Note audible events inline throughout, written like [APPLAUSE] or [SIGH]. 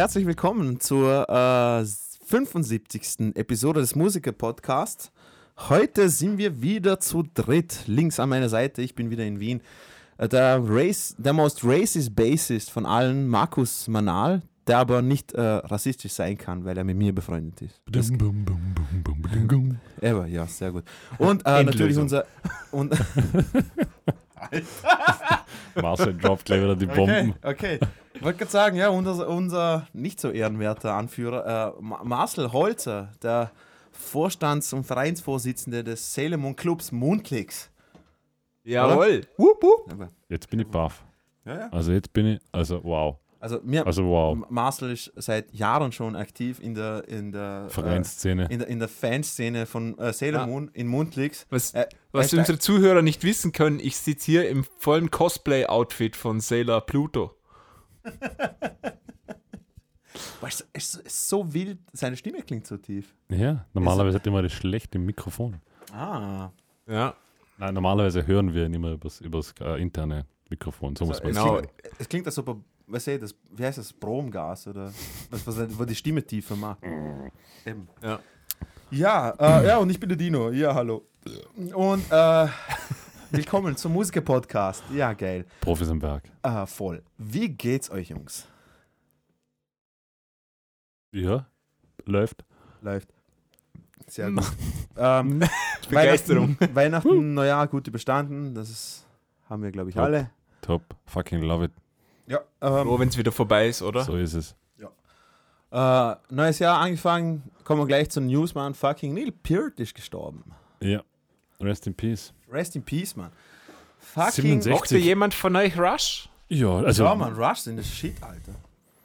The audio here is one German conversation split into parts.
herzlich willkommen zur äh, 75. Episode des Musiker-Podcasts. Heute sind wir wieder zu dritt. Links an meiner Seite, ich bin wieder in Wien. Äh, Der, Race, der most racist Bassist von allen, Markus Manal, der aber nicht äh, rassistisch sein kann, weil er mit mir befreundet ist. Das, aber, ja, sehr gut. Und äh, natürlich unser. Und, [LAUGHS] [LAUGHS] Marcel [LAUGHS] droppt gleich wieder die Bomben. Okay, okay. Ich wollte gerade sagen, ja, unser, unser nicht so ehrenwerter Anführer, äh, Ma- Marcel Holzer, der Vorstands- und Vereinsvorsitzende des Salem und Clubs Moonklicks. Jawohl. Wupp, wupp. Aber, Jetzt bin ich baff. ja, ja. Also jetzt bin ich, also wow. Also, mir, Also wow. Marcel ist seit Jahren schon aktiv in der, in der, Vereinsszene. äh, in der, in der Fanszene von äh, Sailor Ja. Moon in Moonklicks. Was, Äh, was er- unsere Zuhörer nicht wissen können, ich sitze hier im vollen Cosplay-Outfit von Sailor Pluto. [LAUGHS] Weißt du, es ist so wild, seine Stimme klingt so tief. Ja, normalerweise hat er immer das schlechte Mikrofon. Ah, Ja, Nein, normalerweise hören wir ihn immer übers, übers äh, interne Mikrofon. So muss es, man genau. sagen. klingt, es klingt, als ob er, weißt du, das, wie heißt das, Bromgas oder was, was, wo die Stimme tiefer macht. Eben. ja. Ja, äh, ja, und ich bin der Dino. Ja, hallo. Und äh, willkommen zum Musiker-Podcast. Ja, geil. Profis am Berg. Äh, voll. Wie geht's euch, Jungs? Ja, läuft. Läuft. Sehr gut. ähm, [LAUGHS] Begeisterung. Weihnachten, Weihnachten, Neujahr gut überstanden. Das ist, haben wir, glaube ich, Top. alle. Top. Fucking love it. Ja. Ähm, wenn es wieder vorbei ist, oder? So ist es. äh, neues Jahr angefangen. Kommen wir gleich zum News, man. Fucking Neil Peart ist gestorben. Ja. Rest in peace. Rest in Peace, man. Fucking. 67. Mochte jemand von euch Rush? Ja, also. ja, man. Rush sind das Shit, Alter.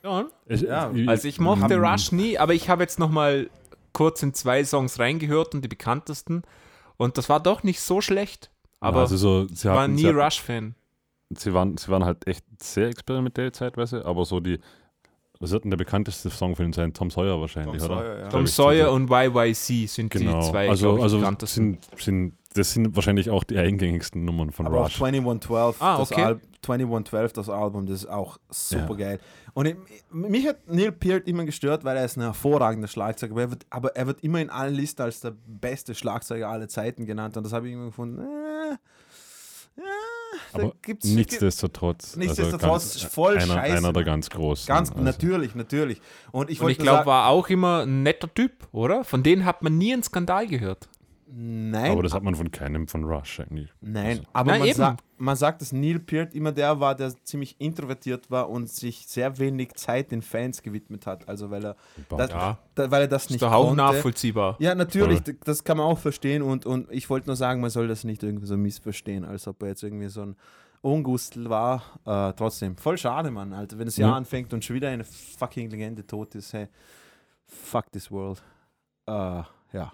Ja. Es, Ja, Also ich mochte Mm, Rush nie, aber ich habe jetzt noch mal kurz in zwei Songs reingehört und die bekanntesten. Und das war doch nicht so schlecht. Aber also so, sie ich war hatten, nie Rush-Fan. Sie, waren, sie waren halt echt sehr experimentell zeitweise, aber so die. Was wird denn der bekannteste Song von ihnen sein? Tom Sawyer wahrscheinlich, Tom oder? Sawyer, ja. Tom Sawyer und YYC sind Genau. die zwei, also ich, also bekanntesten. sind, sind, das sind wahrscheinlich auch die eingängigsten Nummern von Aber auch Rush. 2112, Ah, das okay. Al 2112, das Album, das ist auch super geil. Und ich, mich hat Neil Peart immer gestört, weil er ist ein hervorragender Schlagzeuger, aber er, wird, aber er wird immer in allen Listen als der beste Schlagzeuger aller Zeiten genannt und das habe ich immer gefunden, äh, ja, Aber gibt's nichtsdestotrotz. Nichtsdestotrotz also ist voll einer, scheiße. Einer der ganz großen. ganz also. natürlich, natürlich. Und ich Und ich glaube, war auch immer ein netter Typ, oder? Von denen hat man nie einen Skandal gehört. nein, Aber das hat man von keinem von Rush eigentlich. Nein, Also, aber Na, man, eben. Man sagt, dass Neil Peart immer der war, der ziemlich introvertiert war und sich sehr wenig Zeit den Fans gewidmet hat. Also weil er das, Ja. da, weil er das Ist nicht auch konnte. nachvollziehbar. Ja, natürlich, d- das kann man auch verstehen und, und ich wollte nur sagen, man soll das nicht irgendwie so missverstehen, als ob er jetzt irgendwie so ein Ungustel war. Äh, trotzdem, voll schade, Mann, Alter. Wenn das Jahr Ja. anfängt und schon wieder eine fucking Legende tot ist, hey, fuck this world. Äh, ja.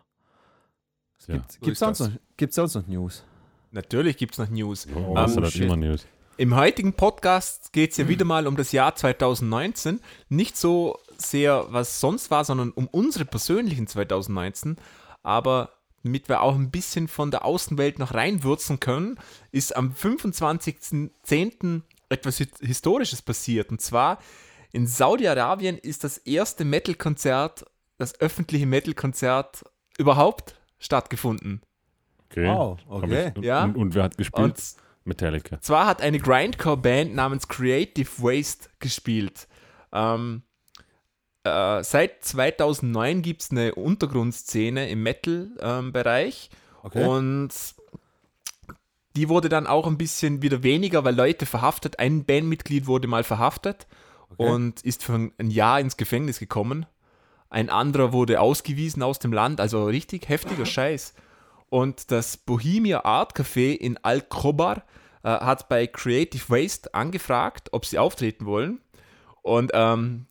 Es Ja. gibt, So gibt's, ist sonst das. noch, gibt's sonst noch News? Natürlich gibt es noch News. Oh, Ähm, shit. immer News. Im heutigen Podcast geht es ja wieder mal um das Jahr 2019. Nicht so sehr, was sonst war, sondern um unsere persönlichen 2019. Aber damit wir auch ein bisschen von der Außenwelt noch reinwürzen können, ist am 25.10. etwas Hi- Historisches passiert. Und zwar in Saudi-Arabien ist das erste Metal-Konzert, das öffentliche Metal-Konzert überhaupt stattgefunden. Okay. Hab okay. Ich, Ja. und, und wer hat gespielt? Und Metallica. zwar hat eine Grindcore-Band namens Creative Waste gespielt. Ähm, äh, seit 2009 gibt es eine Untergrundszene im Metal-Bereich Okay. und die wurde dann auch ein bisschen wieder weniger, weil Leute verhaftet. Ein Bandmitglied wurde mal verhaftet Okay. und ist für ein Jahr ins Gefängnis gekommen. Ein anderer wurde ausgewiesen aus dem Land, also richtig heftiger [LAUGHS] Scheiß. Und das Bohemia Art Café in Al-Khobar äh, hat bei Creative Waste angefragt, ob sie auftreten wollen. Und ähm,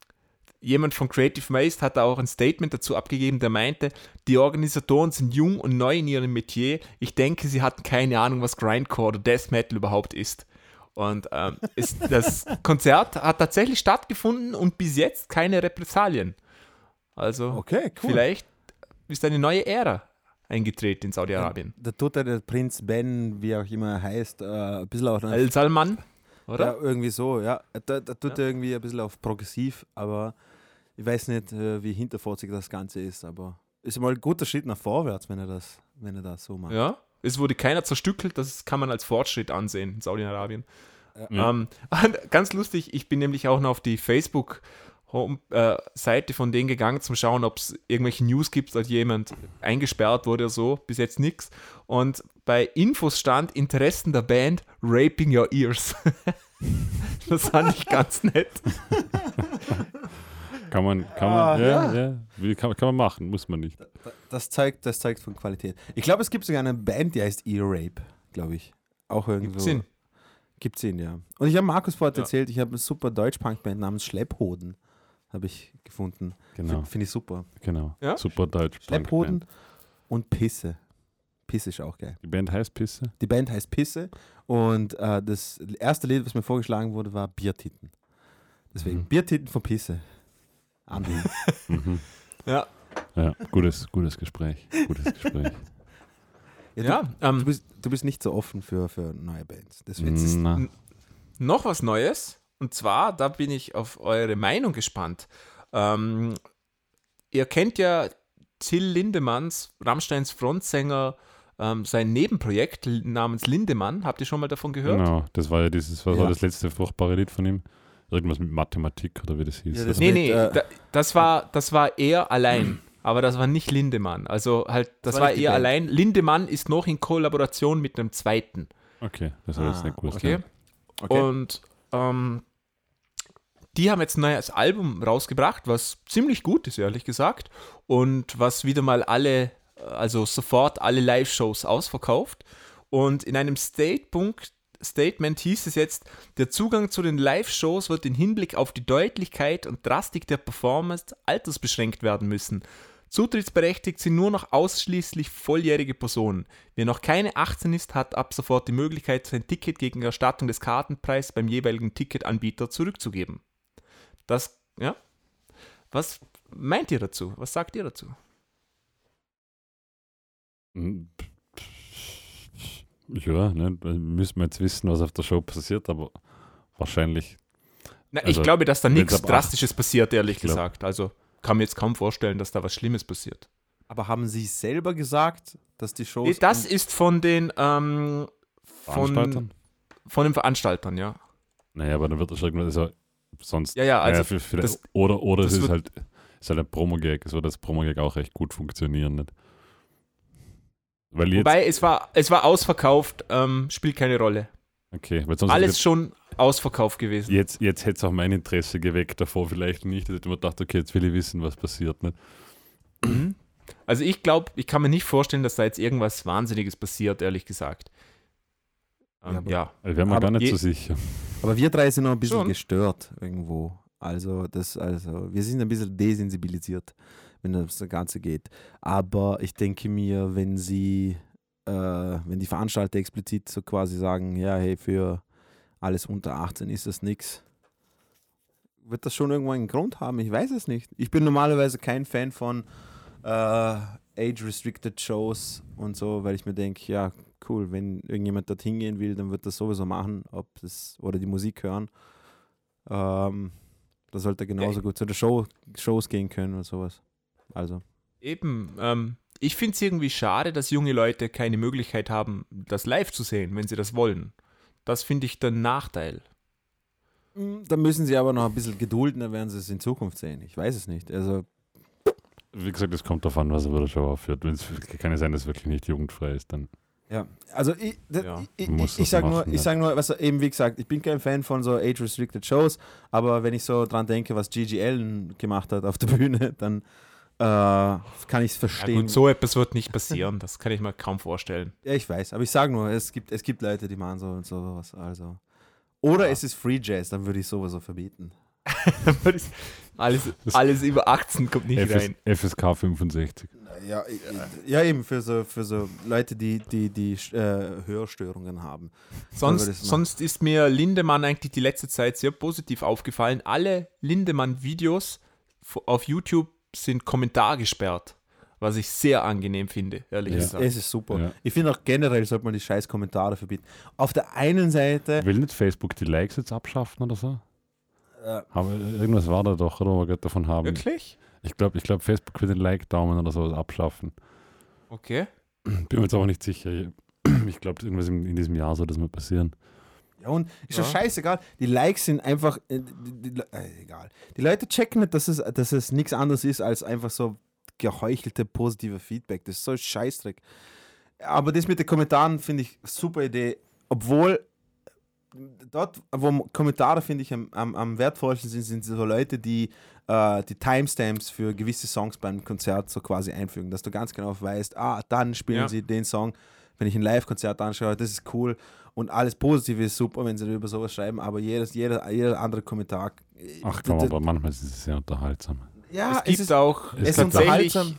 jemand von Creative Waste hat da auch ein Statement dazu abgegeben, der meinte, die Organisatoren sind jung und neu in ihrem Metier. Ich denke, sie hatten keine Ahnung, was Grindcore oder Death Metal überhaupt ist. Und ähm, ist, [LAUGHS] das Konzert hat tatsächlich stattgefunden und bis jetzt keine Repressalien. Also Okay, cool. vielleicht ist eine neue Ära eingetreten in Saudi-Arabien. Da tut er der Prinz Ben, wie auch immer er heißt, äh, ein bisschen auf eine, Al-Salman, ja, oder? irgendwie so, ja. Da, da tut Ja. er irgendwie ein bisschen auf progressiv, aber Ich weiß nicht, äh, wie hinterfotzig das Ganze ist, aber ist mal ein guter Schritt nach vorwärts, wenn er das, wenn er das so macht. Ja, es wurde keiner zerstückelt, das kann man als Fortschritt ansehen in Saudi-Arabien. Ja. Ähm, [LAUGHS] ganz lustig, ich bin nämlich auch noch auf die Facebook- Home, äh, Seite von denen gegangen, zum Schauen, ob es irgendwelche News gibt, dass jemand eingesperrt wurde oder so. Bis jetzt nichts. Und bei Infos stand Interessen der Band Raping Your Ears. [LAUGHS] das fand ich ganz nett. Kann man, kann Ah, man, ja, ja. Wie kann, kann man machen, muss man nicht. Das zeigt, das zeigt von Qualität. Ich glaube, es gibt sogar eine Band, die heißt Ear Rape, glaube ich. Auch irgendwo. Gibt's Sinn. Gibt's ihn, ja. Und ich habe Markus vorhin Ja. erzählt, ich habe eine super Deutsch-Punk-Band namens Schlepphoden, habe ich gefunden. Genau, Finde ich super. genau. Ja? Super Deutsch. Schlepphoden und Pisse. Pisse ist auch geil. Die Band heißt Pisse. Die Band heißt Pisse und äh, das erste Lied, was mir vorgeschlagen wurde, war Biertitten. Deswegen Mhm. Biertitten von Pisse. Andi. [LAUGHS] Mhm. Ja, Ja, gutes, gutes Gespräch. Gutes Gespräch. Ja, ja du, ähm, du, bist, du bist nicht so offen für, für neue Bands. Deswegen ist noch was Neues. Und zwar, da bin ich auf eure Meinung gespannt. Ähm, ihr kennt ja Till Lindemanns, Rammsteins Frontsänger, ähm, sein Nebenprojekt namens Lindemann. Habt ihr schon mal davon gehört? genau, das war ja dieses, was Ja. war das letzte furchtbare Lied von ihm? Irgendwas mit Mathematik oder wie das hieß. Ja, das- Nee, nee, äh, da, das, war, das war er allein. Aber das war nicht Lindemann. Also halt, das, war war, die er allein. Lindemann ist noch in Kollaboration mit einem zweiten. okay, das habe ich jetzt Ah, nicht gewusst. Okay. okay. Und ähm, die haben jetzt ein neues Album rausgebracht, was ziemlich gut ist, ehrlich gesagt. Und was wieder mal alle, also sofort alle Live-Shows ausverkauft. Und in einem Statement hieß es jetzt, der Zugang zu den Live-Shows wird im Hinblick auf die Deutlichkeit und Drastik der Performance altersbeschränkt werden müssen. Zutrittsberechtigt sind nur noch ausschließlich volljährige Personen. Wer noch keine 18 ist, hat ab sofort die Möglichkeit, sein Ticket gegen Erstattung des Kartenpreises beim jeweiligen Ticketanbieter zurückzugeben. Das, ja? Was meint ihr dazu? Was sagt ihr dazu? Hm, Ja, ne, müssen wir jetzt wissen, was auf der Show passiert, aber wahrscheinlich. Na, ich Also, glaube, dass da nichts Drastisches passiert, ehrlich Ich glaub- gesagt. Also kann mir jetzt kaum vorstellen, dass da was Schlimmes passiert. Aber haben sie selber gesagt, dass die Shows. Nee, das ist von den ähm, von, Veranstaltern? von den Veranstaltern, ja. Naja, aber dann wird das irgendwann, also sonst. Ja, ja, also naja, für, für das- oder oder das es ist halt, ist halt ein Promo-Gag, es wird das Promo-Gag auch recht gut funktionieren. Nicht? Weil jetzt, Wobei es war, es war ausverkauft, ähm, spielt keine Rolle. okay, weil sonst Alles schon ausverkauft gewesen. jetzt, jetzt hätte es auch mein Interesse geweckt, davor vielleicht nicht. Ich hätte mir gedacht, okay, jetzt will ich wissen, was passiert. Nicht? Mhm. Also ich glaube, ich kann mir nicht vorstellen, dass da jetzt irgendwas Wahnsinniges passiert, ehrlich gesagt. Ähm, Ja, aber- ja. Ich wäre mir gar nicht je- so sicher. Aber wir drei sind noch ein bisschen Schon. gestört irgendwo. Also, das, also, wir sind ein bisschen desensibilisiert, wenn das Ganze geht. Aber ich denke mir, wenn sie, äh, wenn die Veranstalter explizit so quasi sagen, ja, hey, für alles unter 18 ist das nichts, wird das schon irgendwo einen Grund haben? Ich weiß es nicht. Ich bin normalerweise kein Fan von äh, age-restricted Shows und so, weil ich mir denke, ja, cool, wenn irgendjemand dorthin gehen will, dann wird das sowieso machen, ob das oder die Musik hören. Ähm, da sollte er genauso gut zu den Show, Shows gehen können und sowas. Also, Eben, ähm, ich finde es irgendwie schade, dass junge Leute keine Möglichkeit haben, das live zu sehen, wenn sie das wollen. Das finde ich der Nachteil. mm, da müssen sie aber noch ein bisschen gedulden, dann werden sie es in Zukunft sehen. Ich weiß es nicht. Also, Wie gesagt, es kommt darauf an, was er bei der Show aufführt. Wenn es kann ja sein, dass es wirklich nicht jugendfrei ist, dann. ja, also ich, Ja, ich, ich, ich sage nur, ich ja. sag nur was, eben wie gesagt, ich bin kein Fan von so age-restricted Shows, aber wenn ich so dran denke, was Gigi Allen gemacht hat auf der Bühne, [LAUGHS] dann äh, kann ich es Ja, verstehen. gut, so etwas wird nicht passieren, das kann ich mir kaum vorstellen. Ja, ich weiß, aber ich sage nur, es gibt, es gibt Leute, die machen so und sowas. Also. Oder Ja. es ist Free Jazz, dann würde ich sowieso verbieten. [LAUGHS] [LAUGHS] alles, alles über 18 kommt nicht FS, rein. FSK 65. Ja, ja eben für so, für so Leute, die, die, die äh, Hörstörungen haben. Sonst, sonst ist mir Lindemann eigentlich die letzte Zeit sehr positiv aufgefallen. Alle Lindemann-Videos auf YouTube sind kommentargesperrt, was ich sehr angenehm finde, ehrlich Ja. gesagt. Es ist super. Ja. Ich finde auch generell sollte man die scheiß Kommentare verbieten. Auf der einen Seite, Will nicht Facebook die Likes jetzt abschaffen oder so? Äh, Aber irgendwas war da doch, oder? wo Wir gerade davon haben. Wirklich? Ich glaube, ich glaub, Facebook wird den Like-Daumen oder sowas abschaffen. Okay. Bin mir jetzt aber nicht sicher. Ich glaube, irgendwas in, in diesem Jahr soll das mal passieren. Ja, und ist Ja. doch scheißegal. Die Likes sind einfach. Äh, die, die, äh, egal. Die Leute checken nicht, dass es, dass es nichts anderes ist als einfach so geheuchelte positive Feedback. Das ist so ein Scheißdreck. Aber das mit den Kommentaren finde ich super Idee. Obwohl dort, wo Kommentare finde ich am, am, am wertvollsten sind, sind so Leute, die äh, die Timestamps für gewisse Songs beim Konzert so quasi einfügen, dass du ganz genau weißt, ah, dann spielen Ja. sie den Song, wenn ich ein Live-Konzert anschaue, das ist cool und alles Positive ist super, wenn sie über sowas schreiben, aber jedes, jeder, jeder andere Kommentar. äh, Ach komm, aber manchmal ist es sehr unterhaltsam. ja, es gibt ist, auch es es ist unterhaltsam.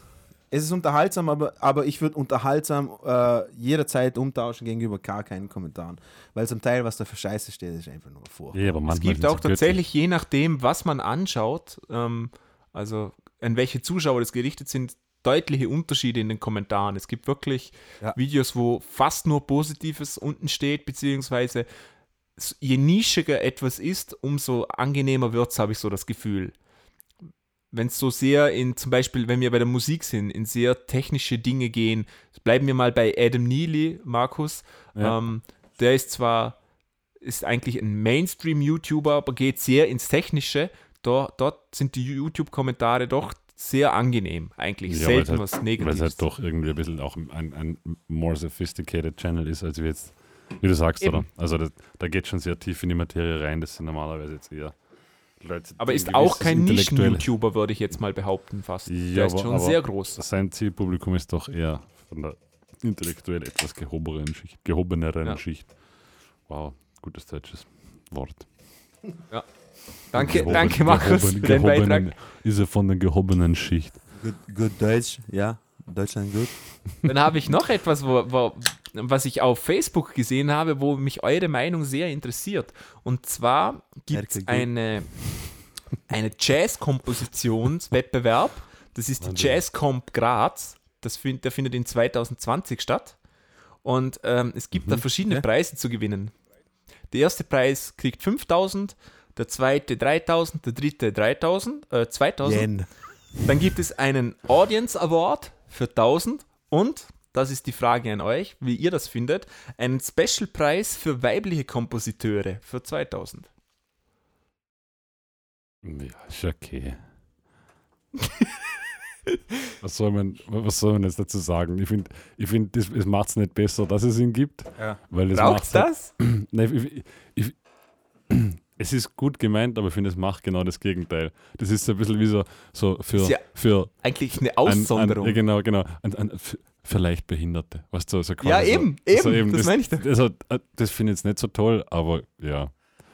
Es ist unterhaltsam, aber, aber ich würde unterhaltsam äh, jederzeit umtauschen gegenüber gar keinen Kommentaren. Weil zum Teil, was da für Scheiße steht, ist einfach nur vor. Ja, Es gibt auch tatsächlich, je nachdem, was man anschaut, ähm, also an welche Zuschauer das gerichtet sind, deutliche Unterschiede in den Kommentaren. Es gibt wirklich Ja. Videos, wo fast nur Positives unten steht, beziehungsweise je nischiger etwas ist, umso angenehmer wird es, habe ich so das Gefühl. Wenn es so sehr in, zum Beispiel, wenn wir bei der Musik sind, in sehr technische Dinge gehen, bleiben wir mal bei Adam Neely, Markus. Ja. Ähm, der ist zwar, ist eigentlich ein Mainstream-YouTuber, aber geht sehr ins Technische. Dort, dort sind die YouTube-Kommentare doch sehr angenehm, eigentlich. Ja, Selten halt- was Weil es Negatives. halt doch irgendwie ein bisschen auch ein, ein more sophisticated Channel ist, als wir jetzt, wie du sagst, Eben. oder? Also das, da geht schon sehr tief in die Materie rein. Das sind normalerweise jetzt eher Leute, aber ist auch kein Nischen-YouTuber, würde ich jetzt mal behaupten, fast. Ja, der ist aber- schon aber- sehr groß. Sein Zielpublikum ist doch eher von der intellektuell etwas gehobeneren Schicht. Gehobeneren Ja. Schicht. Wow, gutes deutsches Wort. Danke, Gehoben- danke Markus, gehoben- für den Beitrag. Ist er von der gehobenen Schicht. Gut, gut Deutsch, ja. Deutschland gut. Dann habe ich noch etwas, wo, wo, was ich auf Facebook gesehen habe, wo mich eure Meinung sehr interessiert. Und zwar gibt es eine, eine Jazz-Kompositionswettbewerb. Das ist die. Jazzcomp Graz. Das find, der findet in 2020 statt. Und ähm, es gibt da verschiedene ja. Preise zu gewinnen. Der erste Preis kriegt 5000, der zweite 3000, der dritte 3000, äh, 2000. Yen. Dann gibt es einen Audience Award für 1000 und, das ist die Frage an euch, wie ihr das findet, einen Special-Preis für weibliche Kompositeure für 2000. Ja, ist okay. [LAUGHS] was, soll man, was soll man jetzt dazu sagen? Ich finde, ich find, das- es macht es nicht besser, dass es ihn gibt. Ja. Weil es Braucht's macht's das? [CLEARS THROAT] Nein, ich, ich, ich, es ist gut gemeint, aber ich finde, es macht genau das Gegenteil. Das ist so ein bisschen wie so, so für, ja für Eigentlich eine ein- Aussonderung. Ein, ja, genau, genau. Ein, ein, für, für Leichtbehinderte. Weißt du, so quasi Ja, so, eben, so eben, das das, meine ich doch. Also, äh, das finde ich jetzt nicht so toll, aber ja.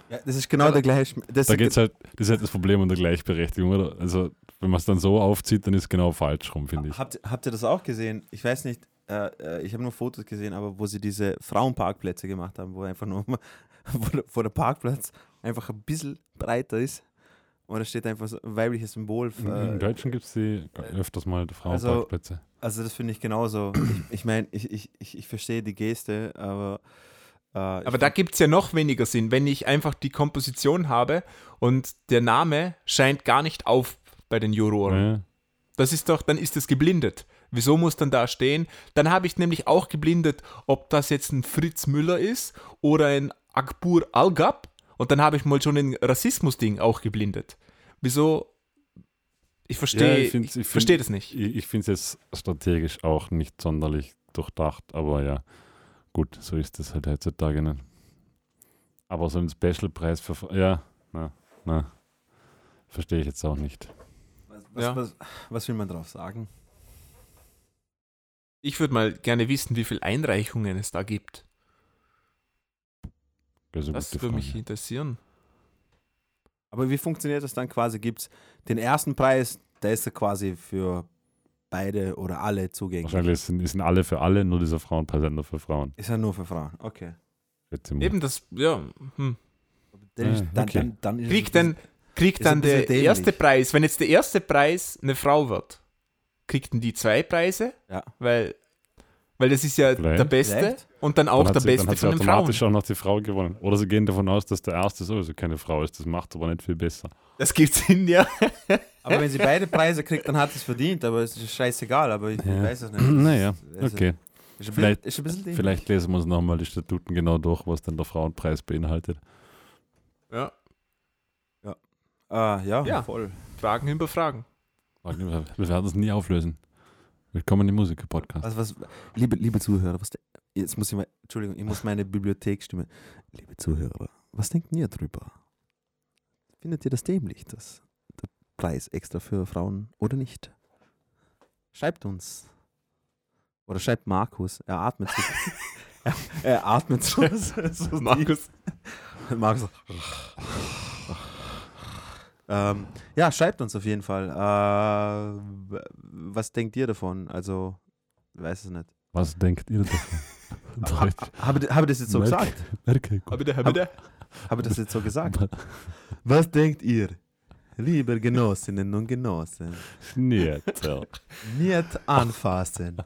Ja, das ist genau der gleiche. Das Da ist- geht's halt, das ist halt das Problem an der Gleichberechtigung, oder? Also, wenn man es dann so aufzieht, dann ist es genau falsch rum, finde ich. Habt, habt ihr das auch gesehen? Ich weiß nicht, äh, äh, ich habe nur Fotos gesehen, aber wo sie diese Frauenparkplätze gemacht haben, wo einfach nur [LAUGHS] wo, der- wo der Parkplatz einfach ein bisschen breiter ist und da steht einfach so ein weibliches Symbol. Äh, Im Deutschen gibt es die öfters mal Frauenparkplätze. also das finde ich genauso. ich ich meine, ich, ich, ich, ich verstehe die Geste, aber äh, Aber da gibt es ja noch weniger Sinn, wenn ich einfach die Komposition habe und der Name scheint gar nicht auf bei den Juroren. ja. Das ist doch, dann ist es geblindet. Wieso muss dann da stehen? Dann habe ich nämlich auch geblindet, ob das jetzt ein Fritz Müller ist oder ein Akbur Algab. Und dann habe ich mal schon ein Rassismus-Ding auch geblindet. Wieso? Ich verstehe, ich, find's- find- verstehe das nicht. Ich, ich finde es jetzt strategisch auch nicht sonderlich durchdacht, aber ja, gut, so ist es halt heutzutage nicht. Aber so ein Special-Preis für. Ja, na, na. Verstehe ich jetzt auch nicht. was, was, Ja. was, was will man drauf sagen? Ich würde mal gerne wissen, wie viele Einreichungen es da gibt. Das eine Das gute würde mich Frage. interessieren. Aber wie funktioniert das dann quasi? Gibt es den ersten Preis, der ist ja quasi für beide oder alle zugänglich. Wahrscheinlich sind, sind alle für alle, nur dieser Frauenpreis nur für Frauen. Ist ja nur für Frauen. Okay. Eben das, ja. Hm. Dann, Ah, dann, okay. dann, dann Kriegt dann, kriegt dann der dämlich. erste Preis, wenn jetzt der erste Preis eine Frau wird, kriegt dann die zwei Preise? Ja. Weil Weil das ist ja Vielleicht. der Beste Vielleicht. und dann auch dann der hat sie, dann Beste hat sie von den Frauen. automatisch auch noch die Frau gewonnen. Oder sie gehen davon aus, dass der Erste sowieso keine Frau ist. Das macht aber nicht viel besser. Das gibt Sinn, ja. Aber wenn sie beide Preise kriegt, dann hat es verdient, aber es ist scheißegal, aber ich, Ja. weiß es nicht. Naja, Also, okay. Ist Vielleicht- ist. Vielleicht lesen wir uns nochmal die Statuten genau durch, was dann der Frauenpreis beinhaltet. ja. Ah, ja, Ja. voll. Fragen über Fragen. Wir wir werden es nie auflösen. Willkommen im Musiker-Podcast. Also was, liebe, liebe Zuhörer, was, jetzt muss ich mal, Entschuldigung, ich muss meine Bibliothekstimme. Liebe Zuhörer, was denkt ihr drüber? Findet ihr das dämlich, dass der Preis extra für Frauen oder nicht? Schreibt uns. Oder schreibt Markus, er atmet so. [LAUGHS] er, er atmet so, so [LAUGHS] Markus. Markus. Ähm, ja, schreibt uns auf jeden Fall. Äh, was denkt ihr davon? Also, ich weiß es nicht. Was denkt ihr davon? [LAUGHS] Deutsch. Habe ich habe das jetzt so Merke- gesagt? Merke, der. Habe ich das jetzt so gesagt? [LAUGHS] Was denkt ihr, liebe Genossinnen und Genossen? Schnitzel. Nicht anfassen.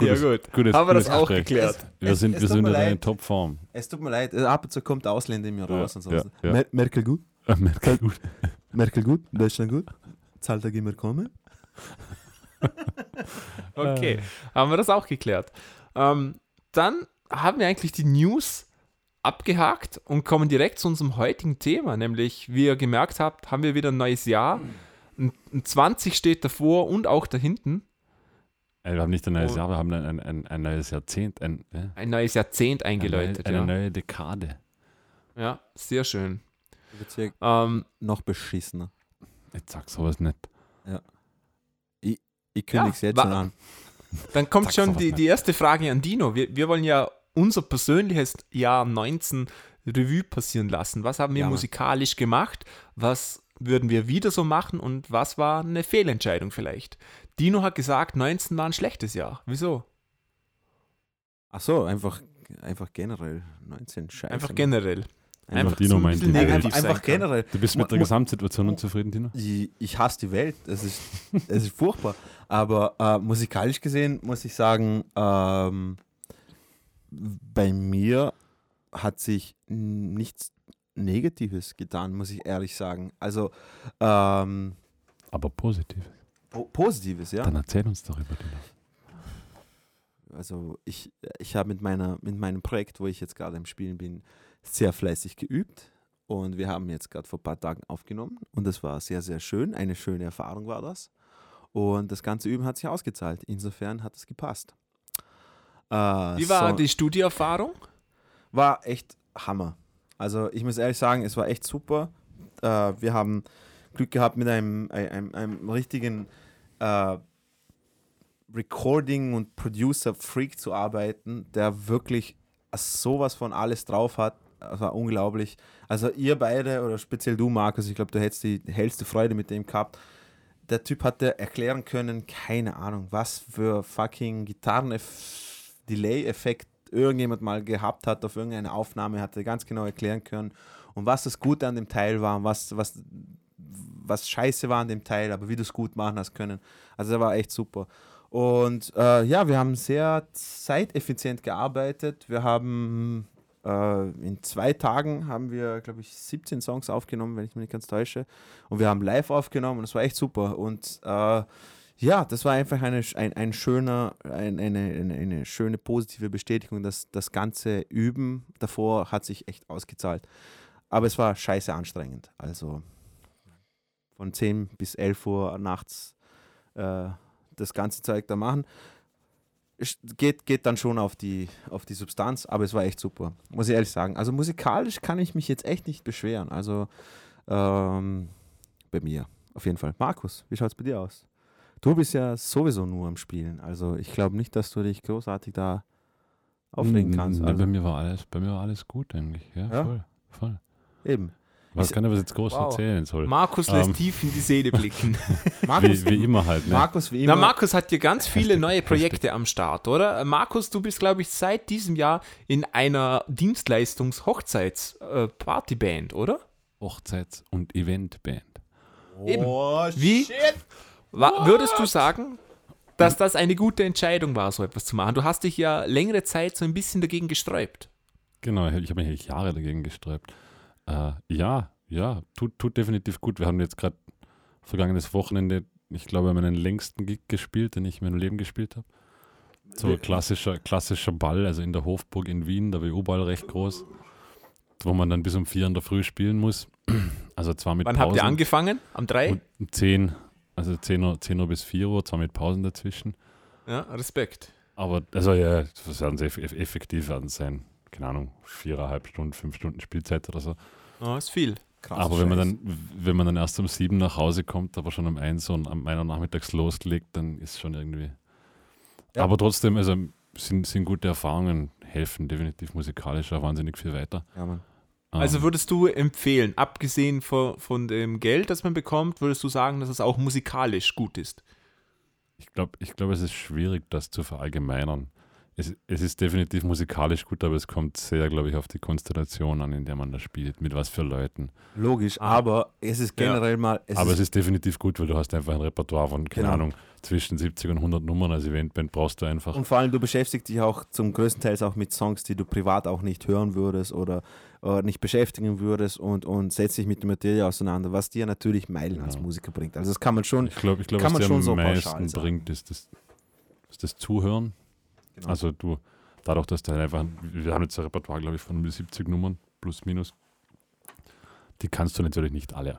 Ja, gut. Gutes, Haben wir das gutes auch Gespräch. geklärt. Wir Es- sind, es wir sind in einer. Topform. Es tut mir leid, ab und zu kommt der Ausländer in mir Ja, raus und so. ja, ja. Mer Merkel gut, Äh, Merkel, gut. Merkel gut, Deutschland gut, Zahltag immer kommen. [LAUGHS] Okay, haben wir das auch geklärt. Ähm, dann haben wir eigentlich die News abgehakt und kommen direkt zu unserem heutigen Thema, nämlich, wie ihr gemerkt habt, haben wir wieder ein neues Jahr. Ein, ein 20 steht davor und auch da hinten. Äh, Wir haben nicht ein neues Oh. Jahr, wir haben ein, ein, ein, ein neues Jahrzehnt, ein, äh, Ein neues Jahrzehnt eine, neue, eingeläutet. eine ja. neue Dekade. ja, sehr schön. Hier Ähm, noch beschissener. Jetzt sag sowas nicht. Ich kündige es Ja, jetzt schon an. dann kommt schon die, nicht. die erste Frage an Dino. Wir, wir wollen ja unser persönliches Jahr 19 Revue passieren lassen. Was haben wir Ja, Mann. musikalisch gemacht? Was würden wir wieder so machen? Und was war eine Fehlentscheidung vielleicht? Dino hat gesagt, 19 war ein schlechtes Jahr. Wieso? Ach so, einfach, einfach generell. 19, scheiße. Einfach Mann. generell. Einfach Einfach Dino meint bisschen die Welt. negativ Einfach, generell. Du bist mit der Gesamtsituation unzufrieden, Tino? Ich, ich hasse die Welt. Es ist, [LAUGHS] es ist furchtbar. Aber äh, musikalisch gesehen muss ich sagen, ähm, bei mir hat sich nichts Negatives getan, muss ich ehrlich sagen. Also ähm, Aber positiv. po Positives, ja. Dann erzähl uns darüber, Dino. Also ich, ich habe mit, meiner, mit meinem Projekt, wo ich jetzt gerade im Spielen bin, sehr fleißig geübt. Und wir haben jetzt gerade vor ein paar Tagen aufgenommen. Und das war sehr, sehr schön. Eine schöne Erfahrung war das. Und das ganze Üben hat sich ausgezahlt. Insofern hat es gepasst. Äh, Wie war so- die Studieerfahrung? war echt Hammer. Also ich muss ehrlich sagen, es war echt super. Äh, wir haben Glück gehabt mit einem, einem, einem richtigen äh, Recording- und Producer-Freak zu arbeiten, der wirklich sowas von alles drauf hat. Das war unglaublich. Also ihr beide oder speziell du, Markus, ich glaube, du hättest die hellste Freude mit dem gehabt. Der Typ hatte erklären können, keine Ahnung, was für fucking Gitarren-Delay-Effekt irgendjemand mal gehabt hat auf irgendeine Aufnahme, hat er ganz genau erklären können. Und was das Gute an dem Teil war, und was, was, was scheiße war an dem Teil, aber wie du es gut machen hast können. Also der war echt super. Und äh, ja, wir haben sehr zeiteffizient gearbeitet. Wir haben in zwei Tagen haben wir, glaube ich, 17 Songs aufgenommen, wenn ich mich nicht ganz täusche. Und wir haben live aufgenommen und es war echt super. Und äh, ja, das war einfach eine, ein, ein schöner, ein, eine, eine, eine schöne positive Bestätigung, dass das ganze Üben davor hat sich echt ausgezahlt. Aber es war scheiße anstrengend. Also von 10 bis 11 Uhr nachts äh, das ganze Zeug da machen. Geht, geht dann schon auf die, auf die Substanz, aber es war echt super, muss ich ehrlich sagen. Also musikalisch kann ich mich jetzt echt nicht beschweren. Also ähm, bei mir auf jeden Fall. Markus, wie schaut es bei dir aus? Du bist ja sowieso nur am Spielen. Also ich glaube nicht, dass du dich großartig da aufregen Mm, kannst. nee, Also, bei, mir war alles, bei mir war alles gut eigentlich. Ja, Ja? voll. voll. eben. Was kann ich was jetzt groß Wow. erzählen soll? Markus lässt Ähm. tief in die Seele blicken. [LAUGHS] Markus, Wie, wie immer halt. Ne? Markus wie immer. Na, Markus hat hier ganz viele Hashtag- neue Projekte am Start, oder? Äh, Markus, du bist, glaube ich, seit diesem Jahr in einer Dienstleistungs-Hochzeits-Partyband, oder? Hochzeits- und Eventband. Eben. Oh, Wie? shit. Wa würdest du sagen, dass das eine gute Entscheidung war, so etwas zu machen. Du hast dich ja längere Zeit so ein bisschen dagegen gesträubt. Genau, ich habe mich eigentlich Jahre dagegen gesträubt. Äh, ja, ja, tut, tut definitiv gut. Wir haben jetzt gerade vergangenes Wochenende, ich glaube, meinen längsten Gig gespielt, den ich in meinem Leben gespielt habe. So klassischer, klassischer Ball, also in der Hofburg in Wien, der WU-Ball recht groß, wo man dann bis um vier in der Früh spielen muss. [CLEARS THROAT] Also zwar mit Wann Pausen. habt ihr angefangen? Am 3? Um 10, also 10 Uhr, 10 Uhr bis 4 Uhr, zwar mit Pausen dazwischen. Ja, Respekt. Aber, also ja, das werden sie eff effektiv werden sein. Keine Ahnung, viereinhalb Stunden, fünf Stunden Spielzeit oder so. Oh, ist viel. Krass, aber wenn man, dann, wenn man dann erst um sieben nach Hause kommt, aber schon um eins und am einer nachmittags losgelegt, dann ist schon irgendwie. Ja. Aber trotzdem, also sind, sind gute Erfahrungen, helfen definitiv musikalisch auch wahnsinnig viel weiter. Ja, Mann. Also Ähm, würdest du empfehlen, abgesehen von, von dem Geld, das man bekommt, würdest du sagen, dass es auch musikalisch gut ist? Ich glaube, ich glaub, es ist schwierig, das zu verallgemeinern. Es, es ist definitiv musikalisch gut, aber es kommt sehr, glaube ich, auf die Konstellation an, in der man da spielt, mit was für Leuten. Logisch, aber es ist Ja. generell mal. Es aber ist, es ist definitiv gut, weil du hast einfach ein Repertoire von, keine Genau. Ahnung, zwischen 70 und 100 Nummern als Eventband brauchst du einfach. und vor allem, du beschäftigst dich auch zum größten Teil auch mit Songs, die du privat auch nicht hören würdest oder, oder nicht beschäftigen würdest und, und setzt dich mit der Materie auseinander, was dir natürlich Meilen als Ja. Musiker bringt. Also das kann man schon. Ich glaube, ich glaub, kann was man dir schon am so meisten bringt, ist das, ist das Zuhören. Genau. Also du, dadurch, dass du halt einfach, wir haben jetzt ein Repertoire, glaube ich, von um die 70 Nummern, plus minus. Die kannst du natürlich nicht alle.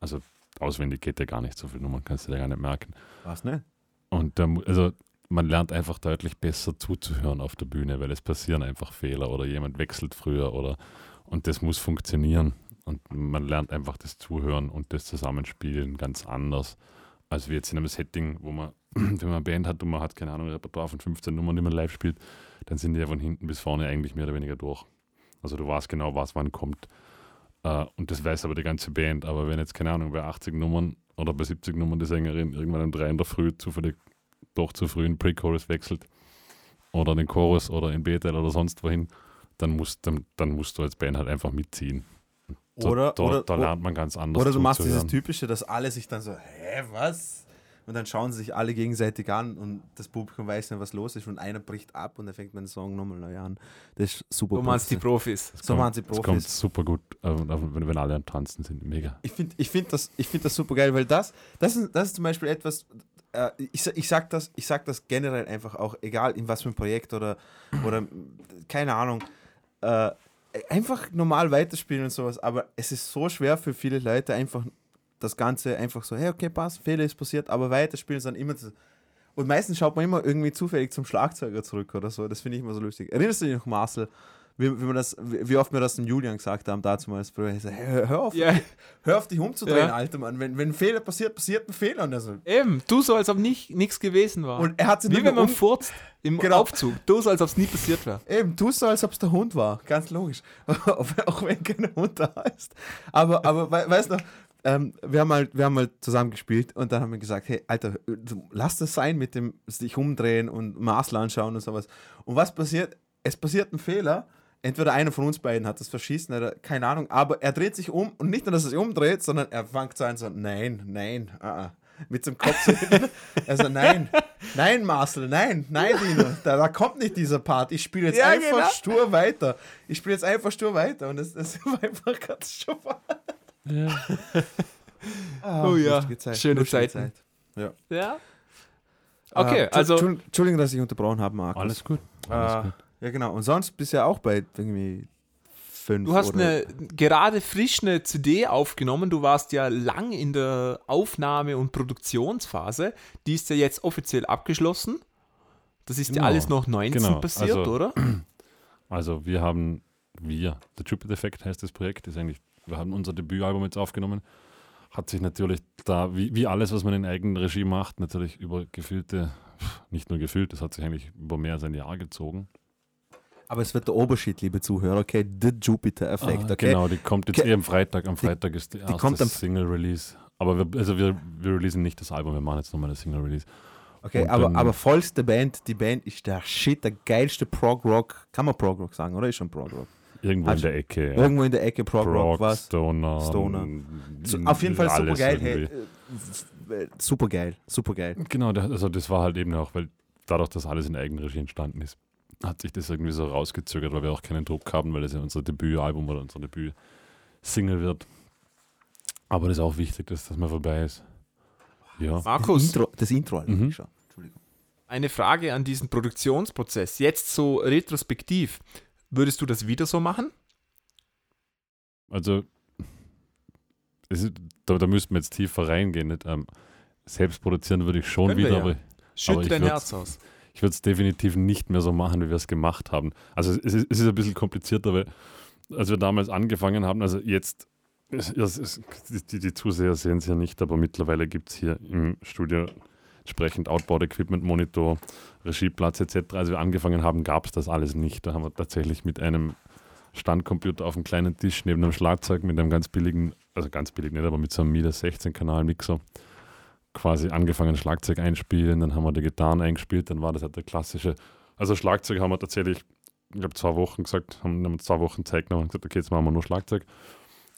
Also auswendig geht ja gar nicht, so viele Nummern kannst du dir gar nicht merken. Was, ne? Und da also man lernt einfach deutlich besser zuzuhören auf der Bühne, weil es passieren einfach Fehler oder jemand wechselt früher oder und das muss funktionieren. Und man lernt einfach das Zuhören und das Zusammenspielen ganz anders, als wie jetzt in einem Setting, wo man, [CLEARS THROAT] wenn man eine Band hat und man hat, keine Ahnung, ein Repertoire von 15 Nummern, die man live spielt, dann sind die ja von hinten bis vorne eigentlich mehr oder weniger durch. Also du weißt genau, was wann kommt. Äh, und das weiß aber die ganze Band. Aber wenn jetzt, keine Ahnung, bei 80 Nummern oder bei 70 Nummern die Sängerin irgendwann um drei in der Früh zufällig doch zu früh in Pre-Chorus wechselt oder in den Chorus oder in B-Teil oder sonst wohin, dann musst, dann, dann musst du als Band halt einfach mitziehen. Da, Oder- da, oder- da lernt man ganz anders Oder du machst dieses. Typische, dass alle sich dann so, hä, was? Und dann schauen sie sich alle gegenseitig an und das Publikum weiß nicht, was los ist und einer bricht ab und dann fängt man den Song nochmal neu an. Das ist super. Du meinst die. Profis. So machen sie Es kommt Profis. super gut, äh, wenn, wenn alle am Tanzen sind. Mega. Ich finde ich find das, ich find das super geil, weil das, das, ist, das ist zum Beispiel etwas, äh, ich, ich, sag das, ich sag das generell einfach auch, egal in was für ein Projekt oder, oder keine Ahnung, äh, einfach normal weiterspielen und sowas, aber es ist so schwer für viele Leute einfach das Ganze einfach so, hey, okay, passt, Fehler ist passiert, aber weiterspielen ist dann immer. Und meistens schaut man immer irgendwie zufällig zum Schlagzeuger zurück oder so. Das finde ich immer so lustig. Erinnerst du dich noch, Marcel, wie, wie, das, wie oft wir das dem Julian gesagt haben, dazu mal, früher, ich so, hey, hör, auf, Ja, Hör auf dich umzudrehen, Ja. Alter Mann. Wenn, wenn ein Fehler passiert, passiert ein Fehler. Und, so, eben. Du so, als ob nichts gewesen war. und er hat sich Wie wenn man furzt im [LAUGHS] Genau. Aufzug. Du so, als ob es nie passiert wäre. Eben, tust so, als ob es der Hund war. Ganz logisch. [LAUGHS] auch wenn kein Hund da ist. Aber, aber we, weißt du, ähm, wir, haben halt, wir haben halt zusammen gespielt und dann haben wir gesagt, hey, Alter, lass das sein mit dem sich umdrehen und Maßl anschauen und sowas. Und was passiert? Es passiert ein Fehler. Entweder einer von uns beiden hat das verschießen oder keine Ahnung, aber er dreht sich um und nicht nur, dass er sich umdreht, sondern er fängt so an, so, nein, nein, ah, ah. mit dem Kopf so. Also nein, nein, Marcel, nein, nein, Dino, da, da kommt nicht dieser Part. Ich spiele jetzt Ja, einfach genau. stur weiter. Ich spiele jetzt einfach stur weiter und das, das [LAUGHS] war einfach ganz schon Ah, Oh ja, lustige Zeit, schöne Zeiten. Zeit. Ja. Okay, Äh, also. Entschuldigung, dass ich unterbrochen habe, Markus. Alles gut. Alles Äh, gut. ja, genau. Und sonst bist du ja auch bei irgendwie fünf Du hast oder eine, gerade frisch eine CD aufgenommen. Du warst ja lang in der Aufnahme- und Produktionsphase. Die ist ja jetzt offiziell abgeschlossen. Das ist ja Genau, alles noch 19 genau. passiert, Also- oder? [CLEARS THROAT] Also wir haben, wir, der Jupiter Effect heißt das Projekt, ist eigentlich, wir haben unser Debütalbum jetzt aufgenommen. Hat sich natürlich da, wie, wie alles, was man in eigener Regie macht, natürlich über gefühlte, nicht nur gefühlt, das hat sich eigentlich über mehr als ein Jahr gezogen. Aber es wird der Oberschied, liebe Zuhörer, okay? The Jupiter-Effekt, Ah, okay? Genau, die kommt jetzt eh am Freitag. Am Freitag ist die erste Single-Release. Aber wir, also wir, wir releasen nicht das Album, wir machen jetzt nochmal eine Single-Release. Okay, Und aber, dann- aber vollste Band, die Band ist der Shit, der geilste Prog-Rock. Kann man Prog-Rock sagen, oder? Ist schon Prog-Rock. Irgendwo in der Ecke. Ja. Irgendwo in der Ecke Prog-Rock, Prog, was? Stoner. Stoner. So, auf jeden Fall super geil. Hey, äh, super geil, super geil. Genau, das, also das war halt eben auch, weil dadurch, dass alles in Eigenregie entstanden ist, hat sich das irgendwie so rausgezögert, weil wir auch keinen Druck haben, weil das ja unser Debütalbum oder unser Debüt-Single wird. Aber das ist auch wichtig, dass das mal vorbei ist. Ja. Das Markus, Intro, das Intro halt Mhm. schon. Entschuldigung. eine Frage an diesen Produktionsprozess. Jetzt so retrospektiv. Würdest du das wieder so machen? Also, ist, da, da müssten wir jetzt tiefer reingehen. Nicht? Ähm, selbst produzieren würde ich schon Können wieder, ja. aber Schütte ich dein Herz aus. ich würde es definitiv nicht mehr so machen, wie wir es gemacht haben. Also es ist, es ist ein bisschen komplizierter, weil als wir damals angefangen haben, also jetzt, es, es, die, die Zuseher sehen es ja nicht, aber mittlerweile gibt es hier im Studio entsprechend Outboard-Equipment, Monitor, Regieplatz etc. Als wir angefangen haben, gab es das alles nicht. Da haben wir tatsächlich mit einem Standcomputer auf einem kleinen Tisch neben einem Schlagzeug mit einem ganz billigen, also ganz billig nicht, aber mit so einem Miele 16-Kanal-Mixer quasi angefangen Schlagzeug einspielen, dann haben wir die Gitarren eingespielt, dann war das halt der klassische, also Schlagzeug haben wir tatsächlich, ich glaube zwei Wochen gesagt, haben, haben zwei Wochen Zeit genommen und gesagt, okay, jetzt machen wir nur Schlagzeug.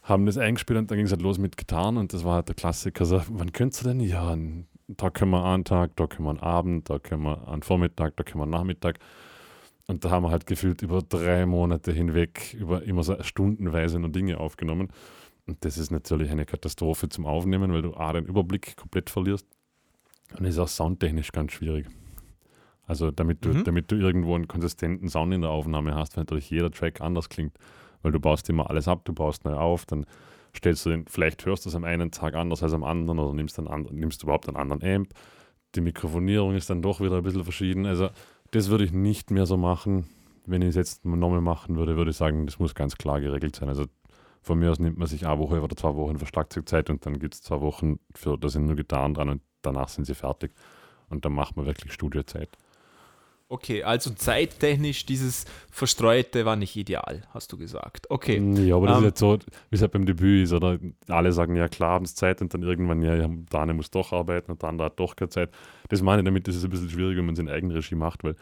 Haben das eingespielt und dann ging es halt los mit Gitarren und das war halt der Klassiker. So, wann könntest du denn? Ja, n- da können wir einen Tag, da können wir einen Abend, da können wir einen Vormittag, da können wir einen Nachmittag. Und da haben wir halt gefühlt über drei Monate hinweg, über immer so stundenweise nur Dinge aufgenommen. Und das ist natürlich eine Katastrophe zum Aufnehmen, weil du A, den Überblick komplett verlierst und ist auch soundtechnisch ganz schwierig. Also damit du, Mhm. damit du irgendwo einen konsistenten Sound in der Aufnahme hast, weil natürlich jeder Track anders klingt, weil du baust immer alles ab, du baust neu auf, dann stellst du den, vielleicht hörst du es am einen Tag anders als am anderen oder nimmst, einen nimmst du überhaupt einen anderen Amp. Die Mikrofonierung ist dann doch wieder ein bisschen verschieden. Also das würde ich nicht mehr so machen. Wenn ich es jetzt nochmal machen würde, würde ich sagen, das muss ganz klar geregelt sein. Also von mir aus nimmt man sich eine Woche oder zwei Wochen für Schlagzeugzeit und dann gibt es zwei Wochen für, da sind nur Gitarren dran und danach sind sie fertig. Und dann macht man wirklich Studiozeit. Okay, also zeittechnisch dieses Verstreute war nicht ideal, hast du gesagt. Okay. Ja, aber das Ähm, ist jetzt so, wie es halt beim Debüt ist, oder alle sagen, ja klar, haben sie Zeit und dann irgendwann, ja, ja, der eine muss doch arbeiten und der andere hat doch keine Zeit. Das meine ich damit, das ist ein bisschen schwierig, wenn man es in Eigenregie macht, weil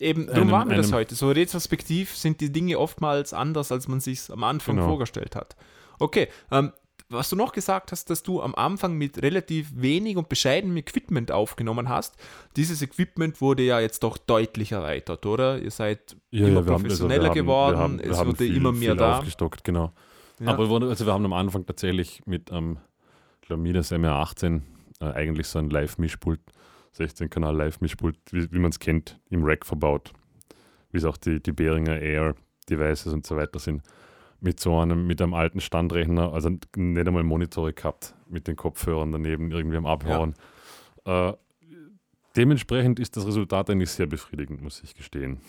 Eben, darum einem- machen wir das heute. So retrospektiv sind die Dinge oftmals anders, als man sich am Anfang Genau. vorgestellt hat. Okay, ähm, was du noch gesagt hast, dass du am Anfang mit relativ wenig und bescheidenem Equipment aufgenommen hast. Dieses Equipment wurde ja jetzt doch deutlich erweitert, oder? Ihr seid ja, immer ja, wir haben- also professioneller geworden, haben, es wurde viel, immer mehr da. aufgestockt, genau. Ja. Aber wir, also wir haben am Anfang tatsächlich mit ähm, Lamidas MR18 äh, eigentlich so ein Live-Mischpult, 16-Kanal Live-Mischpult, wie, wie man es kennt, im Rack verbaut. Wie es auch die, die Behringer Air Devices und so weiter sind. Mit so einem, mit einem alten Standrechner, also nicht einmal Monitore gehabt, mit den Kopfhörern daneben irgendwie am Abhören. Äh, dementsprechend ist das Resultat eigentlich sehr befriedigend, muss ich gestehen.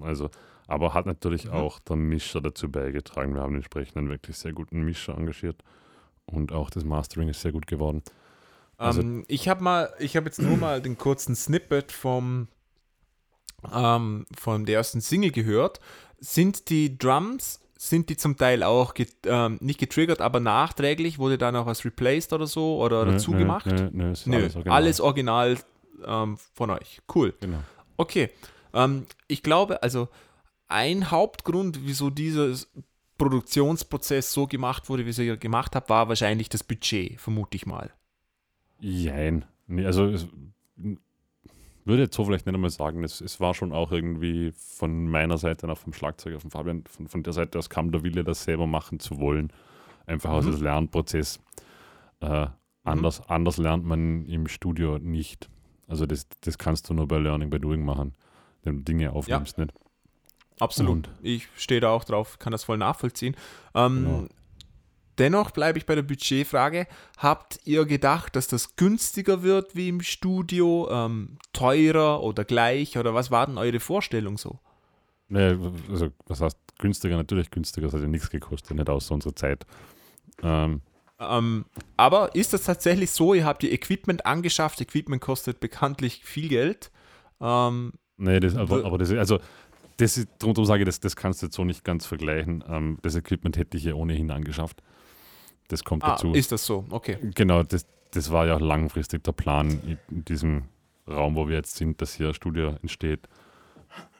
Also, aber hat natürlich Mhm. auch der Mischer dazu beigetragen. Wir haben entsprechend einen wirklich sehr guten Mischer engagiert und auch das Mastering ist sehr gut geworden. Also- ähm, ich habe mal, ich habe jetzt nur mal den kurzen Snippet vom ähm, von der ersten Single gehört. Sind die Drums, sind die zum Teil auch get, ähm, nicht getriggert, aber nachträglich? Wurde da noch was replaced oder so oder Nö, dazu nö, gemacht? Nö, nö, ist Nö, alles original. alles original ähm, von euch. Cool. Genau. Okay. Ähm, ich glaube, also ein Hauptgrund, wieso dieser Produktionsprozess so gemacht wurde, wie ihr ihn gemacht habt, war wahrscheinlich das Budget, vermute ich mal. Jein. Nee, also es, würde jetzt so vielleicht nicht einmal sagen, es, es war schon auch irgendwie von meiner Seite, auch vom Schlagzeuger, von Fabian, von, von der Seite aus kam der Wille, das selber machen zu wollen. Einfach aus Mhm. dem Lernprozess. Äh, anders, anders lernt man im Studio nicht. Also das, das kannst du nur bei Learning by Doing machen, wenn du Dinge aufnimmst, nicht? Absolut. Und- Ich stehe da auch drauf, kann das voll nachvollziehen. Ähm, Genau. Dennoch bleibe ich bei der Budgetfrage. Habt ihr gedacht, dass das günstiger wird wie im Studio, ähm, teurer oder gleich? Oder was war denn eure Vorstellung so? Nee, also was heißt günstiger? Natürlich günstiger, das hat ja nichts gekostet, nicht außer unserer Zeit. Ähm, Ähm, aber ist das tatsächlich so? Ihr habt ihr Equipment angeschafft. Equipment kostet bekanntlich viel Geld. Ähm, Nee, das, aber, aber das, also, das ist, darum, darum sage ich, das, das kannst du jetzt so nicht ganz vergleichen. Ähm, das Equipment hätte ich ja ohnehin angeschafft. Das kommt ah, dazu. ist das so? Okay. Genau, das, das war ja auch langfristig der Plan in, diesem Raum, wo wir jetzt sind, dass hier ein Studio entsteht.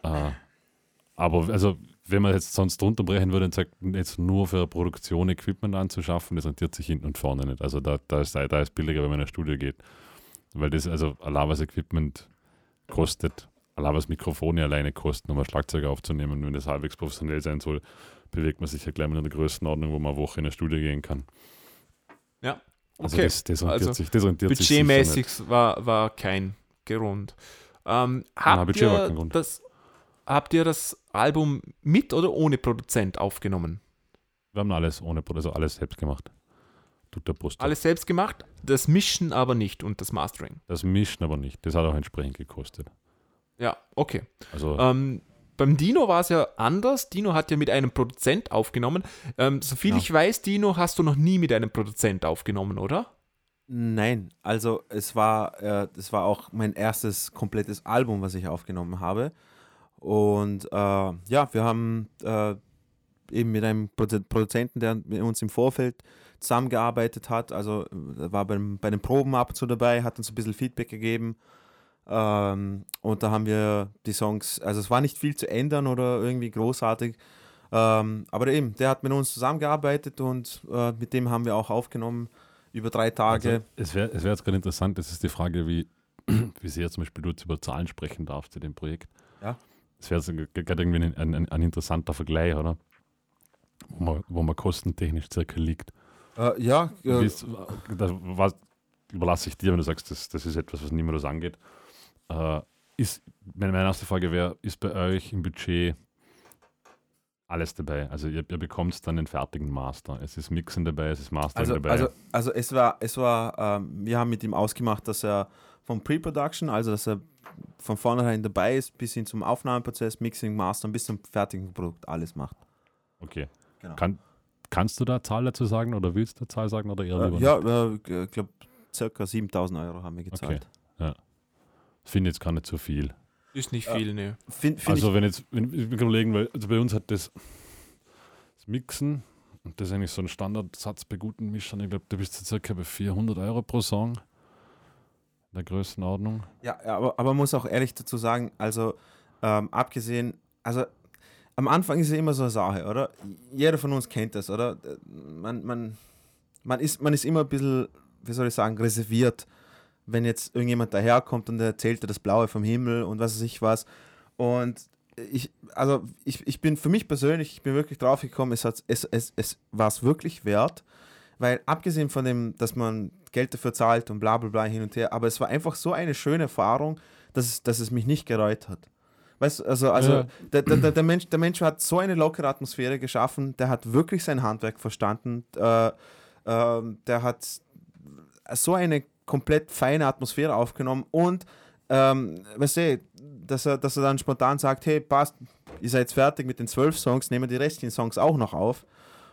Äh, aber also wenn man jetzt sonst runterbrechen würde und sagt, jetzt nur für Produktion Equipment anzuschaffen, das rentiert sich hinten und vorne nicht. Also da, da, ist, da ist billiger, wenn man in ein Studio geht. Weil das, also was Equipment kostet, was Mikrofone alleine kosten, um ein Schlagzeug aufzunehmen, wenn das halbwegs professionell sein soll, bewegt man sich ja gleich mal in der Größenordnung, wo man eine Woche in ein Studio gehen kann. Ja. Also Okay. das, das rentiert Also sich, das rentiert sich Budgetmäßig nicht. war, war kein Grund. Ähm, Nein, habt, kein ihr Grund. das, habt ihr das Album mit oder ohne Produzent aufgenommen? Wir haben alles ohne, Pro- also alles selbst gemacht. Tut der Brust. Alles selbst gemacht, das Mischen aber nicht und das Mastering. Das Mischen aber nicht. Das hat auch entsprechend gekostet. Ja, okay. Also Ähm, beim Dino war es ja anders. Dino hat ja mit einem Produzent aufgenommen. Ähm, soviel Ja. ich weiß, Dino, hast du noch nie mit einem Produzent aufgenommen, oder? Nein, also es war, äh, das war auch mein erstes komplettes Album, was ich aufgenommen habe. Und äh, ja, wir haben äh, eben mit einem Produ Produzenten, der mit uns im Vorfeld zusammengearbeitet hat, also äh, war beim, bei den Proben ab und zu dabei, hat uns ein bisschen Feedback gegeben. Ähm, und da haben wir die Songs, also es war nicht viel zu ändern oder irgendwie großartig. Ähm, aber eben, der hat mit uns zusammengearbeitet und äh, mit dem haben wir auch aufgenommen über drei Tage. Also, es wäre es wär jetzt gerade interessant, das ist die Frage, wie, [CLEARS THROAT] wie sehr zum Beispiel du jetzt über Zahlen sprechen darfst zu dem Projekt. Ja. Es wäre jetzt gerade irgendwie ein, ein, ein, interessanter Vergleich, oder? Wo man, wo man kostentechnisch circa liegt. Äh, ja, äh, ist- das was, überlasse ich dir, wenn du sagst, das, das ist etwas, was niemand das angeht. Äh, ist, meine, meine erste Frage wäre, ist bei euch im Budget alles dabei? Also ihr, ihr bekommt dann den fertigen Master. Es ist Mixen dabei, es ist Mastering also, dabei. also, also es war, es war, ähm, wir haben mit ihm ausgemacht, dass er vom Pre-Production, also dass er von vornherein dabei ist, bis hin zum Aufnahmeprozess, Mixing, Mastern, bis zum fertigen Produkt alles macht. okay. Genau. Kann, kannst du da Zahl dazu sagen oder willst du Zahl sagen oder eher Äh, lieber ja, äh, ich glaube, circa 7000 Euro haben wir gezahlt. Ich finde jetzt gar nicht so viel. Ist nicht viel, ne. Find, find Also wenn jetzt, wenn ich mir überlegen, weil also bei uns hat das, das Mixen und das ist eigentlich so ein Standardsatz bei guten Mischern, ich glaube, du bist jetzt circa bei 400 Euro pro Song in der Größenordnung. ja, ja, aber, aber man muss auch ehrlich dazu sagen, also ähm, abgesehen, also am Anfang ist ja immer so eine Sache, oder? Jeder von uns kennt das, oder? Man, man, man, ist, man ist immer ein bisschen, wie soll ich sagen, reserviert, wenn jetzt irgendjemand daherkommt und er erzählt dir das Blaue vom Himmel und was weiß ich was. Und ich, also ich, ich bin für mich persönlich, ich bin wirklich drauf gekommen, es, hat, es, es, es war es wirklich wert, weil abgesehen von dem, dass man Geld dafür zahlt und bla bla bla hin und her, aber es war einfach so eine schöne Erfahrung, dass es, dass es mich nicht gereut hat. Weißt du, also, also Ja. der, der, der, Mensch, der Mensch hat so eine lockere Atmosphäre geschaffen, der hat wirklich sein Handwerk verstanden, äh, ähm, der hat so eine komplett feine Atmosphäre aufgenommen und ähm, weißt du, dass er, dass er dann spontan sagt, hey, passt, ihr seid fertig mit den zwölf Songs, nehmen wir die restlichen Songs auch noch auf.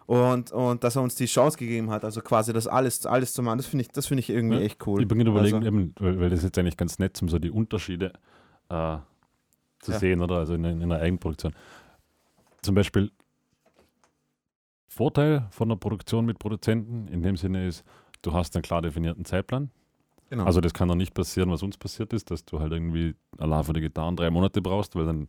Und, und dass er uns die Chance gegeben hat, also quasi das alles, alles zu machen, das finde ich, das finde ich irgendwie Ja, echt cool. Ich bin überlegen, Also- eben, weil, weil das ist jetzt eigentlich ganz nett, um so die Unterschiede äh, zu Ja. sehen, oder? Also in, in einer Eigenproduktion. Zum Beispiel Vorteil von einer Produktion mit Produzenten in dem Sinne ist, du hast einen klar definierten Zeitplan. Genau. Also das kann doch nicht passieren, was uns passiert ist, dass du halt irgendwie allein für die Gitarren drei Monate brauchst, weil dann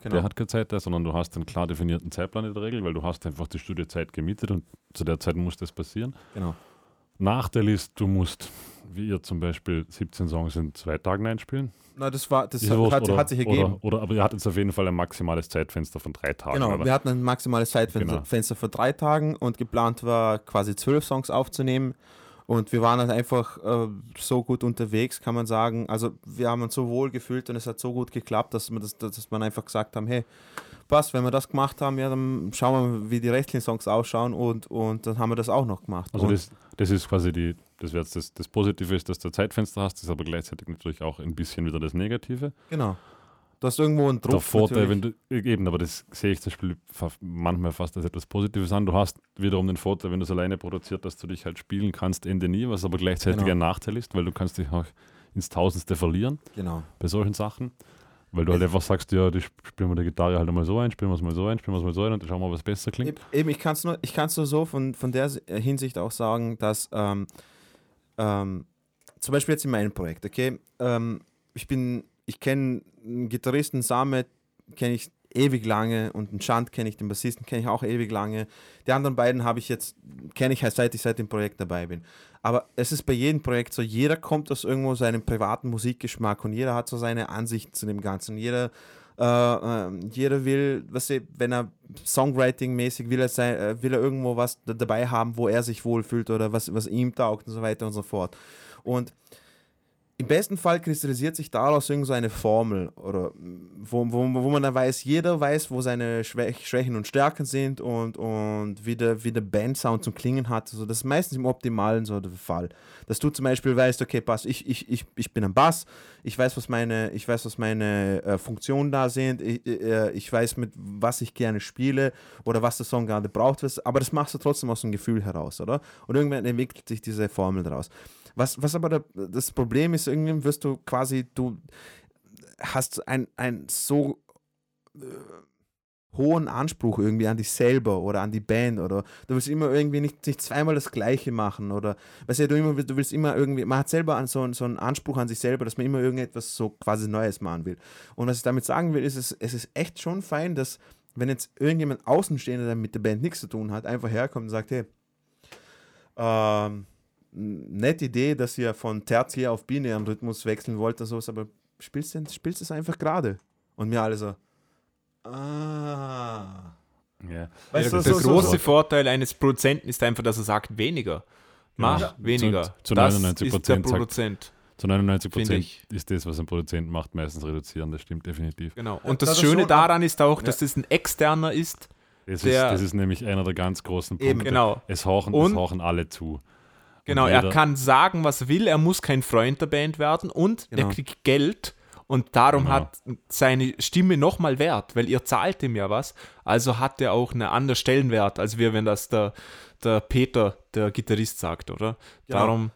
genau. der hat keine Zeit da, sondern du hast einen klar definierten Zeitplan in der Regel, weil du hast einfach die Studiozeit gemietet und zu der Zeit muss das passieren. genau. Nachteil ist, du musst, wie ihr zum Beispiel 17 Songs in zwei Tagen einspielen. Na, das war, das hat, hat, oder, hat sich ergeben. Oder, oder, aber ihr hattet auf jeden Fall ein maximales Zeitfenster von drei Tagen. Genau, oder? wir hatten ein maximales Zeitfenster Genau. Für drei Tagen und geplant war quasi zwölf Songs aufzunehmen. Und wir waren halt einfach äh, so gut unterwegs, kann man sagen. Also wir haben uns so wohl gefühlt und es hat so gut geklappt, dass wir, das, dass man einfach gesagt haben, hey, passt, wenn wir das gemacht haben, ja, dann schauen wir mal, wie die restlichen Songs ausschauen und, und dann haben wir das auch noch gemacht. Also und, das, das ist quasi die, das wäre das, das Positive ist, dass du Zeitfenster hast, das ist aber gleichzeitig natürlich auch ein bisschen wieder das Negative. genau. Du hast irgendwo einen Druck. der Vorteil, wenn du, eben, aber das sehe ich zum Beispiel manchmal fast als etwas Positives an. Du hast wiederum den Vorteil, wenn du es alleine produziert, dass du dich halt spielen kannst, Ende nie, was aber gleichzeitig Genau. ein Nachteil ist, weil du kannst dich auch ins Tausendste verlieren Genau. bei solchen Sachen. Weil du halt einfach sagst, ja, die sp- spielen wir die Gitarre halt einmal so ein, spielen wir es mal so ein, spielen wir es mal so ein und dann schauen wir, was besser klingt. Eben, ich kann es nur, ich kann's nur so von, von der äh, Hinsicht auch sagen, dass ähm, ähm, zum Beispiel jetzt in meinem Projekt, okay, ähm, ich bin, ich kenne einen Gitarristen, Samet, kenne ich ewig lange und den Chant kenne ich, den Bassisten kenne ich auch ewig lange. Die anderen beiden habe ich jetzt, kenne ich halt seit ich seit dem Projekt dabei bin. Aber es ist bei jedem Projekt so, jeder kommt aus irgendwo seinem privaten Musikgeschmack und jeder hat so seine Ansichten zu dem Ganzen. Jeder, äh, äh, jeder will, was weißt wenn er Songwriting-mäßig will er, sein, äh, will er irgendwo was dabei haben, wo er sich wohlfühlt oder was, was ihm taugt und so weiter und so fort. Und im besten Fall kristallisiert sich daraus irgend so Formel, oder wo, wo, wo man dann weiß, jeder weiß, wo seine Schwächen und Stärken sind und, und wie, der, wie der Bandsound zum Klingen hat. Also das ist meistens im Optimalen so der Fall. Dass du zum Beispiel weißt, okay, pass, ich, ich, ich, ich bin am Bass, ich weiß, was meine, ich weiß, was meine äh, Funktionen da sind, ich, äh, ich weiß, mit was ich gerne spiele oder was der Song gerade braucht, aber das machst du trotzdem aus dem Gefühl heraus, oder? Und irgendwann entwickelt sich diese Formel daraus. Was, was aber der, das Problem ist, irgendwie wirst du quasi, du hast ein, ein so äh, hohen Anspruch irgendwie an dich selber oder an die Band oder du willst immer irgendwie nicht, nicht zweimal das Gleiche machen oder weißt du, du, immer, du willst immer irgendwie, man hat selber so, so einen Anspruch an sich selber, dass man immer irgendetwas so quasi Neues machen will. Und was ich damit sagen will, ist, es, es ist echt schon fein, dass wenn jetzt irgendjemand Außenstehender, der mit der Band nichts zu tun hat, einfach herkommt und sagt, hey, ähm, nette Idee, dass ihr von tertiär auf binären Rhythmus wechseln wollt oder sowas, aber spielst du spielst es einfach gerade. Und mir alle so, ah. Ja. Weißt ja, du, der so, große so, Vorteil eines Produzenten ist einfach, dass er sagt, weniger. Mach ja. weniger. Zu, zu 99 Prozent. Produzent. Zu 99 Prozent ist das, was ein Produzent macht, meistens reduzieren. Das stimmt definitiv. Genau. Und das, das Schöne schon, daran ist auch, dass das ein externer ist. Das, der, ist, das ist nämlich einer der ganz großen Punkte. Eben, genau. Es horchen, es horchen alle zu. Genau, er kann sagen, was er will, er muss kein Freund der Band werden und genau. er kriegt Geld und darum genau. hat seine Stimme nochmal Wert, weil ihr zahlt ihm ja was, also hat er auch einen anderen Stellenwert, als wir, wenn das der, der Peter, der Gitarrist, sagt, oder? Genau. Darum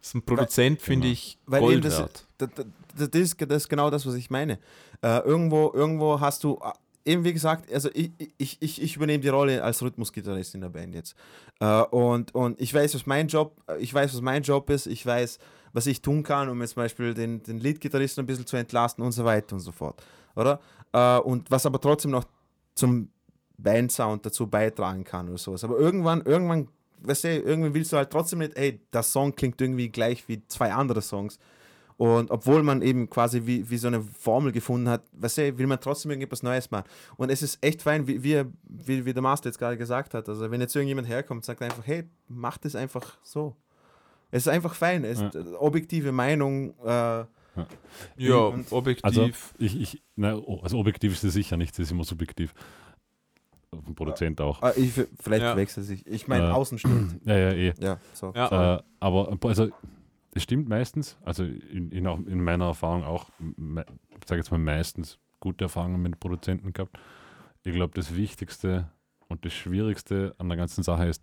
ist ein Produzent, finde ich, weil Gold das, wert. Das, das, ist, das ist genau das, was ich meine. Äh, irgendwo, irgendwo hast du eben wie gesagt, also ich, ich, ich, übernehme die Rolle als Rhythmusgitarrist in der Band jetzt. Äh, und, und ich weiß, was mein Job, ich weiß, was mein Job ist, ich weiß, was ich tun kann, um jetzt zum Beispiel den, den Lead-Gitarristen ein bisschen zu entlasten und so weiter und so fort. Oder? Äh, und was aber trotzdem noch zum Bandsound dazu beitragen kann oder sowas. Aber irgendwann, irgendwann, weißt du, irgendwie willst du halt trotzdem nicht, ey, der Song klingt irgendwie gleich wie zwei andere Songs. Und obwohl man eben quasi wie, wie so eine Formel gefunden hat, weißt du, will man trotzdem irgendetwas Neues machen. Und es ist echt fein, wie, wie, wie, wie der Master jetzt gerade gesagt hat. Also wenn jetzt irgendjemand herkommt, sagt einfach, hey, mach das einfach so. Es ist einfach fein. Es ist ja. objektive Meinung. Äh, ja, ja objektiv. Also, ich, ich, na, also objektiv ist es sicher nicht, es ist immer subjektiv. Ein Produzent auch. Ah, ich, vielleicht ja. wechselt sich. Ich meine, äh, außen [CLEARS THROAT] Ja, ja, eh. Ja, so. ja. Äh, aber also es stimmt meistens, also in, in, in meiner Erfahrung auch, ich sage jetzt mal meistens gute Erfahrungen mit Produzenten gehabt. Ich glaube, das Wichtigste und das Schwierigste an der ganzen Sache ist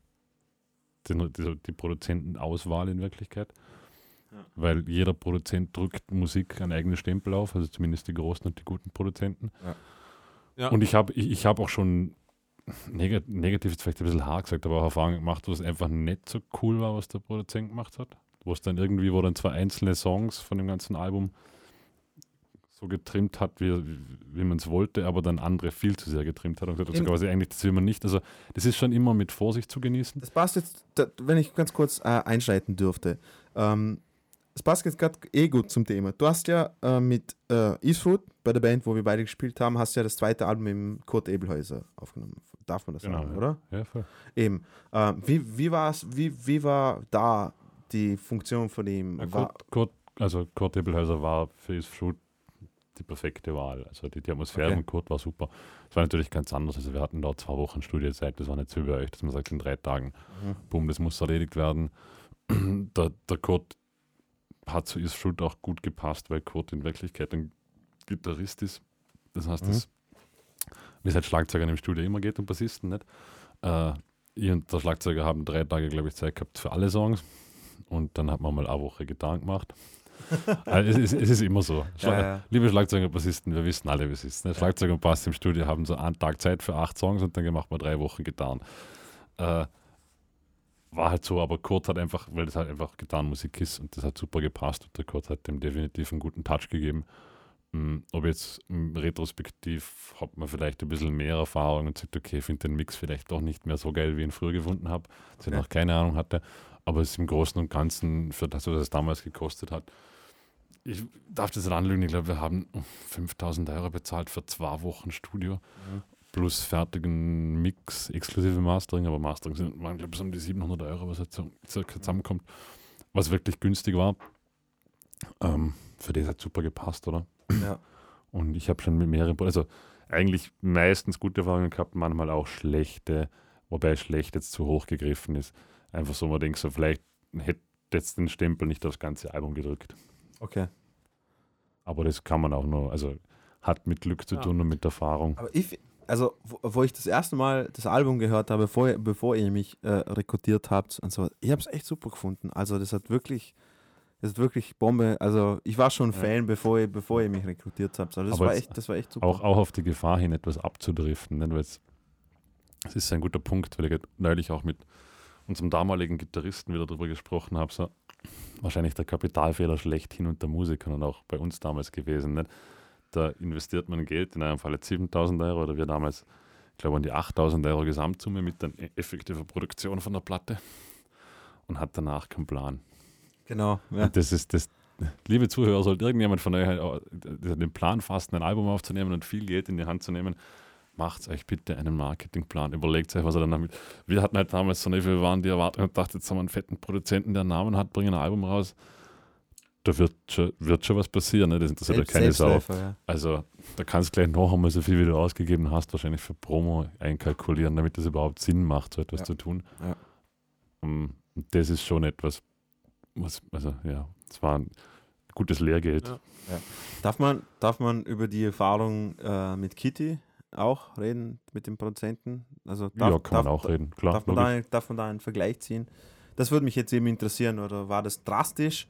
die, die, die Produzentenauswahl in Wirklichkeit. Ja. Weil jeder Produzent drückt Musik einen eigenen Stempel auf, also zumindest die großen und die guten Produzenten. Ja. Ja. Und ich habe ich, ich hab auch schon negativ, negativ ist vielleicht ein bisschen hart gesagt, aber auch Erfahrungen gemacht, wo es einfach nicht so cool war, was der Produzent gemacht hat wo es dann irgendwie, wo dann zwei einzelne Songs von dem ganzen Album so getrimmt hat, wie, wie man es wollte, aber dann andere viel zu sehr getrimmt hat und gesagt hat, quasi eigentlich, das will man nicht. Also das ist schon immer mit Vorsicht zu genießen. Das passt jetzt, wenn ich ganz kurz äh, einschreiten dürfte. Ähm, das passt jetzt gerade eh gut zum Thema. Du hast ja äh, mit äh, Eastwood, bei der Band, wo wir beide gespielt haben, hast ja das zweite Album im Kurt Ebelhäuser aufgenommen. Darf man das genau, sagen, ja. oder? Ja, voll. Eben. Äh, wie, wie, war's, wie, wie war da die Funktion von ihm ja, Kurt, Kurt, also Kurt Ebelhäuser war für das Shoot die perfekte Wahl. Also die, die Atmosphäre okay. von Kurt war super. Es war natürlich ganz anders. Also wir hatten da zwei Wochen Studiezeit, das war nicht so wie euch, dass man sagt, in drei Tagen, mhm. boom, das muss erledigt werden. [CLEARS THROAT] der, der Kurt hat zu Is Shoot auch gut gepasst, weil Kurt in Wirklichkeit ein Gitarrist ist. Das heißt, mhm. das, wie es halt Schlagzeugern im Studio immer geht und Bassisten nicht. Äh, ich und der Schlagzeuger haben drei Tage, glaube ich, Zeit gehabt für alle Songs und dann hat man mal eine Woche Gitarren gemacht. [LAUGHS] also es, ist, es, ist, immer so. Schlag ja, ja. Liebe Schlagzeuger und Bassisten, wir wissen alle, wie es ist. Ne? Schlagzeuger und Bass im Studio haben so einen Tag Zeit für acht Songs und dann macht man drei Wochen Gitarren. Äh, war halt so, aber Kurt hat einfach, weil das halt einfach Gitarrenmusik ist und das hat super gepasst und der Kurt hat dem definitiv einen guten Touch gegeben. Mm, Ob jetzt retrospektiv hat man vielleicht ein bisschen mehr Erfahrung und sagt, okay, ich finde den Mix vielleicht doch nicht mehr so geil, wie ich ihn früher gefunden habe, dass ich Okay. noch keine Ahnung hatte. Aber es ist im Großen und Ganzen für das, was es damals gekostet hat. Ich darf das anlügen, ich glaube, wir haben 5000 Euro bezahlt für zwei Wochen Studio Mhm. plus fertigen Mix, exklusive Mastering, aber Mastering sind, waren, glaube ich, so um die 700 Euro, was jetzt circa zusammenkommt, was wirklich günstig war. Ähm, für das hat super gepasst, oder? Ja. Und ich habe schon mit mehreren, also eigentlich meistens gute Erfahrungen gehabt, manchmal auch schlechte, wobei schlecht jetzt zu hoch gegriffen ist. Einfach so, man denkt so, vielleicht hätte jetzt den Stempel nicht aufs ganze Album gedrückt. Okay. Aber das kann man auch nur, also hat mit Glück zu Ja. tun und mit Erfahrung. Aber ich, also, wo, wo ich das erste Mal das Album gehört habe, bevor, bevor ihr mich äh, rekrutiert habt und so, ich habe es echt super gefunden. Also, das hat wirklich, ist wirklich Bombe. Also, ich war schon Ja. Fan, bevor ihr, bevor ihr mich rekrutiert habt. Also, das Aber war jetzt echt, das war echt super. Auch, auch auf die Gefahr hin, etwas abzudriften. Weil es, es ist ein guter Punkt, weil ich gerade neulich auch mit unserem damaligen Gitarristen wieder darüber gesprochen habe. So, wahrscheinlich der Kapitalfehler schlechthin unter Musikern und auch bei uns damals gewesen. Ne? Da investiert man Geld, in einem Fall jetzt 7000 Euro oder wir damals, ich glaube, an die 8000 Euro Gesamtsumme mit der effektiven Produktion von der Platte und hat danach keinen Plan. Genau. Ja. Das ist das, liebe Zuhörer, sollte irgendjemand von euch halt den Plan fassen, ein Album aufzunehmen und viel Geld in die Hand zu nehmen, macht euch bitte einen Marketingplan. Überlegt euch, was er dann damit. Wir hatten halt damals so eine, wir waren die Erwartung und dachten, jetzt haben wir einen fetten Produzenten, der einen Namen hat, bringen ein Album raus. Da wird schon, wird schon was passieren, ne? das interessiert ja keine Sau. Ja. Also da kannst du gleich noch einmal so viel, wie du ausgegeben hast, wahrscheinlich für Promo einkalkulieren, damit das überhaupt Sinn macht, so etwas Ja. zu tun. Ja. Um, das ist schon etwas, was, also ja, es war ein gutes Lehrgeld. Ja. Darf man, darf man über die Erfahrung äh, mit Kitty auch reden, mit dem Produzenten? Also darf, ja, kann man darf, auch reden, klar. Darf man, da, einen- darf man da einen Vergleich ziehen? Das würde mich jetzt eben interessieren. Oder war das drastisch,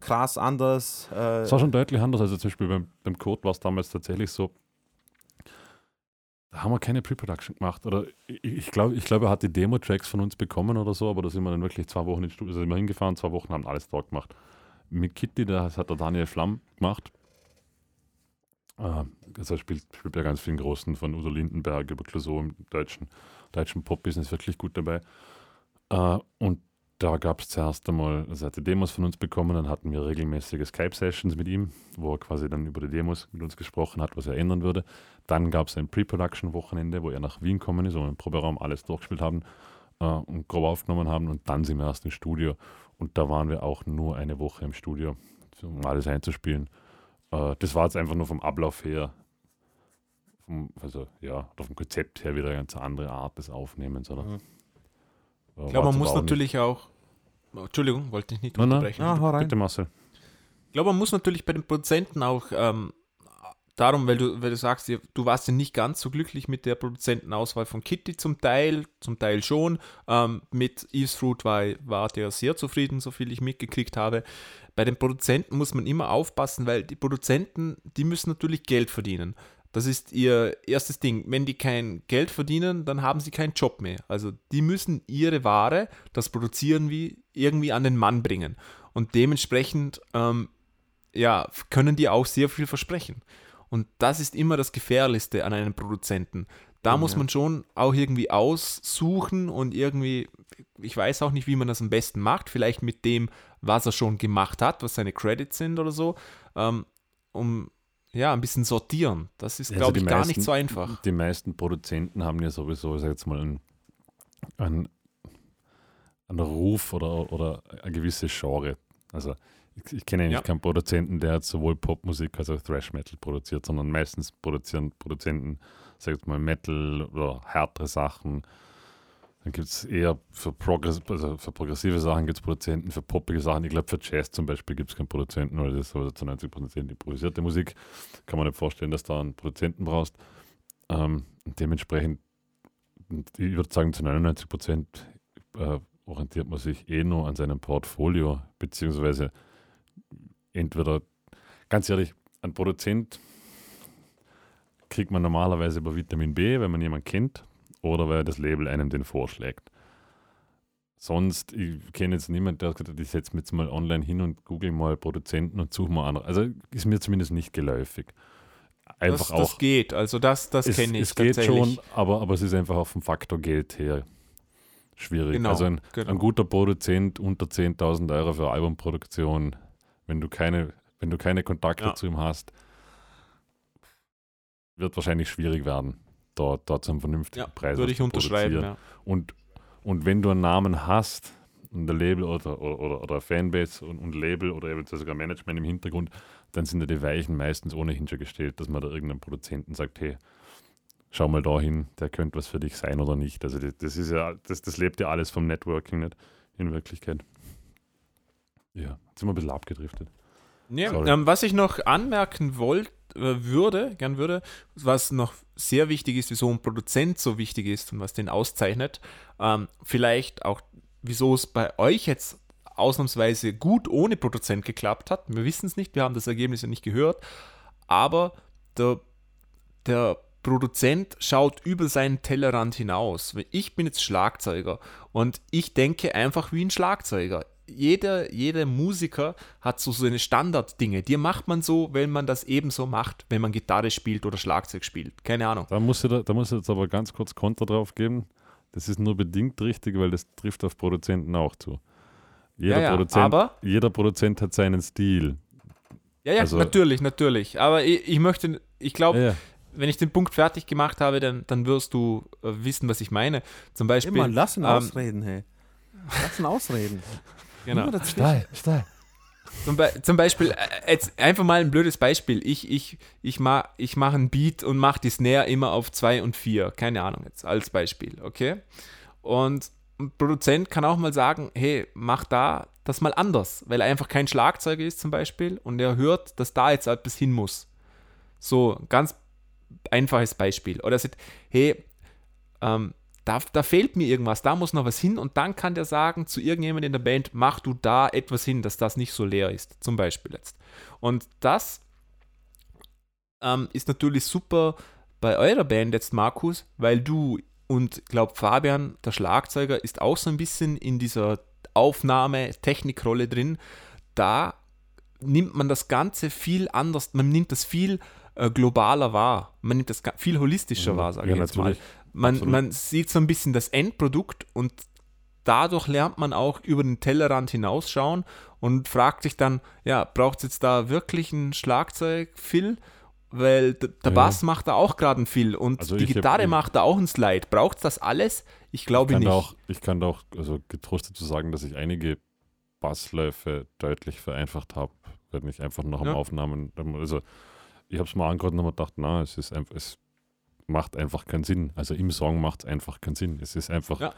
krass anders? Äh, Es war schon deutlich anders. Also zum Beispiel beim, beim Code war es damals tatsächlich so, da haben wir keine Pre-Production gemacht. Oder ich, ich glaube, ich glaub, er hat die Demo-Tracks von uns bekommen oder so, aber da sind wir dann wirklich zwei Wochen ins Studio, also sind wir hingefahren, zwei Wochen haben alles dort gemacht. Mit Kitty, das hat der Daniel Flamm gemacht. Äh, also er spielt, spielt bei ganz vielen Großen, von Udo Lindenberg über Clouseau im deutschen, deutschen Pop-Business wirklich gut dabei. Äh, und da gab es zuerst einmal, also er hatte Demos von uns bekommen, dann hatten wir regelmäßige Skype-Sessions mit ihm, wo er quasi dann über die Demos mit uns gesprochen hat, was er ändern würde. Dann gab es ein Pre-Production-Wochenende, wo er nach Wien gekommen ist, wir im Proberaum alles durchgespielt haben äh, und grob aufgenommen haben und dann sind wir erst im Studio und da waren wir auch nur eine Woche im Studio, um alles einzuspielen. Äh, das war jetzt einfach nur vom Ablauf her, vom, also ja, vom Konzept her wieder eine ganz andere Art des Aufnehmens. Oder? Mhm. Ich glaube, man muss natürlich auch. Entschuldigung, wollte ich nicht Nein, nein. unterbrechen. ah, hau rein. Bitte, Marcel. Ich glaube, man muss natürlich bei den Produzenten auch ähm, darum, weil du, weil du sagst, du warst ja nicht ganz so glücklich mit der Produzentenauswahl von Kitty zum Teil, zum Teil schon. Ähm, mit Eve's Fruit war, war der sehr zufrieden, so viel ich mitgekriegt habe. Bei den Produzenten muss man immer aufpassen, weil die Produzenten, die müssen natürlich Geld verdienen. Das ist ihr erstes Ding. Wenn die kein Geld verdienen, dann haben sie keinen Job mehr. Also die müssen ihre Ware, das Produzieren wie irgendwie an den Mann bringen. Und dementsprechend ähm, ja, können die auch sehr viel versprechen. Und das ist immer das Gefährlichste an einem Produzenten. Da Ja. muss man schon auch irgendwie aussuchen und irgendwie, ich weiß auch nicht, wie man das am besten macht, vielleicht mit dem, was er schon gemacht hat, was seine Credits sind oder so, ähm, um ja, ein bisschen sortieren. Das ist, Also glaube ich, gar meisten- nicht so einfach. Die meisten Produzenten haben ja sowieso, ich sag jetzt mal, einen, einen, einen Ruf oder, oder ein gewisses Genre. Also ich, ich kenne eigentlich Ja. keinen Produzenten, der sowohl Popmusik als auch Thrash Metal produziert, sondern meistens produzieren Produzenten, sag ich jetzt mal, Metal oder härtere Sachen. Dann gibt es eher für, Progress, also für progressive Sachen gibt Produzenten, für poppige Sachen. Ich glaube, für Jazz zum Beispiel gibt es keinen Produzenten, weil das ist sowieso zu 90 Prozent improvisierte Musik. Kann man nicht vorstellen, dass du da einen Produzenten brauchst. Ähm, dementsprechend, ich würde sagen, zu 99 Prozent äh, orientiert man sich eh nur an seinem Portfolio, beziehungsweise entweder, ganz ehrlich, ein Produzent kriegt man normalerweise über Vitamin B, wenn man jemanden kennt, oder weil das Label einem den vorschlägt. sonst, ich kenne jetzt niemanden, der gesagt hat, ich setze mich jetzt mal online hin und google mal Produzenten und suche mal andere. Also ist mir zumindest nicht geläufig. Einfach das, auch. das geht, also das, das kenne ich es geht tatsächlich. schon, aber, aber es ist einfach auch vom Faktor Geld her schwierig. Genau, also ein, genau. ein guter Produzent unter 10.000 Euro für Albumproduktion, wenn du keine, wenn du keine Kontakte Ja. zu ihm hast, wird wahrscheinlich schwierig werden, dort, dort zum vernünftigen Ja, Preis Würde ich zu unterschreiben, ja. Und, und wenn du einen Namen hast, und ein Label oder, oder, oder, Fanbase und, und Label oder eventuell sogar Management im Hintergrund, dann sind ja die Weichen meistens ohnehin schon gestellt, dass man da irgendeinem Produzenten sagt, hey, schau mal da hin, der könnte was für dich sein oder nicht. Also das, das ist ja, das, das lebt ja alles vom Networking nicht in Wirklichkeit. Ja, jetzt sind wir ein bisschen abgedriftet. Ja, Sorry. ähm, was ich noch anmerken wollte, würde, gern würde, was noch sehr wichtig ist, wieso ein Produzent so wichtig ist und was den auszeichnet, ähm, vielleicht auch, wieso es bei euch jetzt ausnahmsweise gut ohne Produzent geklappt hat. Wir wissen es nicht, wir haben das Ergebnis ja nicht gehört, aber der, der Produzent schaut über seinen Tellerrand hinaus. Ich bin jetzt Schlagzeuger und ich denke einfach wie ein Schlagzeuger. Jeder, jeder Musiker hat so seine Standarddinge. Die macht man so, wenn man das ebenso macht, wenn man Gitarre spielt oder Schlagzeug spielt. Keine Ahnung. Da muss ich, da, da muss ich jetzt aber ganz kurz Konter drauf geben. Das ist nur bedingt richtig, weil das trifft auf Produzenten auch zu. Jeder, Ja, ja, Produzent, aber- jeder Produzent hat seinen Stil. Ja, ja, Also- natürlich, natürlich. Aber ich, ich möchte, ich glaube, Ja, ja. wenn ich den Punkt fertig gemacht habe, dann, dann wirst du äh, wissen, was ich meine. Zum Beispiel. Immer, lass ihn ähm, ausreden, hey. Lass ihn ausreden. [LAUGHS] Genau. Dazwischen. steil. Zum, Be zum Beispiel, äh, jetzt einfach mal ein blödes Beispiel. Ich, ich, ich, ma ich mache einen Beat und mache die Snare immer auf 2 und 4. Keine Ahnung jetzt, als Beispiel, okay? Und ein Produzent kann auch mal sagen, hey, mach da das mal anders, weil er einfach kein Schlagzeuger ist zum Beispiel und er hört, dass da jetzt etwas hin muss. So, ganz einfaches Beispiel. Oder er sagt, hey, ähm, da, da fehlt mir irgendwas, da muss noch was hin und dann kann der sagen zu irgendjemandem in der Band, mach du da etwas hin, dass das nicht so leer ist, zum Beispiel jetzt. Und das ähm, ist natürlich super bei eurer Band jetzt, Markus, weil du und glaub Fabian, der Schlagzeuger, ist auch so ein bisschen in dieser Aufnahme-Technikrolle drin. Da nimmt man das Ganze viel anders, man nimmt das viel äh, globaler wahr, man nimmt das viel holistischer Ja, wahr, sage ja, ich jetzt mal. Man, Absolut. man sieht so ein bisschen das Endprodukt und dadurch lernt man auch über den Tellerrand hinausschauen und fragt sich dann, ja, braucht es jetzt da wirklich ein Schlagzeug-Fill? Weil d- der Ja. Bass macht da auch gerade ein Fill und Also die hab- Gitarre ich- macht da auch ein Slide. Braucht es das alles? Ich glaube ich kann nicht. Auch, ich kann da auch also getrost dazu sagen, dass ich einige Bassläufe deutlich vereinfacht habe, wenn ich einfach nach dem Ja. Aufnahmen, also ich habe es mal angehört und habe gedacht, na, es ist einfach, es macht einfach keinen Sinn. Also im Song macht es einfach keinen Sinn. Es ist einfach, Ja.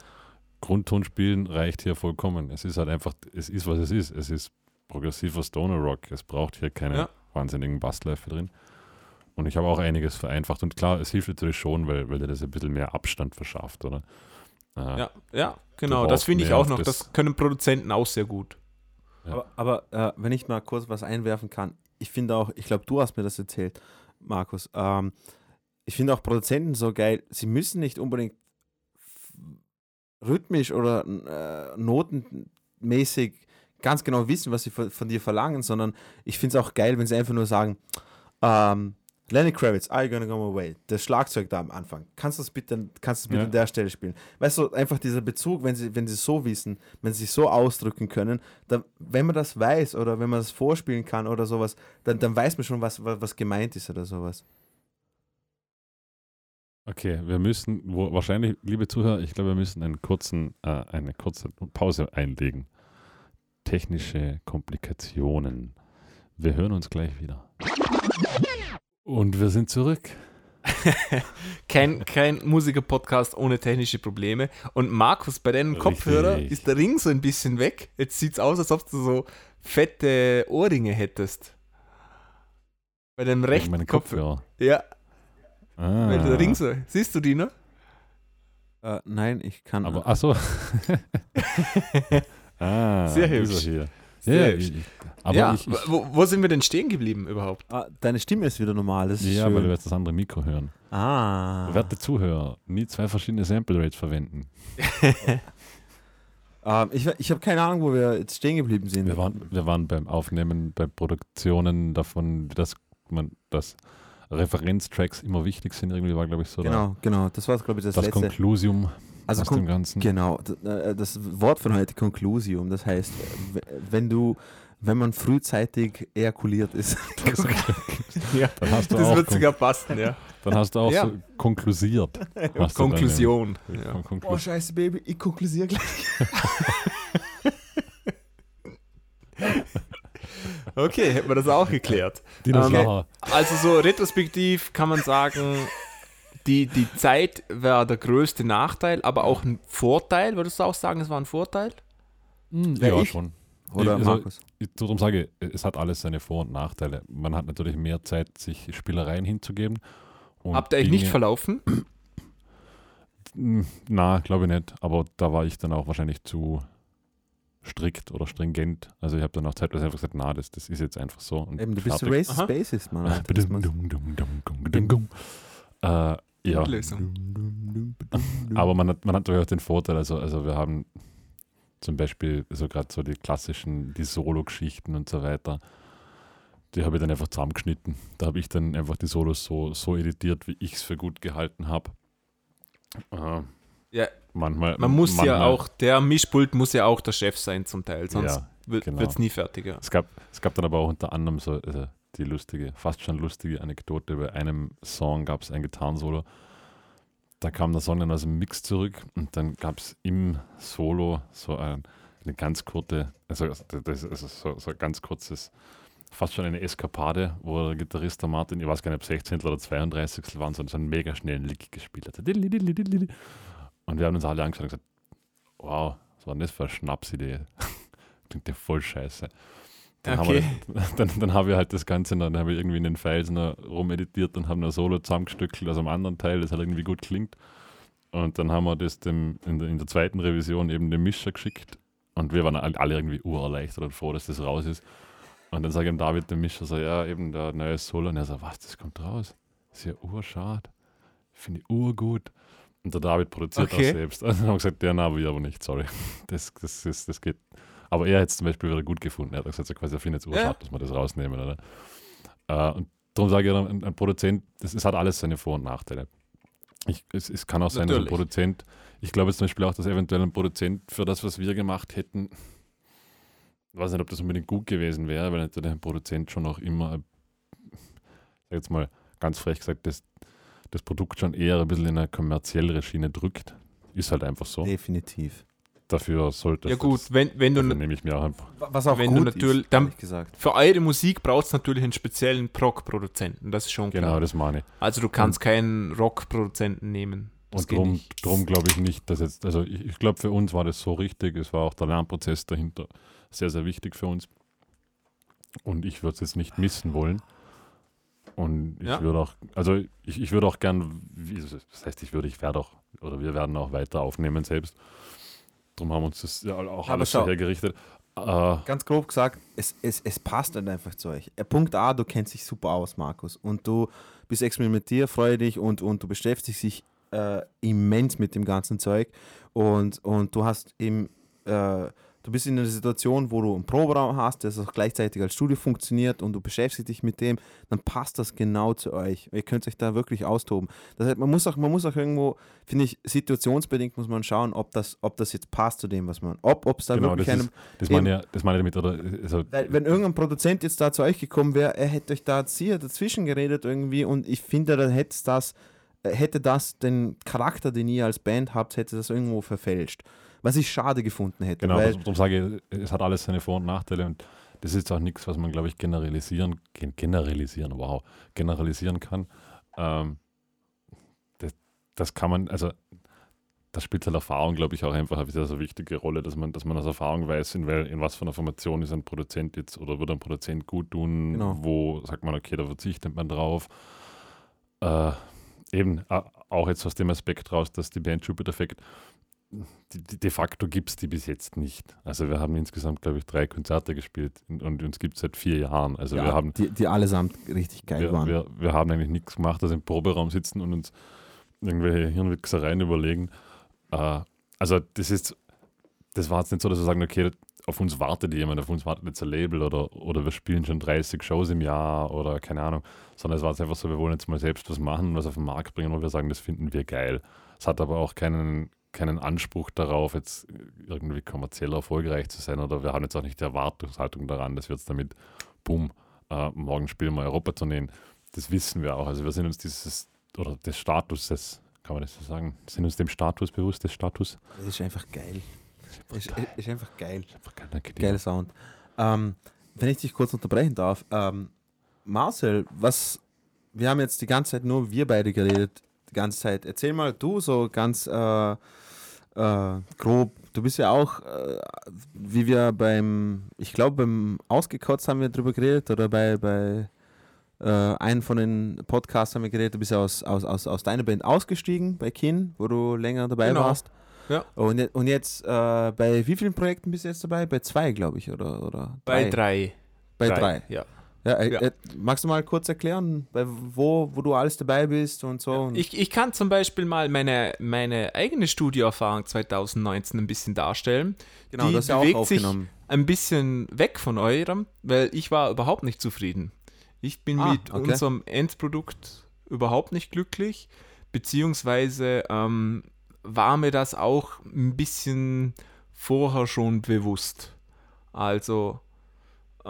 Grundton spielen reicht hier vollkommen. Es ist halt einfach, es ist, was es ist. Es ist progressiver Stoner Rock. Es braucht hier keine Ja. wahnsinnigen Bassläufe drin. Und ich habe auch einiges vereinfacht. Und klar, es hilft natürlich schon, weil, weil dir das ein bisschen mehr Abstand verschafft, oder? Äh, ja, ja, genau. Das finde ich auch noch. das- Das können Produzenten auch sehr gut. Ja. Aber, aber äh, wenn ich mal kurz was einwerfen kann, ich finde auch, ich glaube, du hast mir das erzählt, Markus. Ähm, ich finde auch Produzenten so geil, sie müssen nicht unbedingt rhythmisch oder äh, notenmäßig ganz genau wissen, was sie von, von dir verlangen, sondern ich finde es auch geil, wenn sie einfach nur sagen, ähm, Lenny Kravitz, Are You Gonna Go Away? Das Schlagzeug da am Anfang. Kannst du es bitte, kannst du bitte Ja. an der Stelle spielen? Weißt du, einfach dieser Bezug, wenn sie, wenn sie so wissen, wenn sie sich so ausdrücken können, dann, wenn man das weiß oder wenn man das vorspielen kann oder sowas, dann, dann weiß man schon, was, was, was gemeint ist oder sowas. Okay, wir müssen, wo, wahrscheinlich, liebe Zuhörer, ich glaube, wir müssen einen kurzen, äh, eine kurze Pause einlegen. Technische Komplikationen. Wir hören uns gleich wieder. Und wir sind zurück. [LAUGHS] Kein, kein Musiker-Podcast ohne technische Probleme. Und Markus, bei deinem Richtig. Kopfhörer ist der Ring so ein bisschen weg. Jetzt sieht es aus, als ob du so fette Ohrringe hättest. Bei deinem rechten. Kopfhörer. Ja, Ah, weil der Ring so. Siehst du die, ne? Äh, nein, ich kann. aber, ach so. [LAUGHS] [LAUGHS] ah, Sehr hübsch. Hier. Sehr ja, hübsch. aber ja, ich, ich, wo, wo sind wir denn stehen geblieben überhaupt? ah, deine Stimme ist wieder normal. Das ist ja, schön. weil wir jetzt das andere Mikro hören. ah. Werte Zuhörer, nie zwei verschiedene Sample Rates verwenden. [LAUGHS] Ähm, ich ich habe keine Ahnung, wo wir jetzt stehen geblieben sind. Wir waren, wir waren beim Aufnehmen, bei Produktionen davon, dass man, dass Referenztracks immer wichtig sind. Irgendwie war, glaube ich, so genau, genau. Das war, glaube ich, das, das letzte. Konklusium Also aus dem Ganzen. genau, äh, das Wort von heute Conclusium. Das heißt, wenn du, wenn man frühzeitig ejakuliert ist. [LAUGHS] [LAUGHS] Ja, Dann hast du das auch, wird sogar passen, ja. dann hast du auch Ja. so konklusiert. [LAUGHS] du dann Konklusion. ja. Ja. Kon- Konklu- Oh, scheiße, Baby, ich konklusiere gleich. Okay, hätten wir das auch geklärt. Dinosaurier. Also so retrospektiv kann man sagen, die, die Zeit war der größte Nachteil, aber auch ein Vorteil. Würdest du auch sagen, es war ein Vorteil? Wer, ja, ich? schon. Oder Also, Markus? Ich darum sage, es hat alles seine Vor- und Nachteile. Man hat natürlich mehr Zeit, sich Spielereien hinzugeben. und Habt ihr euch nicht verlaufen? Hm, Na, glaube ich nicht. Aber da war ich dann auch wahrscheinlich zu strikt oder stringent. Also ich habe dann auch zeitweise einfach gesagt, na, das, das ist jetzt einfach so. Und Eben, du bist fertig. Racist Aha. Bassist, Mann. [LAUGHS] Äh, ja, Lösung. aber man hat, man hat natürlich auch den Vorteil, also, also wir haben zum Beispiel so gerade so die klassischen, die Solo-Geschichten und so weiter, die habe ich dann einfach zusammengeschnitten. Da habe ich dann einfach die Solos so, so editiert, wie ich es für gut gehalten habe. Äh, Ja, manchmal, man muss ja manchmal- auch, der Mischpult muss ja auch der Chef sein zum Teil, sonst Ja, wird genau. es nie fertig. Ja. Es gab, es gab dann aber auch unter anderem so also die lustige, fast schon lustige Anekdote. Bei einem Song gab es ein Gitarrensolo. Da kam der Song dann aus dem Mix zurück und dann gab es im Solo so ein, eine ganz kurze, also das ist also so, so ein ganz kurzes, fast schon eine Eskapade, wo der Gitarrist der Martin, ich weiß gar nicht, ob 16. oder 32. waren, sondern so einen mega schnellen Lick gespielt hat. Und wir haben uns alle angeschaut und gesagt, wow, was war denn das für eine Schnapsidee? [LAUGHS] Klingt ja voll scheiße. Dann, Okay. haben wir, [LAUGHS] dann, dann habe ich halt das Ganze, dann habe ich irgendwie in den Files noch rumeditiert und haben ein Solo zusammengestückelt aus einem anderen Teil, das halt irgendwie gut klingt. Und dann haben wir das dem, in, der, in der zweiten Revision eben dem Mischer geschickt und wir waren alle irgendwie urerleichtert und froh, dass das raus ist. Und dann sage ich dem David, dem Mischer, so, ja, eben der neue Solo. Und er sagt, was, das kommt raus? Das ist ja urschade. Finde ich urgut. Und der David produziert Okay. auch selbst. [LAUGHS] Dann haben gesagt, ja, na, wir aber nicht, sorry. [LAUGHS] Das, das, ist, das geht. Aber er hat es zum Beispiel wieder gut gefunden. Er hat gesagt, so quasi, er findet es urschade, Ja. dass wir das rausnehmen. Oder? Äh, und darum sage ich, ein, ein Produzent, das ist, hat alles seine Vor- und Nachteile. Ich, es, es kann auch sein, dass ein Natürlich. Produzent, ich glaube jetzt zum Beispiel auch, dass eventuell ein Produzent für das, was wir gemacht hätten, ich weiß nicht, ob das unbedingt gut gewesen wäre, weil natürlich ein Produzent schon auch immer, äh, ich sag jetzt mal ganz frech gesagt, das, das Produkt schon eher ein bisschen in eine kommerziellere Schiene drückt. Ist halt einfach so. Definitiv. Dafür sollte Ja es gut, das, wenn, wenn du dafür nehme ich mir auch einfach. Was auch Wenn du gut natürlich- ist, dann- ehrlich gesagt. für eure Musik brauchst du natürlich einen speziellen Prog-Produzenten, das ist schon Genau, klar. das meine ich. Also du kannst keinen Rock-Produzenten nehmen. Das Und drum, drum glaube ich nicht, dass jetzt, also ich, ich glaube für uns war das so richtig, es war auch der Lernprozess dahinter sehr, sehr wichtig für uns. Und ich würde es jetzt nicht missen wollen. Und ich Ja. würde auch, also ich, ich würde auch gern, das heißt, ich würde, ich werde auch, oder wir werden auch weiter aufnehmen selbst. Darum haben wir uns das ja auch Aber alles so hergerichtet. Äh, Ganz grob gesagt, es, es, es passt halt einfach zu euch. Äh, Punkt A, du kennst dich super aus, Markus. Und du bist experimentierfreudig und, und du beschäftigst dich äh, immens mit dem ganzen Zeug. Und, und du hast eben, äh, du bist in einer Situation, wo du einen Proberaum hast, der auch gleichzeitig als Studio funktioniert und du beschäftigst dich mit dem, dann passt das genau zu euch. Ihr könnt euch da wirklich austoben. Das heißt, man muss auch, man muss auch irgendwo, finde ich, situationsbedingt muss man schauen, ob das, ob das jetzt passt zu dem, was man, ob es da genau, wirklich das, einem ist, das meine ich, das meine ich damit, oder? Also, weil, wenn irgendein Produzent jetzt da zu euch gekommen wäre, er hätte euch da hier dazwischen geredet irgendwie und ich finde, dann hätte das, äh, hätte das den Charakter, den ihr als Band habt, hätte das irgendwo verfälscht. Was ich schade gefunden hätte. Genau, weil, darum sage ich, es hat alles seine Vor- und Nachteile und das ist auch nichts, was man, glaube ich, generalisieren, gen- generalisieren, wow, generalisieren kann. Ähm, das, das kann man, also das spielt halt Erfahrung, glaube ich, auch einfach eine sehr, sehr wichtige Rolle, dass man, dass man aus Erfahrung weiß, in, wel, in was für einer Formation ist ein Produzent jetzt oder wird ein Produzent gut tun, Genau. wo sagt man, okay, da verzichtet man drauf. Äh, eben, äh, auch jetzt aus dem Aspekt raus, dass die Band Jupiter Effect de facto gibt es die bis jetzt nicht. Also wir haben insgesamt, glaube ich, drei Konzerte gespielt und, und uns gibt es seit vier Jahren. Also ja, wir haben die, die allesamt richtig geil wir, waren. wir, wir haben eigentlich nichts gemacht, also im Proberaum sitzen und uns irgendwelche Hirnwichsereien überlegen. Äh, also das ist, das war jetzt nicht so, dass wir sagen, okay, auf uns wartet jemand, auf uns wartet jetzt ein Label oder, oder wir spielen schon 30 Shows im Jahr oder keine Ahnung, sondern es war jetzt einfach so, wir wollen jetzt mal selbst was machen, was auf den Markt bringen, wo wir sagen, das finden wir geil. Es hat aber auch keinen, keinen Anspruch darauf, jetzt irgendwie kommerziell erfolgreich zu sein oder wir haben jetzt auch nicht die Erwartungshaltung daran, dass wir jetzt damit, boom, äh, morgen spielen wir Europa-Tourneen. Das wissen wir auch. Also wir sind uns dieses, oder des Statuses, kann man das so sagen, sind uns dem Status bewusst, des Status. Das ist einfach geil. Ist, ist einfach geil. Einfach geiler Gedicht. Geiler Sound. Ähm, wenn ich dich kurz unterbrechen darf, ähm, Marcel, was, wir haben jetzt die ganze Zeit nur wir beide geredet, die ganze Zeit. Erzähl mal du so ganz äh, äh, grob, du bist ja auch, äh, wie wir beim, ich glaube beim Ausgekotzt haben wir drüber geredet oder bei, bei äh, einem von den Podcasts haben wir geredet, du bist ja aus, aus, aus, aus deiner Band ausgestiegen bei Kin, wo du länger dabei Genau. warst. Ja. Und, und jetzt, äh, bei wie vielen Projekten bist du jetzt dabei? Bei zwei, glaube ich, oder? oder Bei drei. Bei drei. Ja. Ja, Ja. Äh, magst du mal kurz erklären, wo, wo du alles dabei bist und so? und Ich, ich kann zum Beispiel mal meine, meine eigene Studioerfahrung 2019 ein bisschen darstellen. genau, die das ja auch bewegt sich aufgenommen. ein bisschen weg von eurem, weil ich war überhaupt nicht zufrieden. Ich bin Ah, mit okay. unserem Endprodukt überhaupt nicht glücklich, beziehungsweise ähm, war mir das auch ein bisschen vorher schon bewusst. Also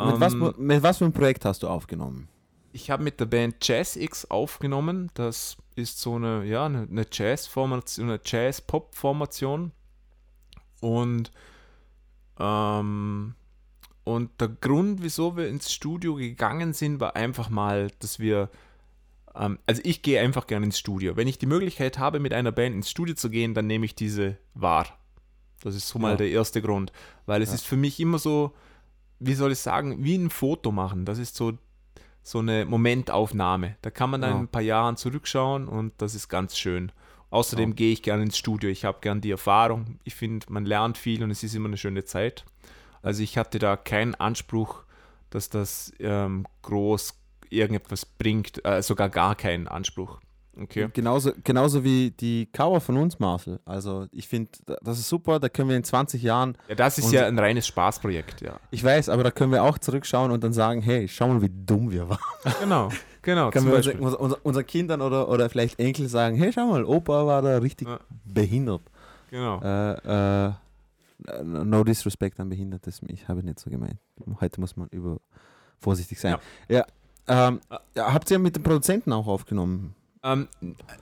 mit, was, ähm, mit was für ein Projekt hast du aufgenommen? ich habe mit der Band Jazz X aufgenommen. Das ist so eine, ja, eine, Jazz-Formation, eine Jazz-Pop-Formation. Und, ähm, und der Grund, wieso wir ins Studio gegangen sind, war einfach mal, dass wir, ähm, also ich gehe einfach gerne ins Studio. Wenn ich die Möglichkeit habe, mit einer Band ins Studio zu gehen, dann nehme ich diese wahr. Das ist so mal Ja. der erste Grund. Weil es Ja. ist für mich immer so, wie soll ich sagen, wie ein Foto machen. Das ist so so eine Momentaufnahme. Da kann man dann Ja. in ein paar Jahren zurückschauen und das ist ganz schön. Außerdem Ja. gehe ich gerne ins Studio. Ich habe gern die Erfahrung. Ich finde, man lernt viel und es ist immer eine schöne Zeit. Also ich hatte da keinen Anspruch, dass das ähm, groß irgendetwas bringt, äh, sogar gar keinen Anspruch. Okay. Genauso, genauso wie die Cover von uns, Marcel. Also ich finde, das ist super, da können wir in 20 Jahren, Ja, das ist ja ein reines Spaßprojekt, ja. ich weiß, aber da können wir auch zurückschauen und dann sagen, hey, schau mal, wie dumm wir waren. Genau, genau. Können wir Beispiel. unser, unser, unseren Kindern oder, oder vielleicht Enkel sagen, hey, schau mal, Opa war da richtig Ja. behindert. Genau. Äh, äh, no disrespect an Behindertes, ich habe nicht so gemeint. Heute muss man über vorsichtig sein. Ja. ähm, ja, habt ihr mit dem Produzenten auch aufgenommen? Ähm,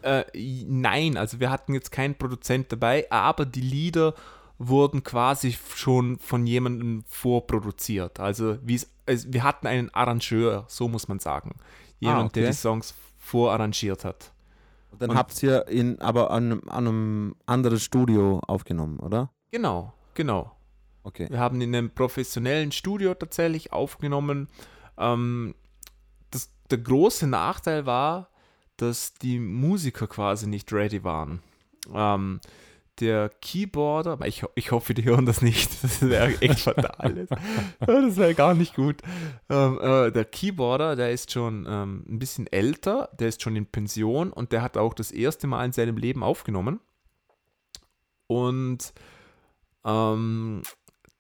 äh, nein, also wir hatten jetzt keinen Produzent dabei, aber die Lieder wurden quasi schon von jemandem vorproduziert. Also, wie es, also wir hatten einen Arrangeur, so muss man sagen. Jemand, Ah, okay. der die Songs vorarrangiert hat. Dann Und- habt ihr ihn aber an, an einem anderen Studio aufgenommen, oder? Genau, genau. Okay. Wir haben in einem professionellen Studio tatsächlich aufgenommen. Ähm, das, der große Nachteil war, dass die Musiker quasi nicht ready waren. Ähm, der Keyboarder, ich, ich hoffe, die hören das nicht, [LAUGHS] das wäre echt fatal. [LAUGHS] das wäre gar nicht gut. Ähm, äh, der Keyboarder, der ist schon ähm, ein bisschen älter, der ist schon in Pension und der hat auch das erste Mal in seinem Leben aufgenommen. Und ähm,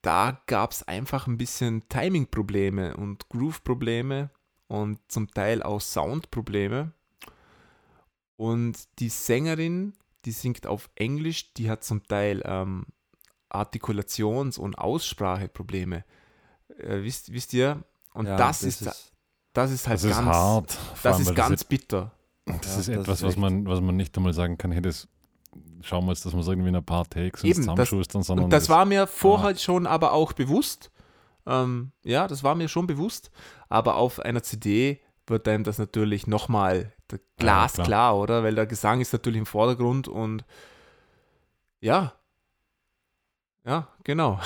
da gab es einfach ein bisschen Timing-Probleme und Groove-Probleme und zum Teil auch Sound-Probleme. Und die Sängerin, die singt auf Englisch, die hat zum Teil ähm, Artikulations- und Ausspracheprobleme. Äh, wisst, wisst ihr? Und Ja, das, ist, das ist halt Das ist ganz, hart. vor das ist ganz bitter. Das Ja, ist das etwas, ist was, man, was man nicht einmal sagen kann, hey, das schauen wir jetzt, dass wir es irgendwie in ein paar Takes uns Eben, das- zusammenschustern, sondern Und das war mir vorher Ah. schon aber auch bewusst. Ähm, ja, das war mir schon bewusst. Aber auf einer CD wird dann das natürlich nochmal glasklar, oder? Weil der Gesang ist natürlich im Vordergrund und ja. Ja, genau.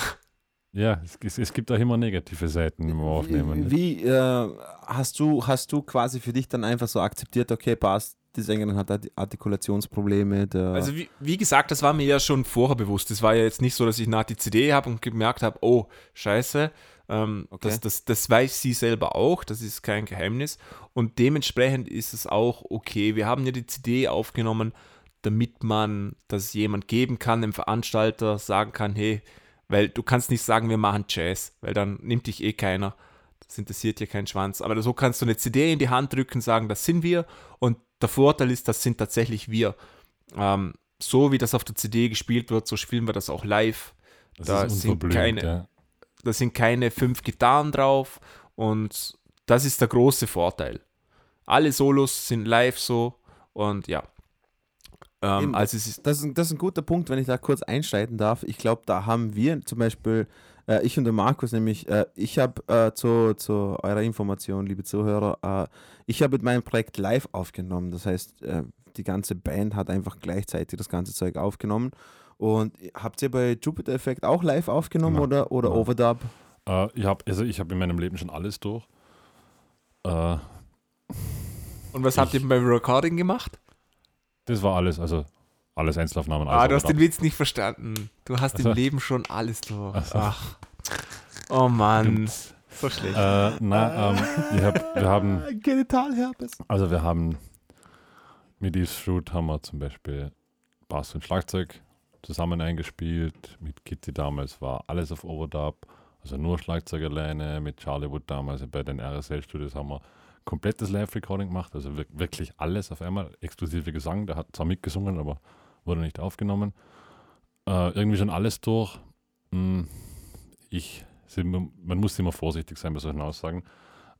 Ja, es, es, es gibt auch immer negative Seiten im Aufnehmen. Wie äh, hast du hast du quasi für dich dann einfach so akzeptiert, okay, passt, die Sängerin hat Arti- Artikulationsprobleme, der Also wie, wie gesagt, das war mir ja schon vorher bewusst. Es war ja jetzt nicht so, dass ich nach die CD habe und gemerkt habe, oh, scheiße. Ähm, Okay. das, das, das weiß sie selber auch, das ist kein Geheimnis. Und dementsprechend ist es auch okay. Wir haben ja die CD aufgenommen, damit man das jemand geben kann, dem Veranstalter sagen kann, hey, Weil du kannst nicht sagen, wir machen Jazz, weil dann nimmt dich eh keiner. Das interessiert dir keinen Schwanz. Aber so kannst du eine CD in die Hand drücken, sagen, das sind wir. Und der Vorteil ist, das sind tatsächlich wir. Ähm, so wie das auf der CD gespielt wird, so spielen wir das auch live. Das Da ist sind keine- ja. Da sind keine fünf Gitarren drauf und das ist der große Vorteil. Alle Solos sind live so und ja. Ähm, Eben, also ist, Das ist, ein- das ist ein guter Punkt, wenn ich da kurz einsteigen darf. Ich glaube, da haben wir zum Beispiel, äh, ich und der Markus, nämlich, äh, ich habe äh, zu, zu eurer Information, liebe Zuhörer, äh, ich habe mit meinem Projekt live aufgenommen. Das heißt, äh, die ganze Band hat einfach gleichzeitig das ganze Zeug aufgenommen. Und habt ihr bei Jupiter Effect auch live aufgenommen Nein. oder, oder Nein. Overdub? Äh, ich habe also ich hab in meinem Leben schon alles durch. Äh, und was habt ihr beim Recording gemacht? das war alles, also alles Einzelaufnahmen. Ah, alles du hast den Witz nicht verstanden. Du hast im Also- Leben schon alles durch. Also- Ach. Oh Mann. So schlecht. Äh, na, ähm, ich hab, wir haben, [LAUGHS] Genitalherpes. also wir haben mit Eve's Fruit haben wir zum Beispiel Bass und Schlagzeug zusammen eingespielt. Mit Kitty damals war alles auf Overdub, also nur Schlagzeug alleine. Mit Charlie Wood damals bei den RSL Studios haben wir komplettes Live-Recording gemacht, also wir- wirklich alles auf einmal, exklusive Gesang. Der hat zwar mitgesungen, aber wurde nicht aufgenommen. Äh, irgendwie schon alles durch. Hm, Ich, man muss immer vorsichtig sein bei solchen Aussagen,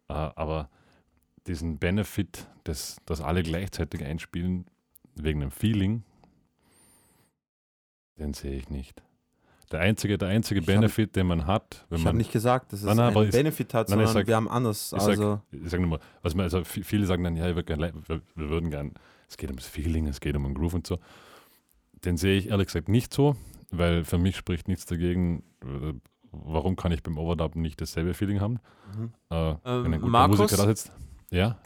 äh, aber diesen Benefit, dass, dass alle gleichzeitig einspielen, wegen dem Feeling, den sehe ich nicht. Der einzige, der einzige Ich hab- Benefit, den man hat, wenn Ich habe man nicht gesagt, dass es Nein, nein, aber einen ist- Benefit hat, nein, ich sondern sag- wir haben anders. ich sag- Also, ich sage nur mal, was man, also vi- viele sagen dann, ja, ich li- wir, wir würden gern, es geht ums Feeling, es geht um den Groove und so. Den sehe ich ehrlich gesagt nicht so, weil für mich spricht nichts dagegen, äh, warum kann ich beim Overdub nicht dasselbe Feeling haben? mhm. Äh, wenn ein guter Markus? Musiker da sitzt. Ja,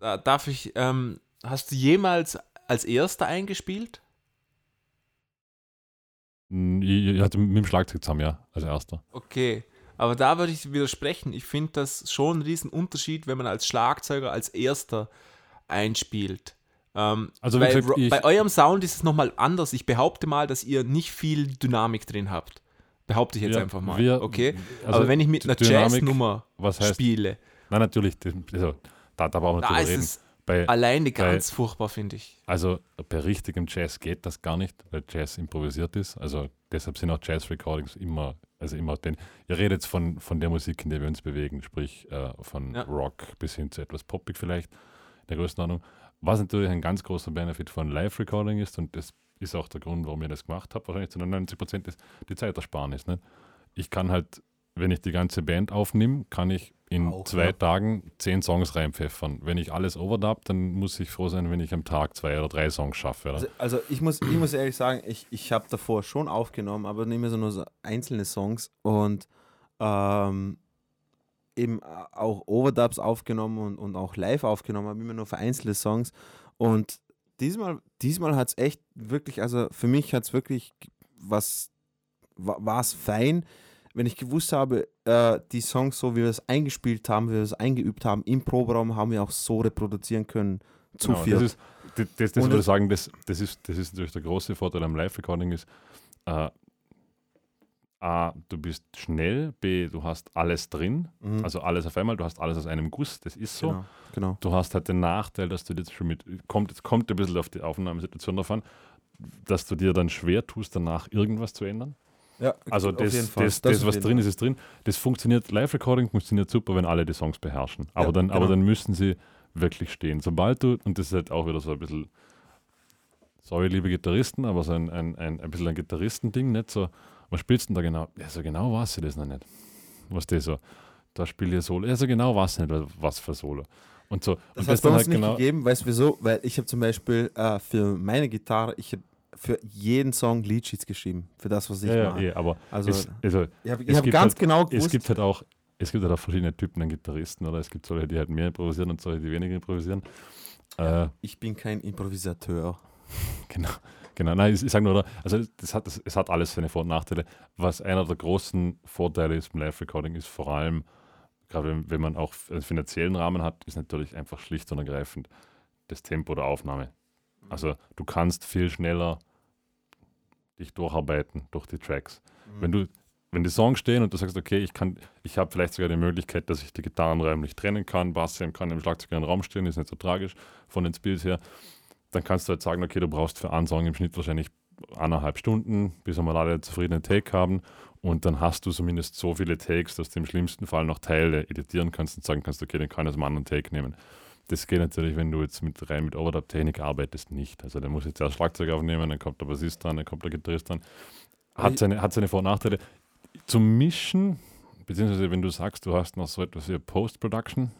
Äh, Darf ich, ähm, hast du jemals als Erster eingespielt? Mm, ich, hatte mit dem Schlagzeug zusammen, ja, als erster. Okay, aber da würde ich widersprechen. Ich finde das schon ein Riesenunterschied, wenn man als Schlagzeuger als Erster einspielt. Ähm, Also bei, gesagt, bei eurem Sound ist es nochmal anders. Ich behaupte mal, dass ihr nicht viel Dynamik drin habt. Behaupte ich jetzt Wir- einfach mal. wir- okay? also aber wenn ich mit einer Jazznummer spiele, nein, natürlich, also, da, da brauchen wir drüber ist reden. es Bei, alleine ganz furchtbar, finde ich. Also bei richtigem Jazz geht das gar nicht, weil Jazz improvisiert ist. Also deshalb sind auch Jazz-Recordings immer, also immer den. Ihr redet jetzt von, von der Musik, in der wir uns bewegen, sprich äh, von Ja. Rock bis hin zu etwas poppig vielleicht, in der Größenordnung. Was natürlich ein ganz großer Benefit von Live-Recording ist, und das ist auch der Grund, warum ich das gemacht habe, wahrscheinlich zu 99 Prozent ist die Zeitersparnis. Ne? Ich kann halt, wenn ich die ganze Band aufnehme, kann ich in Auch, zwei ja. Tagen zehn Songs reinpfeffern. Wenn ich alles overdub, dann muss ich froh sein, wenn ich am Tag zwei oder drei Songs schaffe. Oder? Also, also ich, muss, ich muss ehrlich sagen, ich, ich habe davor schon aufgenommen, aber nicht mehr so nur so einzelne Songs und ähm, eben auch Overdubs aufgenommen und, und auch live aufgenommen, aber immer nur für einzelne Songs. Und diesmal, diesmal hat es echt wirklich, also für mich hat es wirklich was, war es fein, wenn ich gewusst habe, äh, die Songs, so wie wir es eingespielt haben, wie wir es eingeübt haben, im Proberaum haben wir auch so reproduzieren können. Zu Genau, viert. das ist, das, das, das würde ich sagen, das, das, ist, das ist natürlich der große Vorteil am Live-Recording ist, äh, A, du bist schnell, B, du hast alles drin, Mhm. also alles auf einmal, du hast alles aus einem Guss, das ist so. Genau, genau. Du hast halt den Nachteil, dass du jetzt schon mit, kommt, es kommt ein bisschen auf die Aufnahmesituation davon, dass du dir dann schwer tust, danach irgendwas zu ändern. Ja, Also das, das, das, auf was drin ist, ist drin. Das funktioniert, Live-Recording funktioniert super, wenn alle die Songs beherrschen. Aber, Ja, dann, aber genau. dann müssen sie wirklich stehen. Sobald du, und das ist halt auch wieder so ein bisschen, sorry, liebe Gitarristen, aber so ein, ein, ein, ein bisschen ein Gitarristending, nicht so, was spielst du denn da genau? Ja, so genau weiß ich das noch nicht. Was das so, da spiele ich Solo. Ja, so genau weiß ich nicht, was für Solo. Und so, Das und hat es bei dann uns nicht genau, gegeben, weißt du wieso? Weil ich habe zum Beispiel äh, für meine Gitarre, ich habe für jeden Song Leadsheets geschrieben, für das, was ich ja, ja, mache. eh, aber Also es, also, ich habe es hab ganz halt- genau es gewusst, gibt halt auch, es gibt halt auch verschiedene Typen an Gitarristen, oder? Es gibt solche, die halt mehr improvisieren und solche, die weniger improvisieren. Äh, ich bin kein Improvisateur. Genau, genau. Nein, ich, ich sage nur, oder? also das hat, das, es hat alles seine Vor- und Nachteile. Was einer der großen Vorteile ist beim Live-Recording, ist vor allem, gerade wenn, wenn man auch einen finanziellen Rahmen hat, ist natürlich einfach schlicht und ergreifend das Tempo der Aufnahme. Also du kannst viel schneller dich durcharbeiten durch die Tracks. Mhm. Wenn du wenn die Songs stehen und du sagst, okay, ich kann, ich habe vielleicht sogar die Möglichkeit, dass ich die Gitarren räumlich trennen kann, Bass kann im Schlagzeug in einem Raum stehen, ist nicht so tragisch von den Spills her, dann kannst du halt sagen, okay, du brauchst für einen Song im Schnitt wahrscheinlich eineinhalb Stunden, bis wir mal alle zufriedenen Take haben und dann hast du zumindest so viele Takes, dass du im schlimmsten Fall noch Teile editieren kannst und sagen kannst, okay, den kann ich aus einem anderen Take nehmen. Das geht natürlich, wenn du jetzt mit rein mit Overdub-Technik arbeitest, nicht. Also der muss jetzt erst Schlagzeug aufnehmen, dann kommt der Bassist dran, dann kommt der Gitarrist dran. Hat seine, hat seine Vor- und Nachteile. Zum Mischen, beziehungsweise wenn du sagst, du hast noch so etwas wie Post-Production,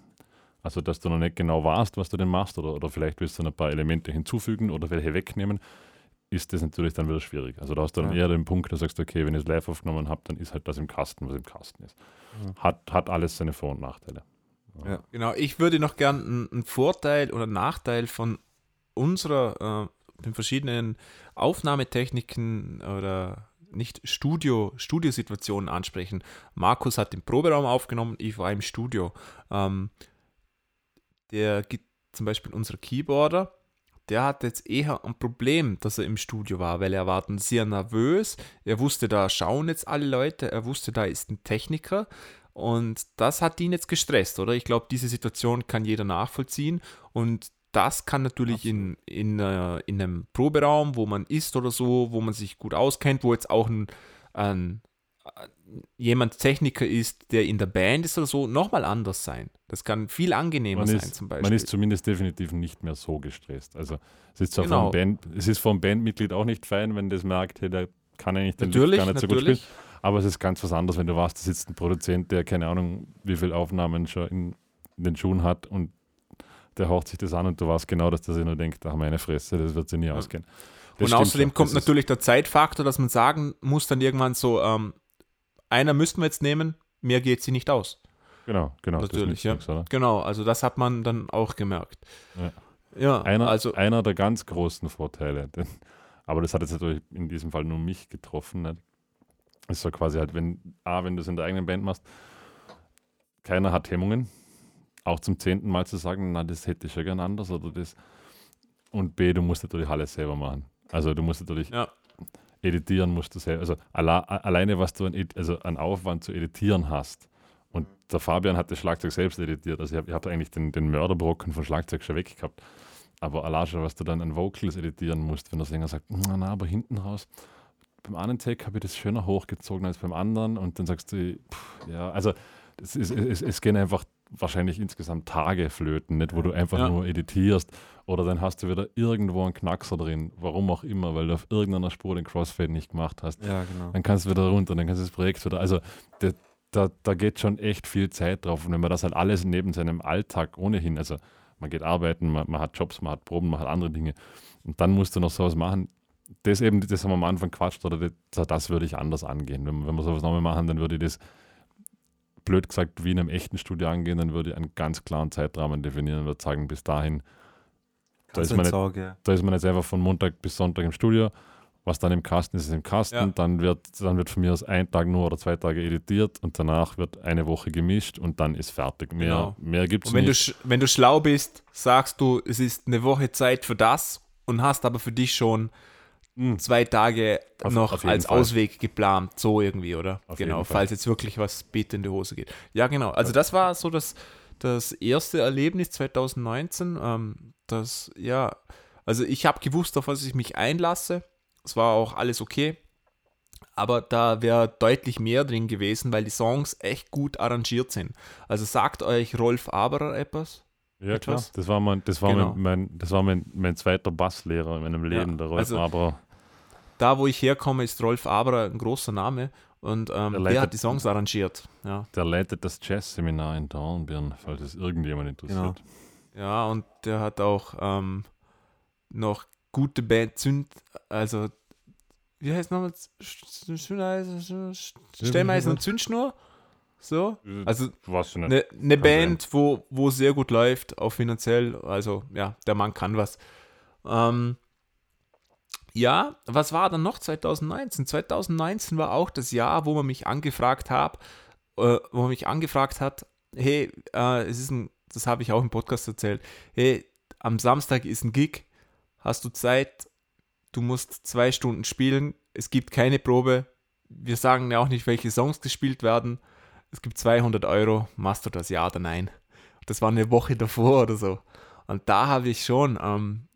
also dass du noch nicht genau weißt, was du denn machst, oder, oder vielleicht willst du ein paar Elemente hinzufügen oder welche wegnehmen, ist das natürlich dann wieder schwierig. Also da hast du dann Ja. eher den Punkt, da sagst du, okay, wenn ich es live aufgenommen habe, dann ist halt das im Kasten, was im Kasten ist. Mhm. Hat, hat alles seine Vor- und Nachteile. Ja. Genau, ich würde noch gern einen, einen Vorteil oder Nachteil von unserer, äh, den verschiedenen Aufnahmetechniken oder nicht Studio, Studiosituationen ansprechen. Markus hat den Proberaum aufgenommen, ich war im Studio. Ähm, der gibt zum Beispiel unser Keyboarder, der hat jetzt eher ein Problem, dass er im Studio war, weil er war dann sehr nervös. Er wusste, da schauen jetzt alle Leute, er wusste, da ist ein Techniker und das hat ihn jetzt gestresst, oder? Ich glaube, diese Situation kann jeder nachvollziehen und das kann natürlich in, in, äh, in einem Proberaum, wo man ist oder so, wo man sich gut auskennt, wo jetzt auch ein, ein äh, jemand Techniker ist, der in der Band ist oder so, nochmal anders sein. Das kann viel angenehmer Man sein ist, zum Beispiel. man ist zumindest definitiv nicht mehr so gestresst. Also es ist zwar Genau. vom Band, es ist vom Bandmitglied auch nicht fein, wenn das merkt, hey, der kann eigentlich den Lied natürlich, gar nicht so gut spielen. Aber es ist ganz was anderes, wenn du weißt, da sitzt ein Produzent, der keine Ahnung, wie viele Aufnahmen schon in, in den Schuhen hat und der haucht sich das an und du weißt genau, dass der sich nur denkt, ach meine Fresse, das wird sich nie ausgehen. Das und außerdem schon. kommt natürlich der Zeitfaktor, dass man sagen muss dann irgendwann so, ähm, einer müssten wir jetzt nehmen, mehr geht sie nicht aus. Genau, genau. Natürlich, ja. oder? Genau, also das hat man dann auch gemerkt. Ja. Ja, Einer, also einer der ganz großen Vorteile, denn, aber das hat jetzt natürlich in diesem Fall nur mich getroffen, nicht? Ist so quasi halt, wenn, A, wenn du es in der eigenen Band machst, keiner hat Hemmungen, auch zum zehnten Mal zu sagen, na, das hätte ich schon gern anders oder das. Und B, du musst natürlich alles selber machen. Also du musst natürlich Ja. editieren, musst du selber, also alle, alleine was du an, also an Aufwand zu editieren hast. Und der Fabian hat das Schlagzeug selbst editiert. Also ich habe hab eigentlich den, den Mörderbrocken von Schlagzeug schon weg gehabt. Aber schon, was du dann an Vocals editieren musst, wenn der Sänger sagt, na, na, aber hinten raus, beim einen Take habe ich das schöner hochgezogen als beim anderen und dann sagst du, pff, ja, also es, ist, es, es gehen einfach wahrscheinlich insgesamt Tage flöten, nicht, wo du einfach Ja. nur editierst oder dann hast du wieder irgendwo einen Knackser drin, warum auch immer, weil du auf irgendeiner Spur den Crossfade nicht gemacht hast. Ja, genau. Dann kannst du wieder runter, dann kannst du das Projekt wieder, also da, da, da geht schon echt viel Zeit drauf und wenn man das halt alles neben seinem Alltag ohnehin, also man geht arbeiten, man, man hat Jobs, man hat Proben, man hat andere Dinge und dann musst du noch sowas machen, das eben, das haben wir am Anfang quatscht, oder das, das würde ich anders angehen. Wenn, wenn wir sowas nochmal machen, dann würde ich das, blöd gesagt, wie in einem echten Studio angehen, dann würde ich einen ganz klaren Zeitrahmen definieren und würde sagen, bis dahin, da ist, man nicht, Sorge. da ist man jetzt einfach von Montag bis Sonntag im Studio. Was dann im Kasten ist, ist im Kasten. Ja. Dann, wird, dann wird von mir aus ein Tag nur oder zwei Tage editiert und danach wird eine Woche gemischt und dann ist fertig. Mehr, Genau. mehr gibt es du, nicht. sch- wenn du schlau bist, sagst du, es ist eine Woche Zeit für das und hast aber für dich schon Hm. zwei Tage Auf- noch auf als Fall. Ausweg geplant, so irgendwie, oder? Auf genau, falls jetzt wirklich was bitte in die Hose geht. Ja, genau. Also das war so das, das erste Erlebnis 2019. Ähm, das, ja, also ich habe gewusst, auf was ich mich einlasse. Es war auch alles okay. Aber da wäre deutlich mehr drin gewesen, weil die Songs echt gut arrangiert sind. Also sagt euch Rolf Aberer etwas? Ja, klar. etwas. Das war, mein, das war, Genau. mein, mein, das war mein, mein zweiter Basslehrer in meinem Leben, Ja, der Rolf also- Aber. Da, wo ich herkomme, ist Rolf Aberer ein großer Name und ähm, Der der, leitet- hat die Songs arrangiert. Ja. Der leitet das Jazzseminar in Dornbirn, falls es irgendjemand interessiert. Ja, und der hat auch ähm, noch gute Band Zünd, also wie heißt nochmal? Stellmeisen und Zündschnur. So. Also Was nicht. eine ne Kann Band, wo, wo sehr gut läuft, auch finanziell. Also ja, der Mann kann was. Ähm, ja, was war dann noch 2019? 2019 war auch das Jahr, wo man mich angefragt hat, äh, wo man mich angefragt hat, hey, äh, es ist ein, das habe ich auch im Podcast erzählt, hey, am Samstag ist ein Gig, hast du Zeit, du musst zwei Stunden spielen, es gibt keine Probe, wir sagen ja auch nicht, welche Songs gespielt werden. Es gibt 200 Euro, machst du das ja oder nein? Das war eine Woche davor oder so. Und da habe ich schon ähm,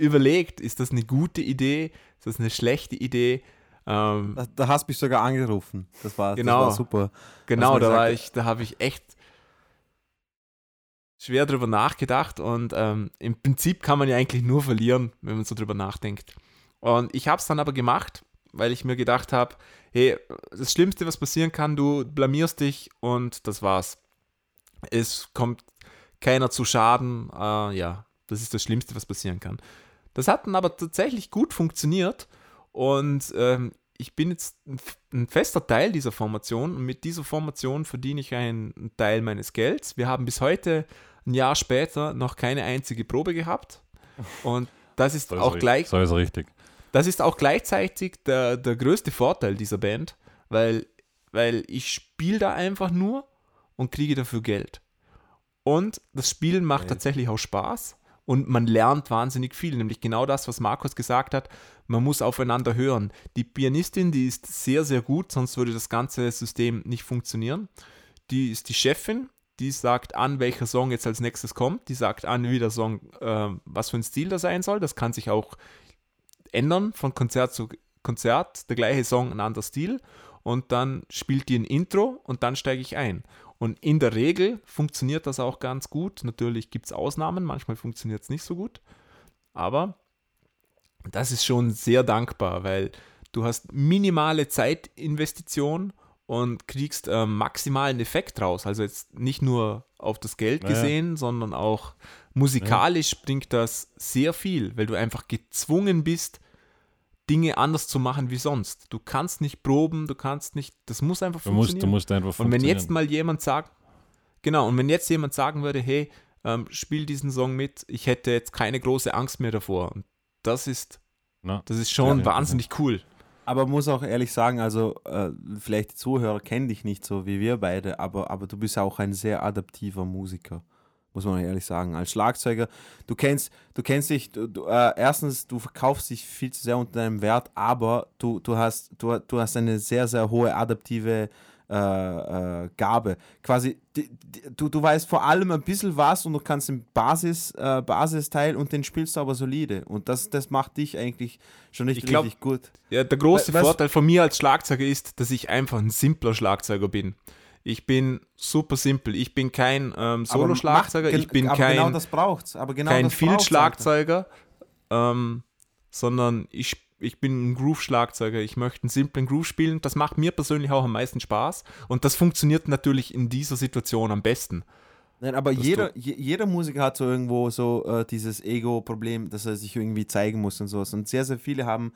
überlegt, ist das eine gute Idee? Ist das eine schlechte Idee? Ähm, da, da, hast du mich sogar angerufen. Das war, genau, das war super. Genau, da war ich, da habe ich echt schwer drüber nachgedacht und ähm, im Prinzip kann man ja eigentlich nur verlieren, wenn man so drüber nachdenkt. Und ich habe es dann aber gemacht, weil ich mir gedacht habe, hey, das Schlimmste, was passieren kann, du blamierst dich und das war's. Es kommt keiner zu Schaden. Äh, ja, das ist das Schlimmste, was passieren kann. Das hat dann aber tatsächlich gut funktioniert und ähm, ich bin jetzt ein fester Teil dieser Formation und mit dieser Formation verdiene ich einen Teil meines Gelds. Wir haben bis heute, ein Jahr später, noch keine einzige Probe gehabt und das ist, auch gleich. So ist richtig. Das ist auch gleichzeitig der, der größte Vorteil dieser Band, weil, weil ich spiele da einfach nur und kriege dafür Geld. Und das Spielen macht okay. tatsächlich auch Spaß und man lernt wahnsinnig viel, nämlich genau das, was Markus gesagt hat, man muss aufeinander hören. Die Pianistin, die ist sehr, sehr gut, sonst würde das ganze System nicht funktionieren. Die ist die Chefin, die sagt an, welcher Song jetzt als nächstes kommt, die sagt an, wie der Song, äh, was für ein Stil das sein soll. Das kann sich auch ändern von Konzert zu Konzert, der gleiche Song, ein anderer Stil. Und dann spielt die ein Intro und dann steige ich ein. Und in der Regel funktioniert das auch ganz gut. Natürlich gibt es Ausnahmen, manchmal funktioniert es nicht so gut. Aber das ist schon sehr dankbar, weil du hast minimale Zeitinvestition und kriegst äh, maximalen Effekt raus. Also jetzt nicht nur auf das Geld gesehen, ja. sondern auch musikalisch ja. bringt das sehr viel, weil du einfach gezwungen bist, Dinge anders zu machen wie sonst. Du kannst nicht proben, du kannst nicht, das muss einfach du funktionieren. Musst, du musst einfach Und wenn jetzt mal jemand sagt, genau, und wenn jetzt jemand sagen würde, hey, ähm, spiel diesen Song mit, ich hätte jetzt keine große Angst mehr davor. Und das ist, Na, das ist schon ja, wahnsinnig ja. cool. Aber muss auch ehrlich sagen, also äh, vielleicht die Zuhörer kennen dich nicht so wie wir beide, aber, aber du bist auch ein sehr adaptiver Musiker muss man ehrlich sagen. Als Schlagzeuger, du kennst, du kennst dich, du, du, äh, erstens, du verkaufst dich viel zu sehr unter deinem Wert, aber du, du, hast, du, du hast eine sehr, sehr hohe adaptive äh, äh, Gabe. Quasi, die, die, du, du weißt vor allem ein bisschen was und du kannst den Basis, äh, Basisteil und den spielst du aber solide. Und das, das macht dich eigentlich schon richtig, glaub, richtig gut. Ja, der große We Vorteil von mir als Schlagzeuger ist, dass ich einfach ein simpler Schlagzeuger bin. Ich bin super simpel. Ich bin kein ähm, Solo-Schlagzeuger. Ich bin kein, genau das braucht's. Aber genau kein Field-Schlagzeuger, ähm, sondern ich, ich bin ein Groove-Schlagzeuger. Ich möchte einen simplen Groove spielen. Das macht mir persönlich auch am meisten Spaß. Und das funktioniert natürlich in dieser Situation am besten. Nein, aber jeder, jeder Musiker hat so irgendwo so äh, dieses Ego-Problem, dass er sich irgendwie zeigen muss und sowas. Und sehr, sehr viele haben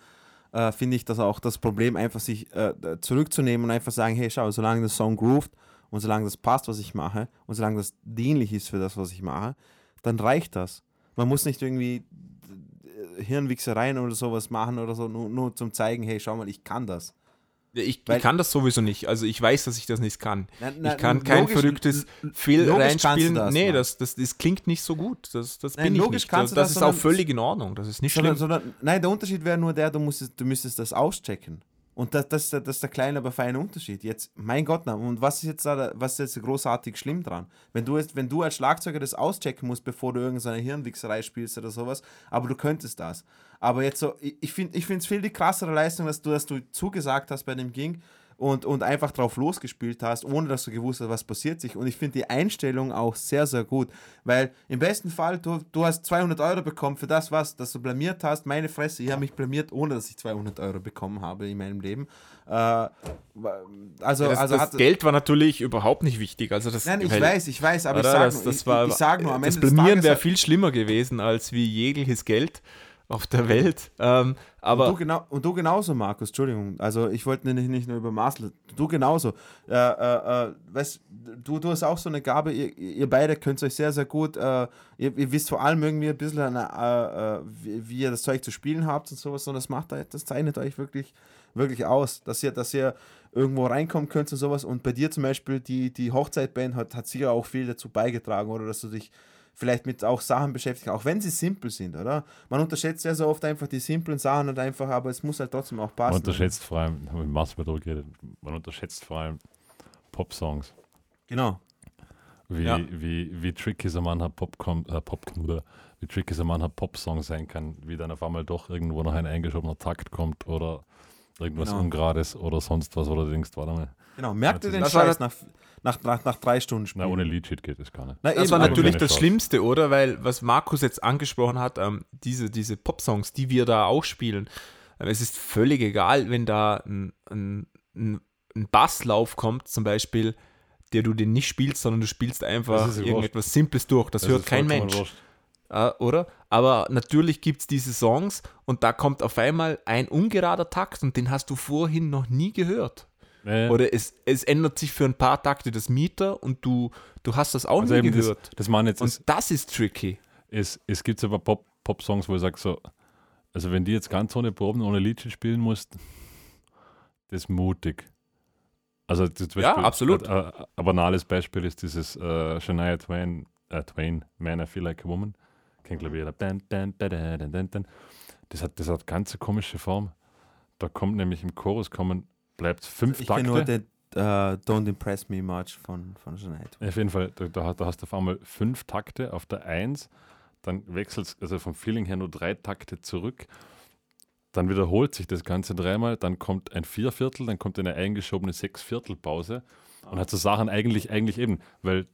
äh, finde ich das auch das Problem, einfach sich äh, zurückzunehmen und einfach sagen, hey, schau, solange das Song groovt und solange das passt, was ich mache und solange das dienlich ist für das, was ich mache, dann reicht das. Man muss nicht irgendwie äh, Hirnwichsereien oder sowas machen oder so, nur, nur zum zeigen, hey, schau mal, ich kann das. Ich, ich, kann das sowieso nicht. Also ich weiß, dass ich das nicht kann. Na, na, ich kann kein logisch, verrücktes Fehl reinspielen. Das, nee, das, das, das, klingt nicht so gut. Das, das nein, bin ich nicht. Das, das ist auch völlig in Ordnung. Das ist nicht sondern, schlimm. Sondern, nein, der Unterschied wäre nur der, du, musstest, du müsstest das auschecken. Und das, das, das ist der kleine, aber feine Unterschied. Jetzt, mein Gott, na, und was ist jetzt da, was ist jetzt großartig schlimm dran? Wenn du, jetzt, wenn du als Schlagzeuger das auschecken musst, bevor du irgendeine Hirnwichserei spielst oder sowas, aber du könntest das. Aber jetzt so, ich, ich finde es viel die krassere Leistung, dass du, dass du zugesagt hast bei dem Ging, und, und einfach drauf losgespielt hast, ohne dass du gewusst hast, was passiert sich. Und ich finde die Einstellung auch sehr, sehr gut, weil im besten Fall, du, du hast 200 Euro bekommen für das, was das du blamiert hast. Meine Fresse, ich habe mich blamiert, ohne dass ich 200 Euro bekommen habe in meinem Leben. Äh, also, ja, das, also das Geld war natürlich überhaupt nicht wichtig. Also das, Nein, ich weil, weiß, ich weiß, aber ich sage nur, ich, ich, ich sag nur, am Ende das Blamieren wäre viel schlimmer gewesen als wie jegliches Geld auf der Welt. Ähm, aber und du, genau, und du genauso, Markus, Entschuldigung. Also ich wollte nicht, nicht nur über Masel. Du genauso. Äh, äh, äh, weißt, du, du hast auch so eine Gabe, ihr, ihr beide könnt euch sehr, sehr gut, äh, ihr, ihr, wisst vor allem irgendwie ein bisschen, eine, äh, äh, wie, wie, ihr das Zeug zu spielen habt und sowas. Und das macht das zeichnet euch wirklich, wirklich aus, dass ihr, dass ihr irgendwo reinkommen könnt und sowas. Und bei dir zum Beispiel, die, die Hochzeitband hat, hat sicher auch viel dazu beigetragen, oder dass du dich vielleicht mit auch Sachen beschäftigen, auch wenn sie simpel sind, oder? Man unterschätzt ja so oft einfach die simplen Sachen und einfach, aber es muss halt trotzdem auch passen. Man unterschätzt vor allem, haben wir Mars drüber geredet, man unterschätzt vor allem Pop-Songs. Genau. Wie, Ja. wie, wie tricky so mancher Popcom, äh, Popknuder, wie tricky so mancher Popsong sein kann, wie dann auf einmal doch irgendwo noch ein eingeschobener Takt kommt oder irgendwas Genau. Ungerades oder sonst was, oder denkst, warte mal, Genau. Merkt ihr den Das war Scheiß nach, nach, nach, nach drei Stunden Spielen? na, ohne Lead-Sheet geht das gar nicht. Na, Das eben, war natürlich das Chance. Schlimmste, oder? Weil, was Markus jetzt angesprochen hat, ähm, diese, diese Pop-Songs, die wir da auch spielen, ähm, es ist völlig egal, wenn da ein, ein, ein, ein Basslauf kommt, zum Beispiel, der du den nicht spielst, sondern du spielst einfach Das irgendetwas Simples durch. Das, hört ist kein Mensch. äh, oder? Aber natürlich gibt es diese Songs und da kommt auf einmal ein ungerader Takt und den hast du vorhin noch nie gehört. Nee, Oder es, es ändert sich für ein paar Takte das Mieter und du, du hast das auch also das, gehört. das meine jetzt, und ist, das ist tricky. es, es gibt aber Pop, Pop-Songs, wo ich sage so, also wenn die jetzt ganz ohne Proben, ohne Lead-Sheet spielen musst, das ist mutig. Also das zum Ja, Beispiel- absolut. Ein, ein banales Beispiel ist dieses äh, Shania Twain, äh, Twain, Man, I Feel Like a Woman. Dun, dun. Das hat, das hat ganz komische Form. Da kommt nämlich im Chorus kommen, bleibt fünf Ich Takte. kenne nur den äh, Don't Impress Me Much von, von Twain. Auf jeden Fall, da, da, hast du auf einmal fünf Takte auf der Eins, dann wechselt also vom Feeling her nur drei Takte zurück, dann wiederholt sich das Ganze dreimal, dann kommt ein Vierviertel, dann kommt eine eingeschobene Sechsviertelpause und hat so Sachen eigentlich, eigentlich eben, weil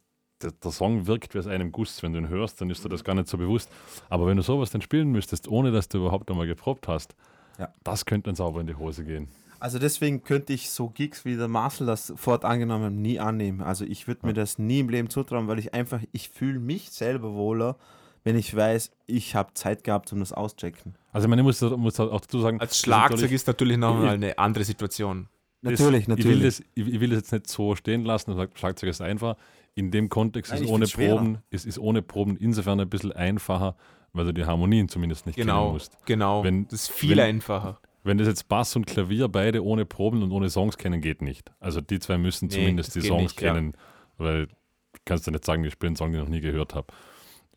der, der Song wirkt wie aus einem Guss, wenn du ihn hörst, dann ist dir das gar nicht so bewusst. Aber wenn du sowas dann spielen müsstest, ohne dass du überhaupt einmal geprobt hast, Ja. das könnte dann sauber in die Hose gehen. Also deswegen könnte ich so Gigs wie der Marcel das fort angenommen hat, nie annehmen. Also ich würde mir das nie im Leben zutrauen, weil ich einfach, ich fühle mich selber wohler, wenn ich weiß, ich habe Zeit gehabt, um das auschecken. Also man muss, muss auch dazu sagen, Als Schlagzeug natürlich- ist natürlich nochmal eine andere Situation. Natürlich, das, natürlich. Ich will, das, ich, ich will das jetzt nicht so stehen lassen und sagen, Schlagzeug ist einfach. In dem Kontext Nein, ist ich ohne. Proben, ist, ist ohne Proben insofern ein bisschen einfacher, weil du die Harmonien zumindest nicht kennen Genau, musst. genau. Wenn- das ist viel wenn- einfacher. Wenn das jetzt Bass und Klavier beide ohne Proben und ohne Songs kennen, geht nicht. Also die zwei müssen Nee, zumindest die Songs nicht, ja. kennen, weil du kannst du nicht sagen, ich spiele einen Song, den ich noch nie gehört habe,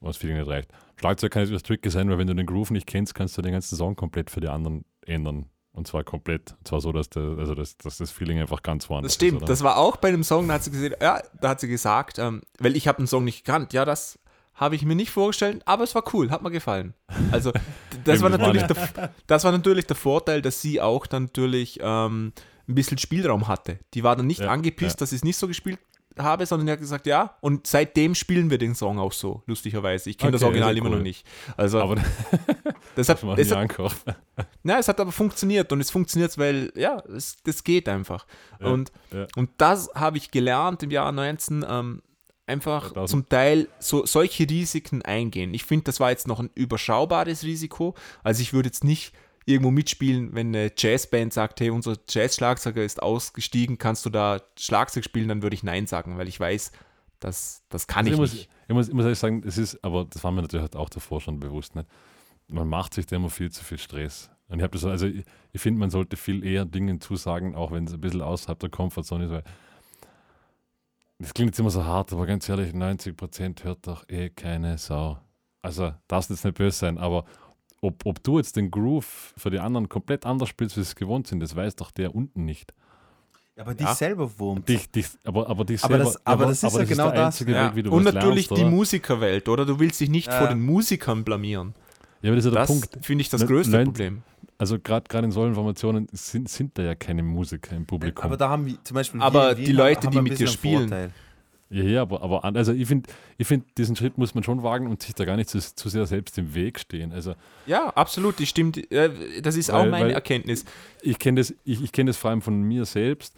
was für nicht reicht. Schlagzeug kann etwas tricky sein, weil wenn du den Groove nicht kennst, kannst du den ganzen Song komplett für die anderen ändern. Und zwar komplett. Und zwar so, dass, der, also dass, dass das Feeling einfach ganz woanders Das stimmt. ist. Das war auch bei einem Song, da hat sie gesehen, ja, da hat sie gesagt, ähm, weil ich habe einen Song nicht gekannt. Ja, das habe ich mir nicht vorgestellt, aber es war cool, hat mir gefallen. Also [LAUGHS] das war das natürlich der, das war natürlich der Vorteil, dass sie auch dann natürlich ähm, ein bisschen Spielraum hatte. Die war dann nicht Ja, angepisst, ja. dass ich es nicht so gespielt habe, sondern die hat gesagt, ja, und seitdem spielen wir den Song auch so, lustigerweise. Ich kenne das Okay, Original sehr immer cool. noch nicht. Also aber [LAUGHS] das hat, das es hat, na, [LAUGHS] es hat aber funktioniert und es funktioniert, weil, ja, es, das geht einfach. Ja, und, und das habe ich gelernt im Jahr 19, ähm, einfach 2000. zum Teil so, solche Risiken eingehen. Ich finde, das war jetzt noch ein überschaubares Risiko. Also ich würde jetzt nicht irgendwo mitspielen, wenn eine Jazzband sagt, hey, unser Jazz-Schlagzeuger ist ausgestiegen, kannst du da Schlagzeug spielen, dann würde ich Nein sagen, weil ich weiß, das, das kann Also ich ich, muss, nicht. ich, muss, ich muss ehrlich sagen, es ist, aber das war mir natürlich halt auch davor schon bewusst. Nicht? Man macht sich da immer viel zu viel Stress. Und ich habe das, also ich, ich finde, man sollte viel eher Dingen zusagen, auch wenn es ein bisschen außerhalb der Komfortzone ist, weil das klingt jetzt immer so hart, aber ganz ehrlich, 90% hört doch eh keine Sau. Also, darfst jetzt nicht böse sein, aber ob, ob du jetzt den Groove für die anderen komplett anders spielst, wie sie es gewohnt sind, das weiß doch der unten nicht. aber dich Ja. selber wurmt. Dich, dich, aber, aber dich Aber selber, das- aber das ist ja genau der das. einzige Ja. Weg, wie du Und natürlich lernst, die oder? Musikerwelt, oder? Du willst dich nicht Ja. vor den Musikern blamieren. Ja, aber das ist ja der Das Punkt. finde ich das größte nein, Problem. Also gerade in solchen Formationen sind, sind da ja keine Musiker im Publikum. Aber da haben wir zum Beispiel. Aber die Leute, die mit dir spielen. Vorteil. ja, ja, aber, aber also ich finde, ich find, diesen Schritt muss man schon wagen und sich da gar nicht zu, zu sehr selbst im Weg stehen. Also Ja, absolut, die stimmt. äh, Das ist auch Weil- meine weil- Erkenntnis. ich kenne das, ich, ich kenn das vor allem von mir selbst.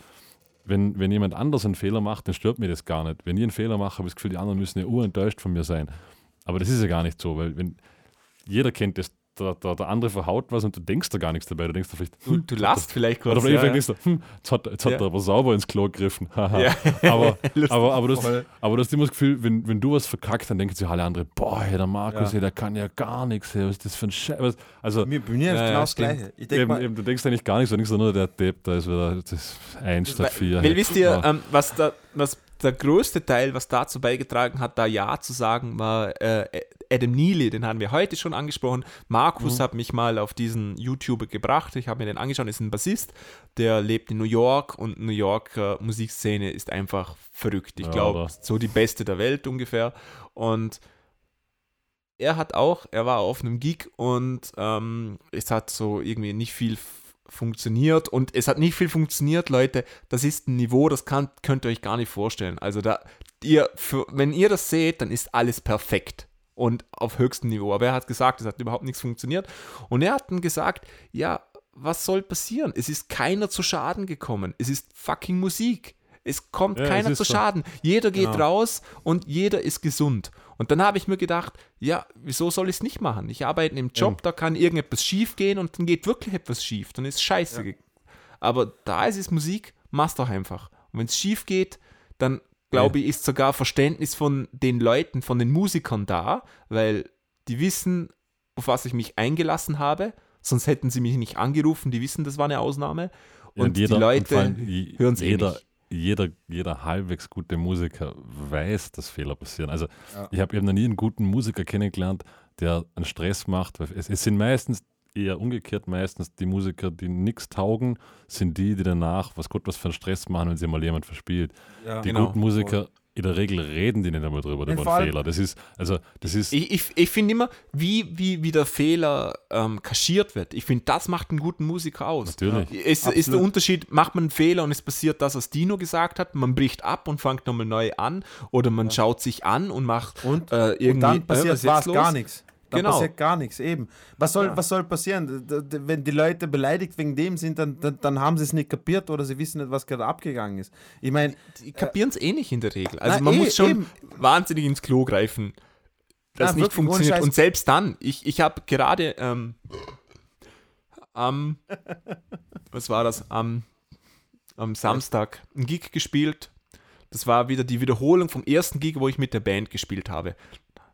Wenn, wenn jemand anders einen Fehler macht, dann stört mir das gar nicht. Wenn ich einen Fehler mache, habe ich das Gefühl, die anderen müssen ja urenttäuscht von mir sein. Aber das ist ja gar nicht so, weil wenn jeder kennt das, der, der, der andere verhaut was und du denkst da gar nichts dabei. Du denkst da vielleicht, Du, du lachst vielleicht kurz. Oder vielleicht ja, denkst du, hm, jetzt hat, jetzt hat Ja. er aber sauber ins Klo gegriffen. [LAUGHS] Ja. aber, [LAUGHS] aber, aber, das, aber du hast immer das Gefühl, wenn, wenn du was verkackt, dann denken sich alle anderen, boah, hey, der Markus, hey, der kann ja gar nichts. Hey, was ist das für ein Scheiß? Also, Mir, ist Ja, genau das. Gleiche. Ich denke eben, mal, eben, du denkst eigentlich gar nichts, du denkst nur, der Depp, da ist wieder das 1 statt 4. Weil wisst ihr, ähm, was, da, was der größte Teil, was dazu beigetragen hat, da Ja zu sagen, war äh, Adam Neely, den haben wir heute schon angesprochen. Markus mhm. hat mich mal auf diesen YouTuber gebracht. Ich habe mir den angeschaut, ist ein Bassist, der lebt in New York und New Yorker Musikszene ist einfach verrückt. Ich ja, glaube, so die beste der Welt ungefähr. Und er hat auch, er war auf einem Gig und ähm, es hat so irgendwie nicht viel funktioniert und es hat nicht viel funktioniert, Leute. Das ist ein Niveau, das kann, könnt ihr euch gar nicht vorstellen. Also da, ihr, für, wenn ihr das seht, dann ist alles perfekt und auf höchstem Niveau. Aber er hat gesagt, es hat überhaupt nichts funktioniert. Und er hat dann gesagt, ja, was soll passieren? Es ist keiner zu Schaden gekommen. Es ist fucking Musik. Es kommt ja, keiner zu Schaden. So. Jeder geht genau. raus und jeder ist gesund. Und dann habe ich mir gedacht, ja, wieso soll ich es nicht machen? Ich arbeite im Job, ja. da kann irgendetwas schief gehen und dann geht wirklich etwas schief. Dann ist scheiße. Ja. Aber da ist es Musik, mach's doch einfach. Und wenn es schief geht, dann glaube ich, ist sogar Verständnis von den Leuten, von den Musikern da, weil die wissen, auf was ich mich eingelassen habe. Sonst hätten sie mich nicht angerufen, die wissen, das war eine Ausnahme. Und, und jeder, die Leute hören es eh nicht jeder, jeder halbwegs gute Musiker weiß, dass Fehler passieren. Also ja. ich habe eben noch nie einen guten Musiker kennengelernt, der einen Stress macht. Es, es, sind meistens eher umgekehrt, meistens die Musiker, die nichts taugen, sind die, die danach, was Gott was für einen Stress machen, wenn sie mal jemand verspielt. Ja, die genau. guten Musiker in der Regel reden die nicht einmal drüber, über einen Fehler. Das ist, also, das ist. Ich, ich, ich finde immer, wie, wie, wie der Fehler ähm, kaschiert wird. Ich finde, das macht einen guten Musiker aus. Natürlich. Ja, ist, ist der Unterschied, macht man einen Fehler und es passiert das, was Dino gesagt hat, man bricht ab und fängt nochmal neu an oder man ja. schaut sich an und macht und, äh, irgendwie. Und dann passiert äh, was gar nichts. Da genau. passiert gar nichts, eben. Was soll, ja. was soll passieren? Wenn die Leute beleidigt wegen dem sind, dann, dann, dann haben sie es nicht kapiert oder sie wissen nicht, was gerade abgegangen ist. Ich meine. Die kapieren es äh, eh nicht in der Regel. Also na, man eh, muss schon eben. wahnsinnig ins Klo greifen, das na, nicht funktioniert. Und selbst dann, ich, ich habe gerade ähm, am, was war das, am, am Samstag ein Gig gespielt. Das war wieder die Wiederholung vom ersten Gig, wo ich mit der Band gespielt habe.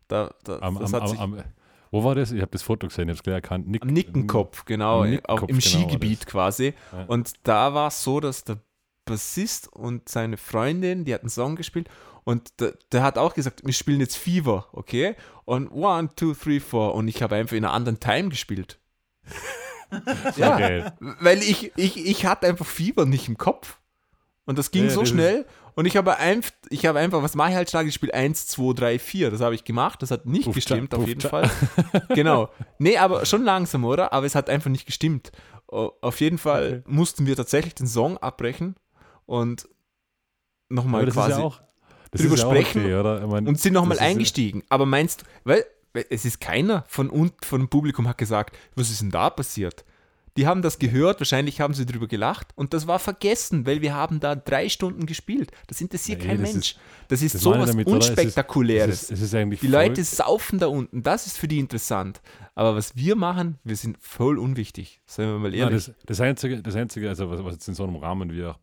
Da, da, am, am, am, wo war das? Ich habe das Foto gesehen, ich habe es gleich erkannt. Nick, Am Nickenkopf, genau, Nickenkopf, im genau Skigebiet quasi. Ja. Und da war es so, dass der Bassist und seine Freundin, die hat einen Song gespielt und der, der, hat auch gesagt, wir spielen jetzt Fever, okay? Und one, two, three, four. Und ich habe einfach in einer anderen Time gespielt. [LAUGHS] ja, okay. weil ich, ich, ich hatte einfach Fieber nicht im Kopf. Und das ging ja, so das schnell. Und ich habe, einf ich habe einfach, was mache ich halt stark? Ich spiele 1, 2, 3, 4. Das habe ich gemacht. Das hat nicht Puff gestimmt, auf jeden Fall. [LAUGHS] genau. Nee, aber schon langsam, oder? Aber es hat einfach nicht gestimmt. Auf jeden Fall okay. mussten wir tatsächlich den Song abbrechen und nochmal quasi ja auch, drüber sprechen okay, meine, und sind nochmal eingestiegen. Aber meinst du, weil, weil es ist keiner von, von dem Publikum hat gesagt, was ist denn da passiert? Die haben das gehört, wahrscheinlich haben sie darüber gelacht und das war vergessen, weil wir haben da drei Stunden gespielt. Das interessiert ja, kein das Mensch. Ist, das ist das sowas damit, Unspektakuläres. Es ist, es ist die Leute saufen da unten, das ist für die interessant. Aber was wir machen, wir sind voll unwichtig, seien wir mal ehrlich. Ja, das, das, Einzige, das Einzige, also was, was jetzt in so einem Rahmen wie auch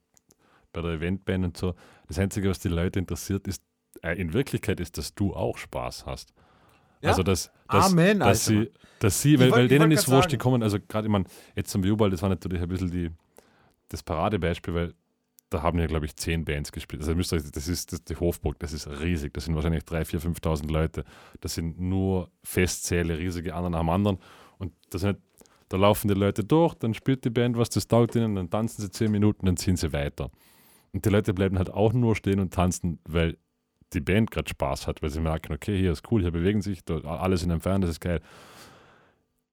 bei der Eventband und so, das Einzige, was die Leute interessiert, ist, äh, in Wirklichkeit ist, dass du auch Spaß hast. Ja? Also, dass, dass, Amen, dass sie, dass sie weil, wollt, weil denen ist wurscht, die kommen, also gerade, ich meine, jetzt zum Viewball, das war natürlich ein bisschen die, das Paradebeispiel, weil da haben ja, glaube ich, zehn Bands gespielt. Also müsst ihr, das ist das, die Hofburg, das ist riesig. Das sind wahrscheinlich 3.000, 4.000, 5.000 Leute. Das sind nur Festsäle, riesige, einer nach dem anderen. Und das sind, da laufen die Leute durch, dann spielt die Band was, das taugt ihnen, dann tanzen sie zehn Minuten, dann ziehen sie weiter. Und die Leute bleiben halt auch nur stehen und tanzen, weil die Band gerade Spaß hat, weil sie merken, okay, hier ist cool, hier bewegen sich, alles in einem Fern, das ist geil.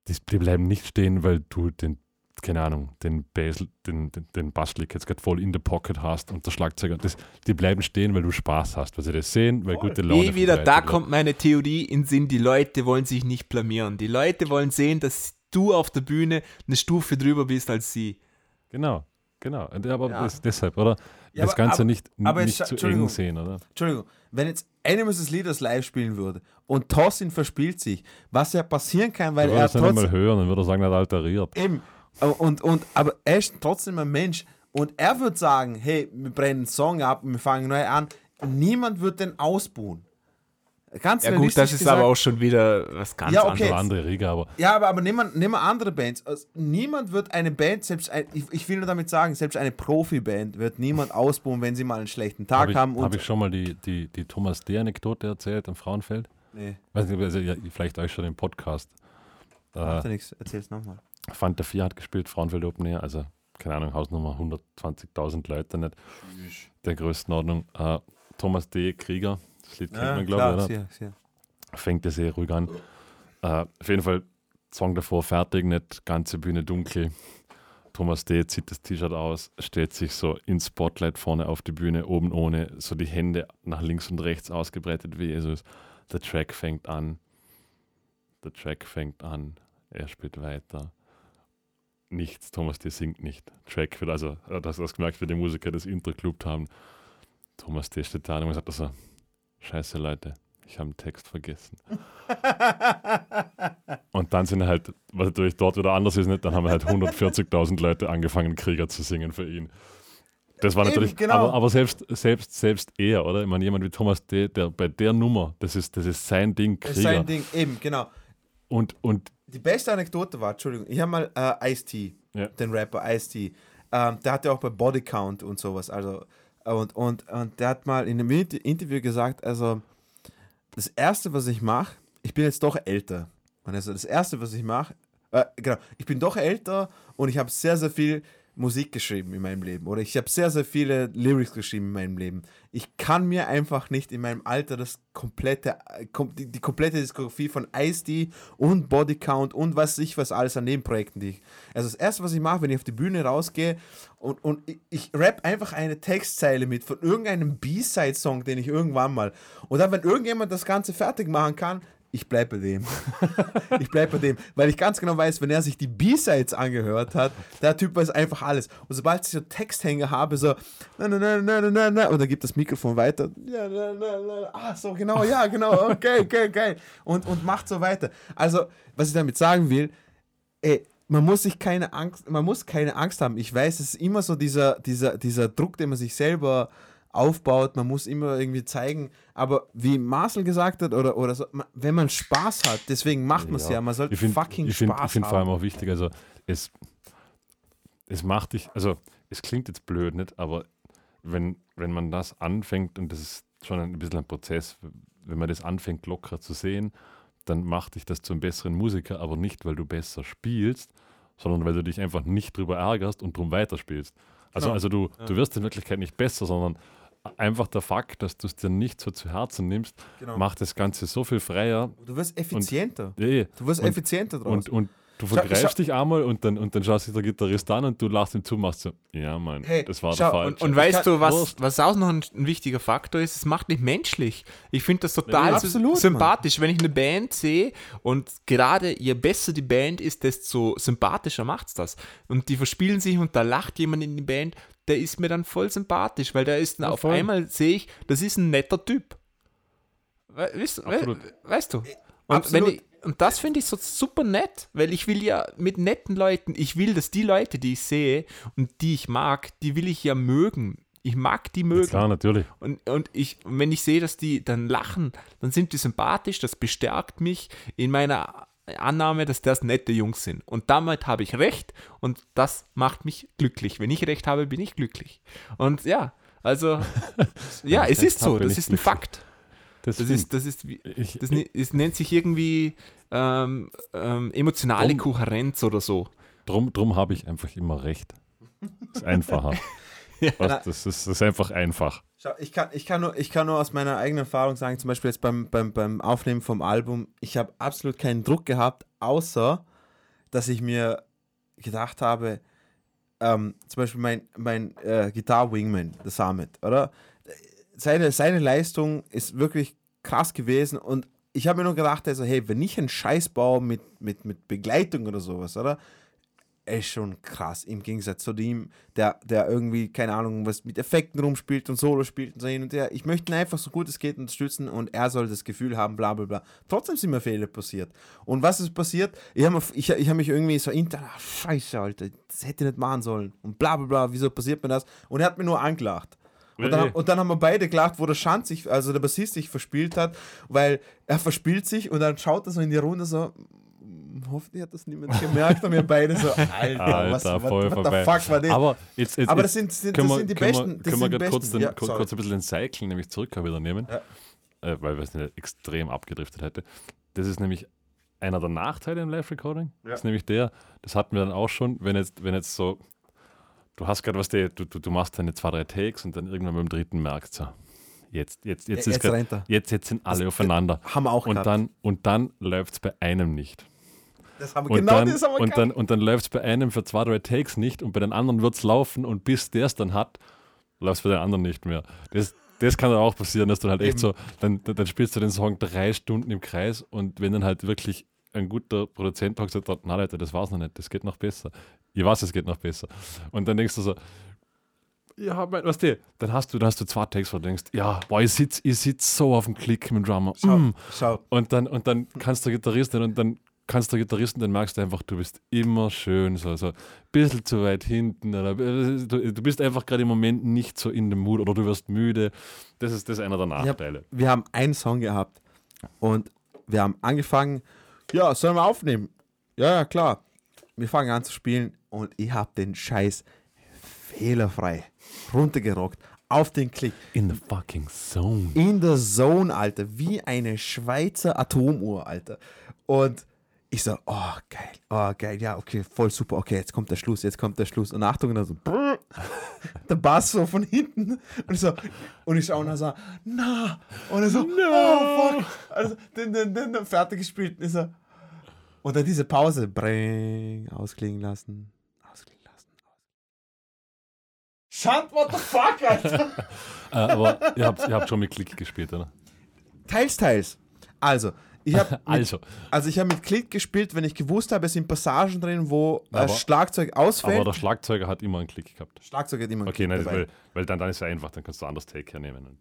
Die, die, bleiben nicht stehen, weil du den, keine Ahnung, den Bass, den, den, den Basslick jetzt gerade voll in der Pocket hast und der Schlagzeuger, das, die bleiben stehen, weil du Spaß hast, weil sie das sehen, weil gute Laune Eh wieder, da kommt meine Theorie in Sinn, die Leute wollen sich nicht blamieren. Die Leute wollen sehen, dass du auf der Bühne eine Stufe drüber bist als sie. Genau, genau. Aber ja. das, deshalb, oder? Ja, das aber, Ganze aber, nicht, aber nicht zu eng sehen, oder? Entschuldigung, wenn jetzt Animals as Leaders live spielen würde und Tossin verspielt sich, was ja passieren kann, weil er er trotzdem... mal hören, dann würde er sagen, er hat alteriert. Eben, und, und, aber er ist trotzdem ein Mensch und er würde sagen, hey, wir brennen einen Song ab und wir fangen neu an. Niemand wird den ausbuhen. Ganz Ja gut, das ist gesagt, aber auch schon wieder was ganz Ja, okay. anderes. Eine andere Riga, aber Ja, aber, aber nehmen, wir, nehmen wir andere Bands. Also, niemand wird eine Band, selbst ein, ich, ich will nur damit sagen, selbst eine Profiband wird niemand ausbauen, wenn sie mal einen schlechten Tag habe ich, haben. Und, hab ich schon mal die, die, die Thomas D-Anekdote erzählt am Frauenfeld? nee, Weiß nicht, also, ja, vielleicht euch schon im Podcast. macht Äh, nichts. Erzähl's nochmal. Fanta 4 hat gespielt, Frauenfeld Open Air, also keine Ahnung, Hausnummer 120.000 Leute, nicht der Größenordnung. Äh, Thomas D. Krieger, das Lied kennt man, glaube ich, oder? Sicher, sicher. fängt es sehr ruhig an. Äh, auf jeden Fall, Song davor fertig, nicht ganze Bühne dunkel. Thomas D. zieht das T-Shirt aus, stellt sich so ins Spotlight vorne auf die Bühne, oben ohne, so die Hände nach links und rechts ausgebreitet wie Jesus. Der Track fängt an. Der Track fängt an. Er spielt weiter. Nichts. Thomas D. singt nicht. Track wird, also, äh, das hast du gemerkt, wie die Musiker das Intro haben. Thomas D. steht da und sagt so: Scheiße, Leute, ich habe einen Text vergessen. [LAUGHS] Und dann sind halt, was natürlich dort wieder anders ist, nicht, dann haben halt [LAUGHS] 140.000 Leute angefangen, Krieger zu singen für ihn. Das war Eben, natürlich, genau. aber, aber selbst, selbst, selbst er, oder? Ich meine, jemand wie Thomas D., der bei der Nummer, das ist, das ist sein Ding, Das ist Krieger. sein Ding, eben, genau. Und, und Die beste Anekdote war, Entschuldigung, ich habe mal äh, Ice-T, Ja. den Rapper Ice-T, ähm, der hatte auch bei Body Count und sowas, also und, und, und der hat mal in einem Inter- Interview gesagt, also das Erste, was ich mache, ich bin jetzt doch älter. Und also das Erste, was ich mache, äh, genau, ich bin doch älter und ich habe sehr, sehr viel Musik geschrieben in meinem Leben oder ich habe sehr, sehr viele Lyrics geschrieben in meinem Leben. Ich kann mir einfach nicht in meinem Alter das komplette, äh, die, die komplette Diskografie von Ice-D und Body Count und was ich was alles an Nebenprojekten, die ich. Also das erste, was ich mache, wenn ich auf die Bühne rausgehe und, und ich, ich rap einfach eine Textzeile mit von irgendeinem B-Side-Song, den ich irgendwann mal. Und dann, wenn irgendjemand das Ganze fertig machen kann, ich bleibe bei dem. [LAUGHS] ich bleibe bei dem, weil ich ganz genau weiß, wenn er sich die B-Sides angehört hat, der Typ weiß einfach alles. Und sobald ich so Texthänger habe, so, na, na, na, na, na, na, und dann gibt das Mikrofon weiter, ja, na, na, na, ah, so, genau, ja, genau, okay, okay, okay, und, und macht so weiter. Also, was ich damit sagen will, ey, man muss sich keine Angst, man muss keine Angst haben. Ich weiß, es ist immer so dieser, dieser, dieser Druck, den man sich selber aufbaut, man muss immer irgendwie zeigen, aber wie Marcel gesagt hat, oder, oder so, wenn man Spaß hat, deswegen macht man es ja. man sollte find, fucking ich find, Spaß Ich finde vor allem auch wichtig, also es, es macht dich, also es klingt jetzt blöd, nicht? Aber wenn, wenn man das anfängt, und das ist schon ein bisschen ein Prozess, wenn man das anfängt locker zu sehen, dann macht dich das zu einem besseren Musiker, aber nicht, weil du besser spielst, sondern weil du dich einfach nicht drüber ärgerst und drum weiterspielst. Also, Genau. also du, du wirst in Wirklichkeit nicht besser, sondern einfach der Fakt, dass du es dir nicht so zu Herzen nimmst, Genau. macht das Ganze so viel freier. Du wirst effizienter. Ja, eh. Du wirst Und- effizienter draus. Und, und du vergreifst schau- dich einmal und dann, und dann schaust dich der Gitarrist an und du lachst ihm zu, machst so, ja, Mann, Hey, das war schau, der Und, Falsche. und weißt kann- du, was, was auch noch ein, ein wichtiger Faktor ist? Es macht nicht menschlich. Ich finde das total Ja, absolut, sympathisch, wenn ich eine Band sehe und gerade je besser die Band ist, desto sympathischer macht es das. Und die verspielen sich und da lacht jemand in die Band, der ist mir dann voll sympathisch, weil der ist Ja, auf voll. einmal sehe ich, das ist ein netter Typ. We weißt, we weißt du? Und, ich, und das finde ich so super nett, weil ich will ja mit netten Leuten, ich will, dass die Leute, die ich sehe und die ich mag, die will ich ja mögen. Ich mag die mögen. Klar, natürlich. Und, und ich, und wenn ich sehe, dass die dann lachen, dann sind die sympathisch, das bestärkt mich in meiner Annahme, dass das nette Jungs sind. Und damit habe ich recht und das macht mich glücklich. Wenn ich recht habe, bin ich glücklich. Und ja, also, [LAUGHS] ja, es ist so, das ist ein. Fakt. Das, Das ist, das ist, das, es nennt sich irgendwie ähm, ähm, emotionale Drum- Kohärenz oder so. drum drum habe ich einfach immer recht. ist einfacher. [LAUGHS] Was, das, ist, das ist einfach einfach. Ich kann, ich, kann nur, ich kann nur aus meiner eigenen Erfahrung sagen, zum Beispiel jetzt beim, beim, beim Aufnehmen vom Album, ich habe absolut keinen Druck gehabt, außer dass ich mir gedacht habe, ähm, zum Beispiel mein, mein äh, Gitarre-Wingman, der Summit, oder? Seine, seine Leistung ist wirklich krass gewesen und ich habe mir nur gedacht, also, hey, wenn ich einen Scheiß baue mit, mit, mit Begleitung oder sowas, oder? Ist schon krass im Gegensatz zu dem, der, der irgendwie, keine Ahnung, was mit Effekten rumspielt und Solo spielt und so hin und her. Ich möchte ihn einfach so gut es geht unterstützen und er soll das Gefühl haben, bla bla bla. Trotzdem sind mir Fehler passiert. Und was ist passiert? Ich habe ich, ich hab mich irgendwie so intern, ah, scheiße, Alter, das hätte ich nicht machen sollen. Und bla bla bla, wieso passiert mir das? Und er hat mir nur angelacht. Und dann, und dann haben wir beide gelacht, wo der Schand sich, also der Bassist sich verspielt hat, weil er verspielt sich und dann schaut er so in die Runde so, "Hm, hoffentlich hat das niemand gemerkt und wir beide so, Alter, [LAUGHS] Alter, was, what, voll what the vorbei. fuck war das? Aber, jetzt, jetzt, Aber das sind, sind, können das wir, sind die können besten. Das können wir sind grad kurz, den, Ja, kurz, kurz ein bisschen den Cycle nämlich zurück wieder nehmen, Ja. äh, weil wir es nicht extrem abgedriftet hätte. Das ist nämlich einer der Nachteile im Live-Recording. Ja. Das ist nämlich der, das hatten wir dann auch schon, wenn jetzt, wenn jetzt so, du hast gerade was, du, du, du machst deine zwei, drei Takes und dann irgendwann beim dritten merkst du, jetzt, jetzt, jetzt, Ja, ist jetzt grad, jetzt, jetzt sind alle Das- aufeinander. Haben wir auch Und gehabt. dann, und dann läuft es bei einem nicht. Das haben wir, Und genau dann, das haben wir und dann, und dann läuft es bei einem für zwei, drei Takes nicht und bei den anderen wird es laufen und bis der es dann hat, läuft es bei den anderen nicht mehr. Das, das kann dann auch passieren, dass du halt echt Eben. so, dann, dann, dann spielst du den Song drei Stunden im Kreis und wenn dann halt wirklich ein guter Produzent hat gesagt na Leute, das war's noch nicht, das geht noch besser. Ich weiß, es geht noch besser. Und dann denkst du so, ja, mein, was du, dann hast du, dann hast du zwei Takes, wo du denkst, ja, boah, ich sitze ich sitz so auf dem Klick mit dem Drummer. Schau, Mm. schau. Und dann, und dann kannst du Gitarristin und dann kannst du Gitarristen, dann merkst du einfach, du bist immer schön, so, so ein bisschen zu weit hinten. Oder, äh, du, du bist einfach gerade im Moment nicht so in dem Mut oder du wirst müde. Das ist, das ist einer der Nachteile. Wir haben einen Song gehabt und wir haben angefangen, ja, sollen wir aufnehmen? Ja, ja, klar. Wir fangen an zu spielen und ich habe den Scheiß fehlerfrei runtergerockt auf den Klick. In the fucking zone. In der Zone, Alter, wie eine Schweizer Atomuhr, Alter. Und ich so, oh, geil, oh, geil, ja, okay, voll super, okay, jetzt kommt der Schluss, jetzt kommt der Schluss. Und Achtung, und dann so, brrr, [LAUGHS] der Bass so von hinten. Und ich so, und ich schaue und er so, na, und er so, oh, fuck. Also, den, den, den, fertig gespielt. Und ich so, und dann diese Pause, bring, ausklingen lassen, ausklingen lassen. Shut, what the fuck, Alter. [LAUGHS] Äh, aber ihr habt, ihr habt schon mit Klick gespielt, oder? Teils, teils. Also, ich habe [LAUGHS] Also, Also ich habe mit Klick gespielt, wenn ich gewusst habe, es sind Passagen drin, wo Aber- Schlagzeug aber ausfällt. der Schlagzeuger hat immer einen Klick gehabt. Schlagzeug hat immer einen Okay, Klick nein, weil, weil dann, dann ist es einfach, dann kannst du anders Take hernehmen.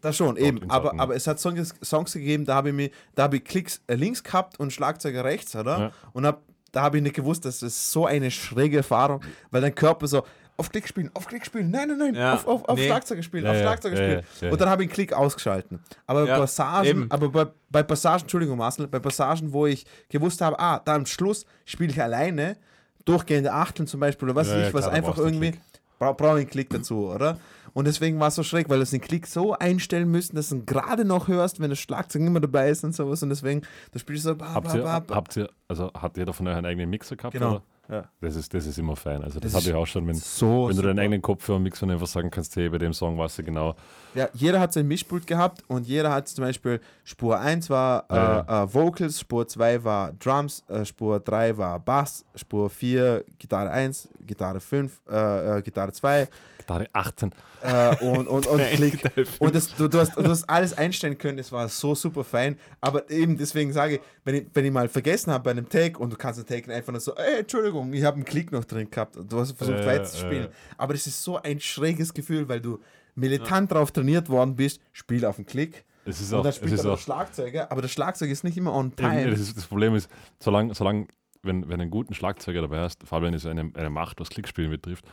Das schon, eben. Aber, aber es hat Songs, Songs gegeben, da habe ich, mir, da habe ich Klicks äh, links gehabt und Schlagzeuger rechts, oder? Ja. Und hab, da habe ich nicht gewusst, das ist so eine schräge Erfahrung, weil dein Körper so auf Klick spielen, auf Klick spielen, nein, nein, nein, Ja, auf, auf, auf nee. Schlagzeuger spielen, Ja, auf ja, spielen. ja, und dann habe ich einen Klick ausgeschalten. Aber Ja, Passagen, eben. aber bei, bei Passagen, Entschuldigung, Marcel, bei Passagen, wo ich gewusst habe, ah, da am Schluss spiele ich alleine, durchgehende Achteln zum Beispiel, oder was weiß ich, was einfach irgendwie, bra brauche ich einen Klick dazu, oder? Und deswegen war es so schräg, weil du den Klick so einstellen müssen, dass du ihn gerade noch hörst, wenn das Schlagzeug mehr dabei ist und sowas. Und deswegen, da spielst du so. Ba, Habt ihr, habt ihr, also hat jeder von euch einen eigenen Mixer gehabt? Genau. Oder? Ja. Das ist, das ist immer fein. Also das, Das hatte ich auch schon, wenn, So. wenn du deinen eigenen Kopfhörer mixst und einfach sagen kannst, hey, bei dem Song weißt du genau. Ja, jeder hat sein Mischpult gehabt und jeder hat zum Beispiel Spur 1 war äh, Ja, äh, Vocals, Spur 2 war Drums, äh, Spur 3 war Bass, Spur 4 Gitarre 1, Gitarre 5, äh, äh, Gitarre 2 Gitarre 18. äh, und, und, und [LAUGHS] Klick. Und das, du, du, hast, du hast alles einstellen können, es war so super fein. Aber eben deswegen sage ich, wenn ich, wenn ich mal vergessen habe bei einem Take und du kannst den Take einfach nur so, ey, Entschuldigung, ich habe einen Klick noch drin gehabt. Du hast versucht Äh, weiter zu spielen. äh. Aber es ist so ein schräges Gefühl, weil du militant darauf trainiert worden bist, spiel auf den Klick. Es ist und auch, dann es spielt ist der auch Schlagzeuger, aber der Schlagzeug ist nicht immer on time. das, ist, das Problem ist, solange, solange wenn, wenn du einen guten Schlagzeuger dabei hast, vor allem wenn es eine, eine Macht, was Klickspielen betrifft,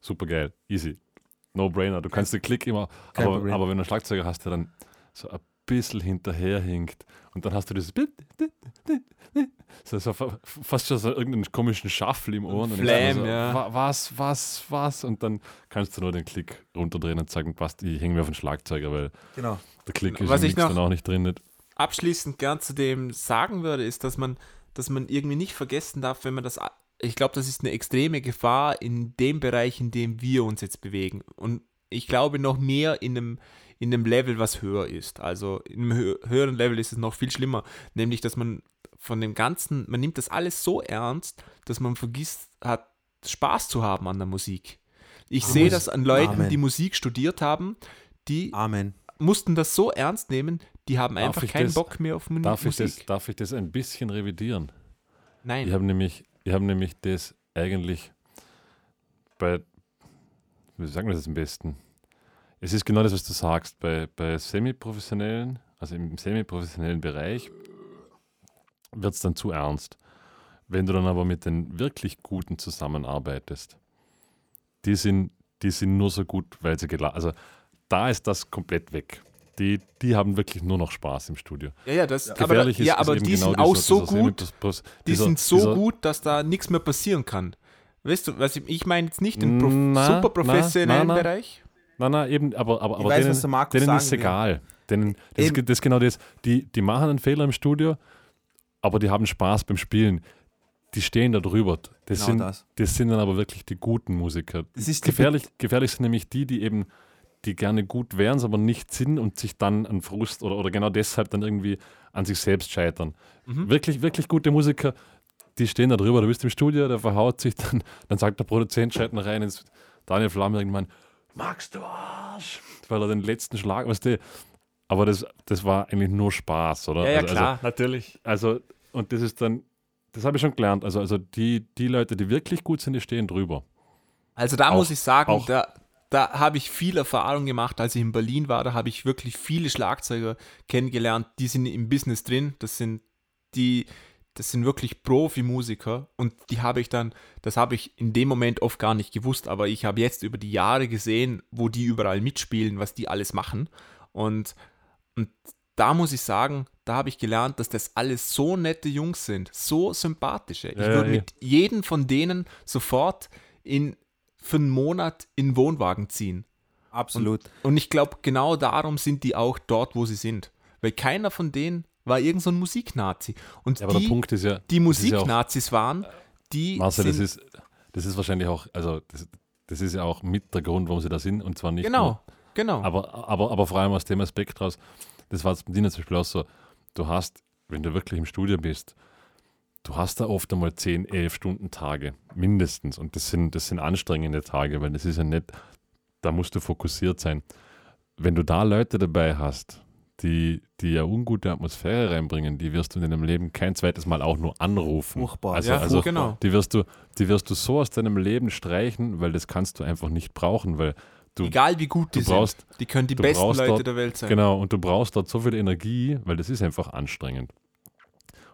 super geil, easy. No-brainer. Du kannst den Klick immer, aber, aber wenn du einen Schlagzeuger hast, der dann so ein bisschen hinterherhinkt und dann hast du dieses so, so fa- fast schon so irgendeinen komischen Shuffle im Ohr. und Flam, denkst du so, ja. wa- Was, was, was? Und dann kannst du nur den Klick runterdrehen und sagen, passt, ich hänge mir auf den Schlagzeuger, weil genau. der Klick ist Was im Mix noch- dann auch nicht drin. Nicht. abschließend gern zu dem sagen würde, ist, dass man, dass man irgendwie nicht vergessen darf, wenn man das. Ich glaube, das ist eine extreme Gefahr in dem Bereich, in dem wir uns jetzt bewegen. Und ich glaube noch mehr in einem, in einem Level, was höher ist. Also in einem hö höheren Level ist es noch viel schlimmer, nämlich dass man von dem Ganzen, man nimmt das alles so ernst, dass man vergisst hat, Spaß zu haben an der Musik. Ich Amen. sehe das an Leuten, Amen. die Musik studiert haben, die Amen. mussten das so ernst nehmen, die haben Darf einfach ich keinen das- Bock mehr auf Darf ich, Musik. das, darf ich das ein bisschen revidieren? Nein. Ich habe nämlich, ich hab nämlich das eigentlich bei, wie sagen wir das am besten? Es ist genau das, was du sagst. Bei, bei semi-professionellen, also im semi-professionellen Bereich, wird es dann zu ernst. Wenn du dann aber mit den wirklich Guten zusammenarbeitest, die sind, die sind nur so gut, weil sie geladen. Also da ist das komplett weg. Die, die haben wirklich nur noch Spaß im Studio. Ja, ja, das, aber, Gefährlich ist, ja, ist aber eben die genau sind auch dieser- so dieser gut, die sind so gut, dass da nichts mehr passieren kann. Weißt du, was ich, ich meine jetzt nicht im Prof Na, super professionellen na, na. Bereich. Nein, nein, eben, aber, aber, aber weiß, denen, denen ist egal. Denen, das, ist, das ist genau das. Die, die machen einen Fehler im Studio, aber die haben Spaß beim Spielen. Die stehen da drüber. Das, Genau sind, das. das sind dann aber wirklich die guten Musiker. Das ist gefährlich, gefährlich sind nämlich die, die eben, die gerne gut wären, aber nicht sind und sich dann an Frust oder, oder genau deshalb dann irgendwie an sich selbst scheitern. Mhm. Wirklich, wirklich gute Musiker, die stehen da drüber. Du bist im Studio, der verhaut sich dann, dann sagt der Produzent, schreit noch rein ins Daniel Flamme irgendwann, magst du Arsch? Weil er den letzten Schlag, weißt du, aber das, das war eigentlich nur Spaß, oder? Ja, ja, also, klar, natürlich. Also, also, und das ist dann, das habe ich schon gelernt. Also, also die, die Leute, die wirklich gut sind, die stehen drüber. Also da Auch- muss ich sagen, da, da habe ich viel Erfahrung gemacht, als ich in Berlin war. Da habe ich wirklich viele Schlagzeuger kennengelernt, die sind im Business drin. Das sind die, das sind wirklich Profimusiker und die habe ich dann, das habe ich in dem Moment oft gar nicht gewusst, aber ich habe jetzt über die Jahre gesehen, wo die überall mitspielen, was die alles machen. Und, und da muss ich sagen, da habe ich gelernt, dass das alles so nette Jungs sind, so sympathische. Ich Ja, würde ja, mit jedem von denen sofort in, für einen Monat in Wohnwagen ziehen. Absolut. Und ich glaube, genau darum sind die auch dort, wo sie sind. Weil keiner von denen war irgend so ein Musiknazi. Und Ja, aber die, der Punkt ist ja, die ist ja Musiknazis waren, die Marcel, sind, das ist, das ist wahrscheinlich auch, also das, das ist ja auch mit der Grund, warum sie da sind und zwar nicht genau, nur, genau. aber, aber, aber vor allem aus dem Aspekt raus, das war jetzt bei dir zum Beispiel auch so, du hast, wenn du wirklich im Studio bist, du hast da oft einmal 10, 11 Stunden Tage, mindestens und das sind, das sind anstrengende Tage, weil das ist ja nicht, da musst du fokussiert sein. Wenn du da Leute dabei hast, die, die ja ungute Atmosphäre reinbringen, die wirst du in deinem Leben kein zweites Mal auch nur anrufen. Furchtbar. Also, ja, also genau. die wirst du, die wirst du so aus deinem Leben streichen, weil das kannst du einfach nicht brauchen, weil du, Egal wie gut die brauchst, sind, die können die besten Leute dort- der Welt sein. genau, und du brauchst dort so viel Energie, weil das ist einfach anstrengend.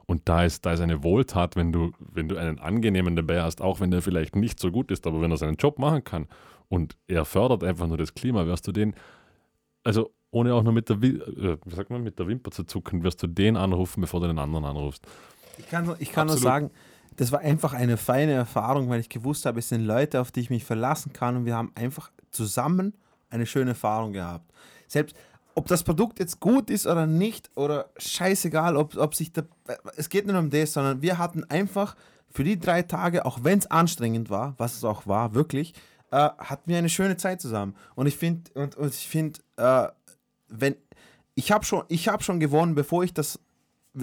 Und da ist, da ist eine Wohltat, wenn du, wenn du einen angenehmen dabei hast, auch wenn der vielleicht nicht so gut ist, aber wenn er seinen Job machen kann und er fördert einfach nur das Klima, wirst du den, also ohne auch nur mit der, äh, wie sagt man, mit der Wimper zu zucken, wirst du den anrufen, bevor du den anderen anrufst. Ich kann, nur- ich kann nur sagen, das war einfach eine feine Erfahrung, weil ich gewusst habe, es sind Leute, auf die ich mich verlassen kann und wir haben einfach zusammen eine schöne Erfahrung gehabt. Selbst ob das Produkt jetzt gut ist oder nicht oder scheißegal, ob, ob sich der, es geht nicht um das, sondern wir hatten einfach für die drei Tage, auch wenn es anstrengend war, was es auch war, wirklich, äh, hatten wir eine schöne Zeit zusammen. Und ich finde, und, und ich finde, äh, wenn ich habe schon, ich habe schon gewonnen, bevor ich das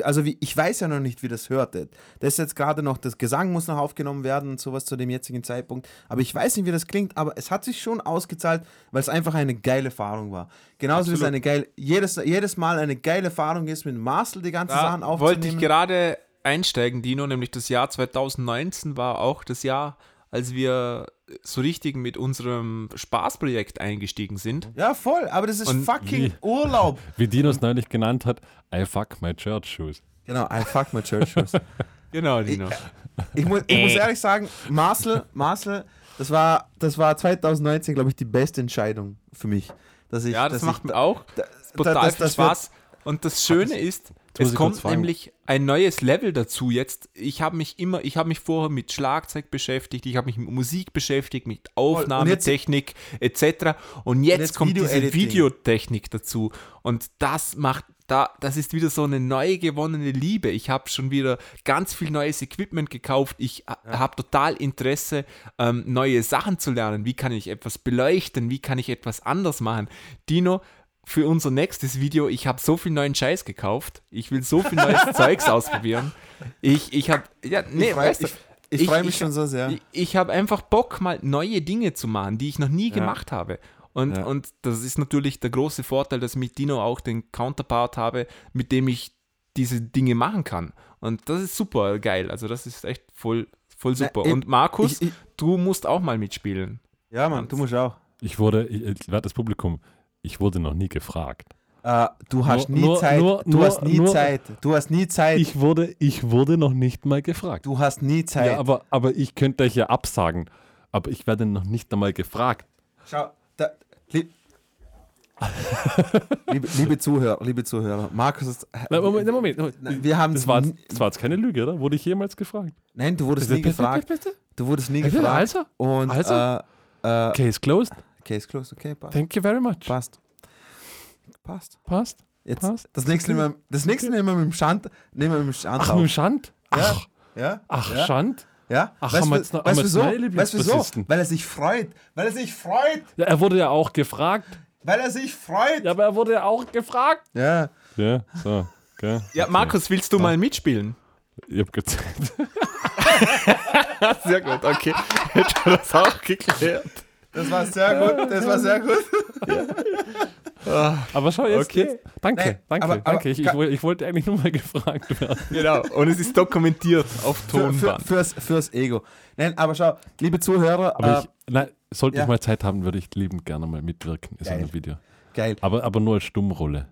also wie, ich weiß ja noch nicht, wie das hört. Das ist jetzt gerade noch, das Gesang muss noch aufgenommen werden und sowas zu dem jetzigen Zeitpunkt. Aber ich weiß nicht, wie das klingt, aber es hat sich schon ausgezahlt, weil es einfach eine geile Erfahrung war. Genauso wie es Absolut. eine geile, jedes, jedes Mal eine geile Erfahrung ist, mit Marcel die ganzen Sachen Da aufzunehmen. wollte ich gerade einsteigen, Dino, nämlich das Jahr 2019 war auch das Jahr, als wir so richtig mit unserem Spaßprojekt eingestiegen sind. ja, voll, aber das ist Und fucking wie? Urlaub. [LAUGHS] Wie Dino es neulich genannt hat, I fuck my church shoes. Genau, I fuck my church shoes. [LAUGHS] Genau, Dino. Ich muss, ich muss ehrlich sagen, Marcel, Marcel, das war, das war 2019, glaube ich, die beste Entscheidung für mich. Dass ich, Ja, das dass macht ich, mir auch da, total das- viel das wird- Spaß. Und das Schöne ist, es kommt nämlich ein neues Level dazu jetzt. Ich habe mich immer, ich habe mich vorher mit Schlagzeug beschäftigt, ich habe mich mit Musik beschäftigt, mit Aufnahmetechnik etc. Und jetzt, jetzt kommt diese Video-Editing. Videotechnik dazu. Und das macht, da, das ist wieder so eine neu gewonnene Liebe. Ich habe schon wieder ganz viel neues Equipment gekauft. Ich ja. habe total Interesse, ähm, neue Sachen zu lernen. Wie kann ich etwas beleuchten? Wie kann ich etwas anders machen? Dino, für unser nächstes Video, ich habe so viel neuen Scheiß gekauft. Ich will so viel neues [LAUGHS] Zeugs ausprobieren. Ich, ich habe, ja, nee, ich freu- weißt du, ich, ich, freue mich schon so sehr. ich, ich habe einfach Bock, mal neue Dinge zu machen, die ich noch nie Ja. gemacht habe. Und, Ja. und das ist natürlich der große Vorteil, dass ich mit Dino auch den Counterpart habe, mit dem ich diese Dinge machen kann. Und das ist super geil. Also das ist echt voll, voll Na, super. ich- und Markus, ich- ich- du musst auch mal mitspielen. ja, Mann, du musst auch. Ich wurde, ich, ich werde das Publikum, ich wurde noch nie gefragt. Äh, du hast Nur- nie nur- Zeit. nur- du hast nie Zeit. Du hast nie Zeit. Ich wurde, ich wurde noch nicht mal gefragt. du hast nie Zeit. Ja, aber, aber ich könnte euch ja absagen, aber ich werde noch nicht einmal gefragt. Schau, da, lieb, liebe, liebe Zuhörer, liebe Zuhörer, Markus ist. Nein, Moment, Moment. Moment. Wir haben Das war, das war jetzt keine Lüge, oder? Wurde ich jemals gefragt? Nein, du wurdest nie bitte, gefragt. bitte, bitte? Du wurdest nie Bitte, gefragt. Also, Und Also? äh, äh, case closed. Case closed, okay, passt. Thank you very much. Passt. Passt. Passt. Jetzt, Passt. das nächste nehmen wir, das nächste nehmen wir mit dem Schand, nehmen wir mit dem Schand Ach, auf. mit dem Schand? Ach, Ja? ach ja? Schand. Ja? Ach, weißt haben wir du jetzt noch- weißt wir wieso? Weißt? Lieblingsbassisten? Weil er sich freut. Weil er sich freut. Ja, er wurde ja auch gefragt. Weil er sich freut. Ja, aber er wurde ja auch gefragt. Ja. Ja, so. Okay. Ja, Markus, willst du mal mitspielen? Ich hab gezählt. [LAUGHS] Sehr gut, okay. Hätte das auch geklärt. Das war sehr gut. Das war sehr gut. Aber schau jetzt. Okay. jetzt. Danke, Nein, danke, aber- aber- danke. Ich, ich, woll- ich wollte eigentlich nur mal [LAUGHS] gefragt werden. Genau, und es ist dokumentiert auf Für, für, Tonband. fürs, fürs Ego. Nein, aber schau, liebe Zuhörer, Aber äh, ich, nein, sollte ja. ich mal Zeit haben, würde ich liebend gerne mal mitwirken in so einem Video. geil. Aber, aber nur als Stummrolle.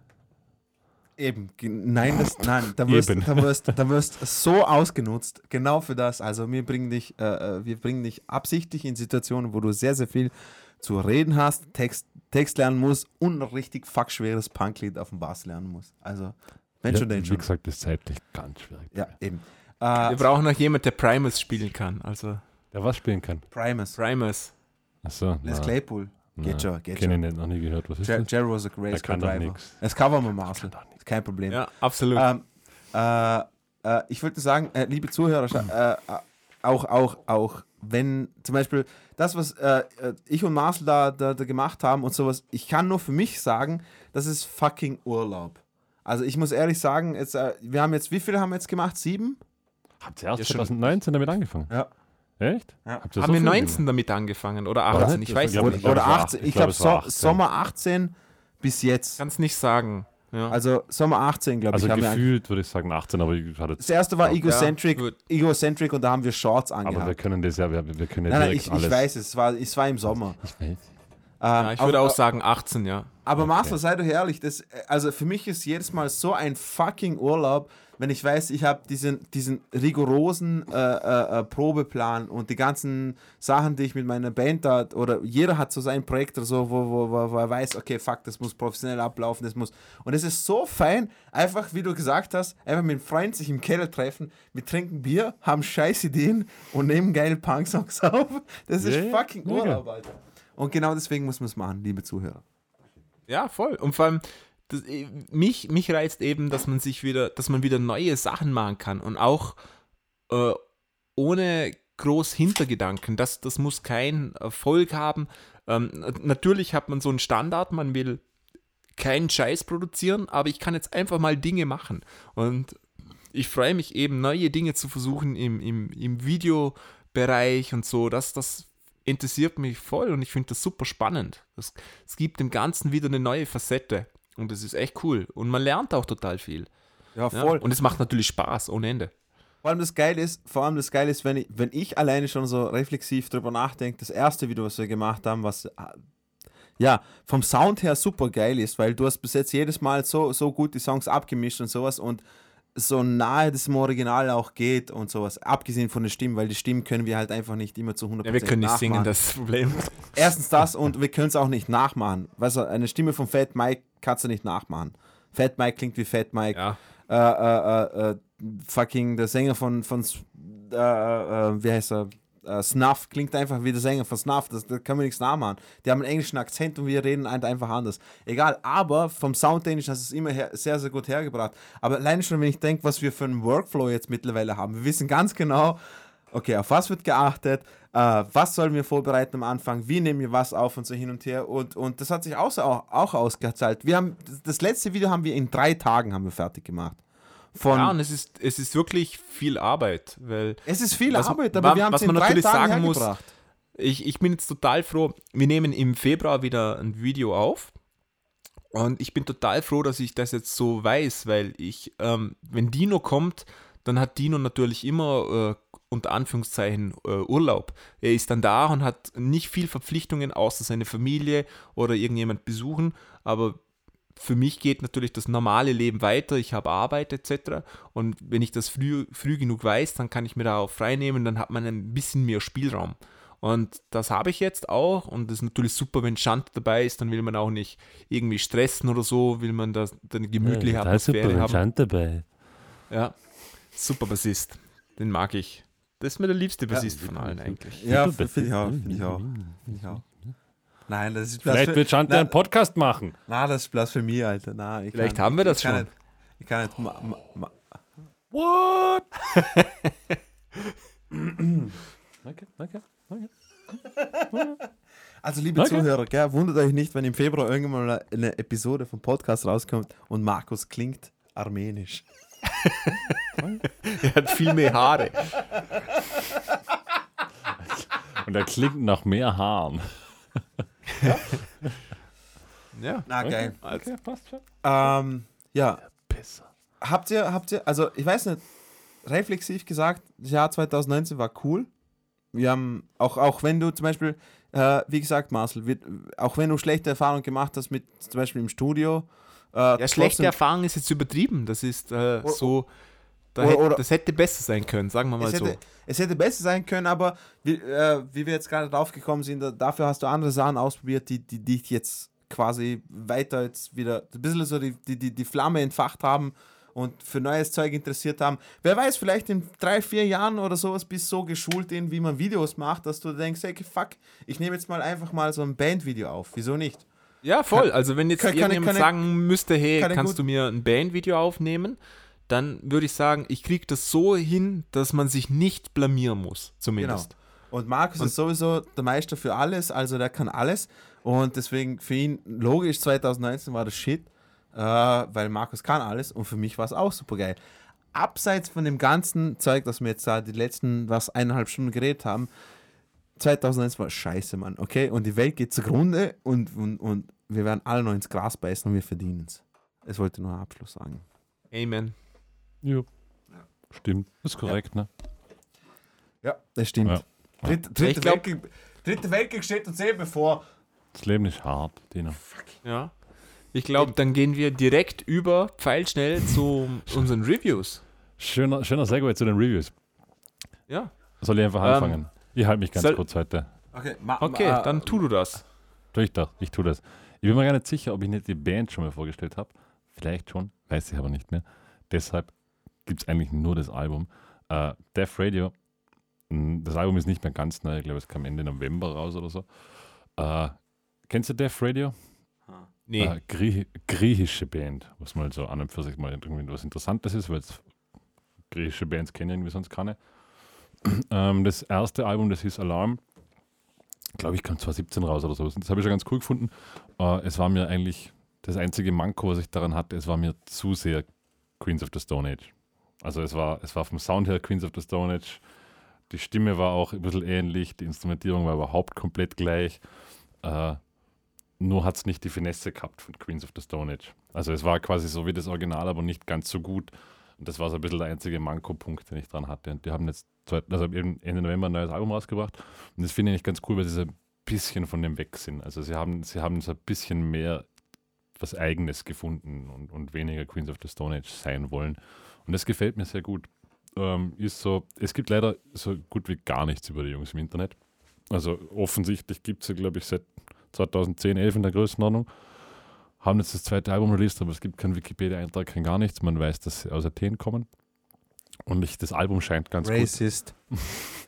Eben. Nein, das, nein, da wirst, da, wirst, da wirst so ausgenutzt. Genau für das. Also wir bringen dich, äh, äh, wir bringen dich absichtlich in Situationen, wo du sehr, sehr viel zu reden hast, Text, Text lernen musst und ein richtig fuckschweres Punklied auf dem Bass lernen musst. Also, wenn Ja, schon, denn wie schon. gesagt, ist zeitlich ganz schwierig. Ja, eben. Wir Äh, brauchen noch jemanden, der Primus spielen kann. Also Der was spielen kann. Primus. Primus. Achso. Les Claypool. Geht schon, geht Kenne ich schon. nicht, noch nie gehört. Was ist Jer das? Jerry was a great Der kann doch Driver. nix. Das covern wir Marcel. Kein Problem. Ja, absolut. Ähm, äh, äh, ich wollte sagen, äh, liebe Zuhörer, äh, äh, auch, auch, auch, wenn zum Beispiel das, was äh, ich und Marcel da, da, da gemacht haben und sowas, ich kann nur für mich sagen, das ist fucking Urlaub. Also ich muss ehrlich sagen, jetzt, äh, wir haben jetzt, wie viele haben wir jetzt gemacht? Sieben? Habt ihr erst Ja, schon. 2019 damit angefangen? Ja. Echt? Ja. Habt ihr Haben wir viel 19 damit angefangen oder Oder 18? nicht? Ich weiß Ja, es nicht. glaub, Oder es war 18, acht- ich glaub, glaube war so, 18. Sommer 18 bis jetzt. Kannst nicht sagen. Ja. Also Sommer 18, glaube Also ich, wir gefühlt würde ich sagen 18, aber ich hatte Das erste war Ja, Egocentric, gut. Egocentric und da haben wir Shorts aber wir angehabt. können das ja, wir, wir können ja Nein, nein, direkt ich, alles. ich weiß es, es war, es war im Sommer. Ich weiß. ja, ich Ähm, würde aber- auch sagen 18, ja. Aber Okay. Marcel, sei doch ehrlich, das, also für mich ist jedes Mal so ein fucking Urlaub, wenn ich weiß, ich habe diesen, diesen rigorosen äh, äh, äh, Probeplan und die ganzen Sachen, die ich mit meiner Band da, oder jeder hat so sein Projekt oder so, wo, wo, wo, wo er weiß, okay, fuck, das muss professionell ablaufen, das muss. Und es ist so fein, einfach wie du gesagt hast, einfach mit einem Freund sich im Keller treffen, wir trinken Bier, haben scheiß Ideen und nehmen geile Punksongs [LAUGHS] auf. Das ist Ja, ja, fucking. Urlaub, Alter. Und genau deswegen muss man es machen, liebe Zuhörer. Ja, voll. Und vor allem, das, äh, mich, mich reizt eben, dass man sich wieder, dass man wieder neue Sachen machen kann und auch äh, ohne groß Hintergedanken. Das, das muss kein Erfolg haben. Ähm, na- natürlich hat man so einen Standard, man will keinen Scheiß produzieren, aber ich kann jetzt einfach mal Dinge machen. Und ich freue mich eben, neue Dinge zu versuchen im, im, im Videobereich und so. Das, das interessiert mich voll und ich finde das super spannend. Es gibt dem Ganzen wieder eine neue Facette und das ist echt cool. Und man lernt auch total viel. Ja, Ja? voll. Und es macht natürlich Spaß ohne Ende. Vor allem das Geile ist, vor allem das Geile ist, wenn ich, wenn ich alleine schon so reflexiv drüber nachdenke, das erste Video, was wir gemacht haben, was äh, ja vom Sound her super geil ist, weil du hast bis jetzt jedes Mal so, so gut die Songs abgemischt und sowas und so nahe das im Original auch geht und sowas, abgesehen von der Stimme, weil die Stimmen können wir halt einfach nicht immer zu 100% Ja, wir können nicht singen, nachmachen. das ist das Problem. Erstens das und wir können es auch nicht nachmachen. Weißt du, eine Stimme von Fat Mike kannst du nicht nachmachen. Fat Mike klingt wie Fat Mike Ja. äh, äh, äh, äh, fucking der Sänger von, von äh, äh, wie heißt er? Äh, Snuff klingt einfach wie der Sänger von Snuff, das, da können wir nichts nachmachen. Die haben einen englischen Akzent und wir reden einfach anders. Egal, aber vom Soundtechnisch hast du es immer her, sehr, sehr gut hergebracht. Aber allein schon, wenn ich denke, was wir für einen Workflow jetzt mittlerweile haben, wir wissen ganz genau, okay, auf was wird geachtet, äh, was sollen wir vorbereiten am Anfang, wie nehmen wir was auf und so hin und her. Und, und das hat sich auch, auch, auch ausgezahlt. Wir haben, das letzte Video haben wir in drei Tagen haben wir fertig gemacht. Von, Ja, und es ist, es ist wirklich viel Arbeit, weil es ist viel Was- Arbeit, aber wir haben was es in man drei natürlich Tagen sagen muss, ich, ich bin jetzt total froh. Wir nehmen im Februar wieder ein Video auf. Und ich bin total froh, dass ich das jetzt so weiß, weil ich, ähm, wenn Dino kommt, dann hat Dino natürlich immer äh, unter Anführungszeichen äh, Urlaub. Er ist dann da und hat nicht viel Verpflichtungen, außer seine Familie oder irgendjemand besuchen. Aber für mich geht natürlich das normale Leben weiter. Ich habe Arbeit etc. Und wenn ich das früh, früh genug weiß, dann kann ich mir darauf frei nehmen, dann hat man ein bisschen mehr Spielraum. Und das habe ich jetzt auch. Und das ist natürlich super, wenn Schand dabei ist. Dann will man auch nicht irgendwie stressen oder so. Will man da eine gemütliche ja, Atmosphäre super, haben. Schand dabei. Ja, super Bassist. Den mag ich. Das ist mir der liebste Bassist von allen eigentlich. Ja, finde ich auch. Finde ich auch. Find ich auch. Nein, das ist Vielleicht wird Schand Nein. einen Podcast machen. Na, das ist Blasphemie, Alter. Na, ich Vielleicht kann, haben wir das ich schon. Nicht, ich kann nicht. Ma, ma, ma. What? [LAUGHS] okay, okay, okay. Also, liebe Okay. Zuhörer, gell, wundert euch nicht, wenn im Februar irgendwann mal eine Episode vom Podcast rauskommt und Markus klingt armenisch. [LAUGHS] Er hat viel mehr Haare. Und er klingt nach mehr Haaren. [LAUGHS] Ja. Na, geil. Okay, passt schon. Ähm, ja, Besser. habt ihr, habt ihr, also ich weiß nicht, reflexiv gesagt, das Jahr 2019 war cool. Wir haben, auch, auch wenn du zum Beispiel, äh, wie gesagt, Marcel, wir, auch wenn du schlechte Erfahrungen gemacht hast mit zum Beispiel im Studio. Äh, Ja, schlechte trotzdem- Erfahrung ist jetzt übertrieben. Das ist äh, Oder- so. Da oder- hätte, oder- das hätte besser sein können, sagen wir mal es so. hätte, es hätte besser sein können, aber wie, äh, wie wir jetzt gerade drauf gekommen sind, da, dafür hast du andere Sachen ausprobiert, die, die dich jetzt quasi weiter jetzt wieder ein bisschen so die, die, die, die Flamme entfacht haben und für neues Zeug interessiert haben. Wer weiß, vielleicht in drei, vier Jahren oder sowas bist du so geschult in, wie man Videos macht, dass du denkst, hey, fuck, ich nehme jetzt mal einfach mal so ein Bandvideo auf. Wieso nicht? Ja, voll. Also wenn jetzt kann- kann- irgendjemand kann- sagen müsste, hey, kann kannst gut- du mir ein Bandvideo aufnehmen, dann würde ich sagen, ich kriege das so hin, dass man sich nicht blamieren muss, zumindest. Und Markus ist sowieso der Meister für alles, also der kann alles. Und deswegen für ihn, logisch, 2019 war das Shit, äh, weil Markus kann alles und für mich war es auch super geil. Abseits von dem ganzen Zeug, das wir jetzt da die letzten, was, eineinhalb Stunden geredet haben, 2019 war scheiße, Mann, okay? Und die Welt geht zugrunde und, und, und wir werden alle noch ins Gras beißen und wir verdienen es. Das wollte ich nur Abschluss sagen. Amen. Ja. Stimmt. Ist korrekt, ne? Ja, das stimmt. Ja. Dritte, Ich dritte, glaub- Weltkrieg, dritte Weltkrieg steht uns eh bevor. Das Leben ist hart, Dino. Ja. Ich glaube, dann gehen wir direkt über, pfeilschnell zu [LAUGHS] unseren Reviews. Schöner, schöner Segway zu den Reviews. Ja. Soll ich einfach Ähm, anfangen? ich halte mich ganz soll- kurz heute. Okay, ma, Okay, ma, dann tu du das. Tu ich doch, ich tue das. Ich bin mir gar nicht sicher, ob ich nicht die Band schon mal vorgestellt habe. Vielleicht schon, weiß ich aber nicht mehr. Deshalb gibt es eigentlich nur das Album. Äh, Def Radio, das Album ist nicht mehr ganz neu, ich glaube, es kam Ende November raus oder so. Äh, kennst du Def Radio? Nee. Äh, Grie griechische Band, was mal so an und für sich mal irgendwie was Interessantes ist, weil griechische Bands kennen irgendwie sonst keine. [CLEARS THROAT] ähm, das erste Album, das hieß Alarm, glaube ich, kam 2017 raus oder so. Das habe ich schon ganz cool gefunden. Äh, es war mir eigentlich das einzige Manko, was ich daran hatte, es war mir zu sehr Queens of the Stone Age. Also es war, es war vom Sound her Queens of the Stone Age. Die Stimme war auch ein bisschen ähnlich, die Instrumentierung war überhaupt komplett gleich. Äh, nur hat es nicht die Finesse gehabt von Queens of the Stone Age. Also es war quasi so wie das Original, aber nicht ganz so gut. Und das war so ein bisschen der einzige Manko-Punkt, den ich dran hatte. Und die haben jetzt also Ende November ein neues Album rausgebracht. Und das finde ich ganz cool, weil sie so ein bisschen von dem weg sind. Also sie haben, sie haben so ein bisschen mehr was Eigenes gefunden und, und weniger Queens of the Stone Age sein wollen. Und das gefällt mir sehr gut. Ähm, ist so, es gibt leider so gut wie gar nichts über die Jungs im Internet. Also offensichtlich gibt es sie, glaube ich, seit 2010, 11 in der Größenordnung. Haben jetzt das zweite Album released, aber es gibt keinen Wikipedia-Eintrag, kein gar nichts. Man weiß, dass sie aus Athen kommen. Und ich, das Album scheint ganz Racist.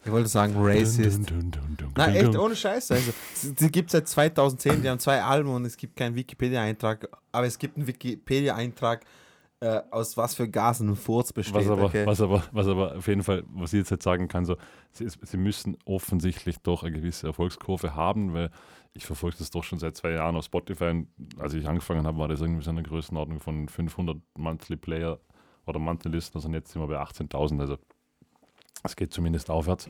Ich wollte sagen Racist. Dun, dun, dun, dun, Nein, dun, echt, ohne Scheiße. Also, die gibt es seit 2010, die haben zwei Alben und es gibt keinen Wikipedia-Eintrag, aber es gibt einen Wikipedia-Eintrag, äh, aus was für Gasen ein Furz besteht. Was aber, okay? was, aber, was aber auf jeden Fall, was ich jetzt, jetzt sagen kann, so, sie, sie müssen offensichtlich doch eine gewisse Erfolgskurve haben, weil ich verfolge das doch schon seit zwei Jahren auf Spotify. Und als ich angefangen habe, war das irgendwie so eine Größenordnung von 500 Monthly Player oder Monthly Listeners und jetzt sind wir bei 18.000. Also es geht zumindest aufwärts.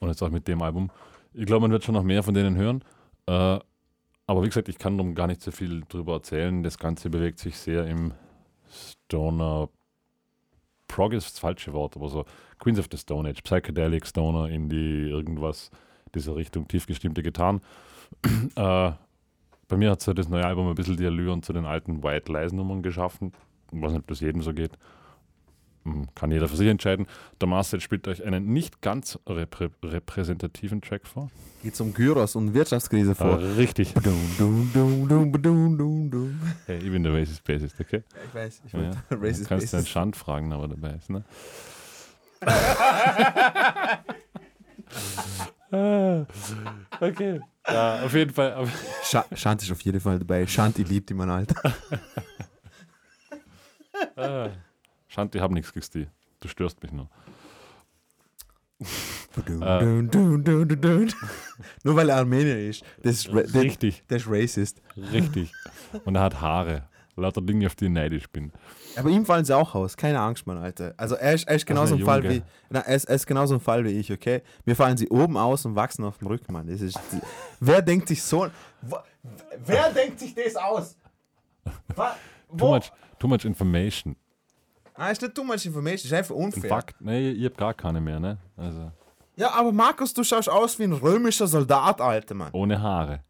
Und jetzt auch mit dem Album. Ich glaube, man wird schon noch mehr von denen hören. Äh, aber wie gesagt, ich kann darum gar nicht so viel drüber erzählen. Das Ganze bewegt sich sehr im Stoner Prog ist das falsche Wort, aber so Queens of the Stone Age, Psychedelic, Stoner, Indie, irgendwas dieser Richtung, tiefgestimmte Gitarren. [CLEARS THROAT] äh, bei mir hat so das neue Album ein bisschen die Allüren zu den alten White Lies Nummern geschaffen. Weiß nicht, das jedem so geht. Kann jeder für sich entscheiden. Der Marcel spielt euch einen nicht ganz reprä repräsentativen Track vor. Geht um Gyros und Wirtschaftskrise vor. Äh, richtig. Dum, dum, dum. Hey, ich bin der Racist Bassist, okay? Ja, ich weiß, ich Ja. wollte Du Racist kannst deinen Bassist. Schand fragen, aber dabei ist, ne? Ah, [LAUGHS] okay. Ja, auf jeden Fall. Auf, Scha Shanti ist auf jeden Fall dabei. Shanti liebt ihn, mein Alter. [LAUGHS] ah. Schand, ich habe nichts gegen dich. Du störst mich nur. Äh. Nur weil er Armenier ist. Das ist, Richtig, der ist racist. richtig. Und er hat Haare. Lauter Dinge, auf die ich neidisch bin. Aber ihm fallen sie auch aus. Keine Angst, Mann, Alter. Also er ist, er ist genauso ein Fall wie. Na, er, ist, er ist genauso ein Fall wie ich, okay? Mir fallen sie oben aus und wachsen auf dem Rücken, Mann. Das ist, wer denkt sich so. Wer denkt sich das aus? Wa- Too much, too much information. Ah, ist nicht too much information, ist einfach Ein unfair. Fakt, nee, ich hab gar keine mehr, ne? Also, Ja, aber Markus, du schaust aus wie ein römischer Soldat, Alter, Mann. ohne Haare.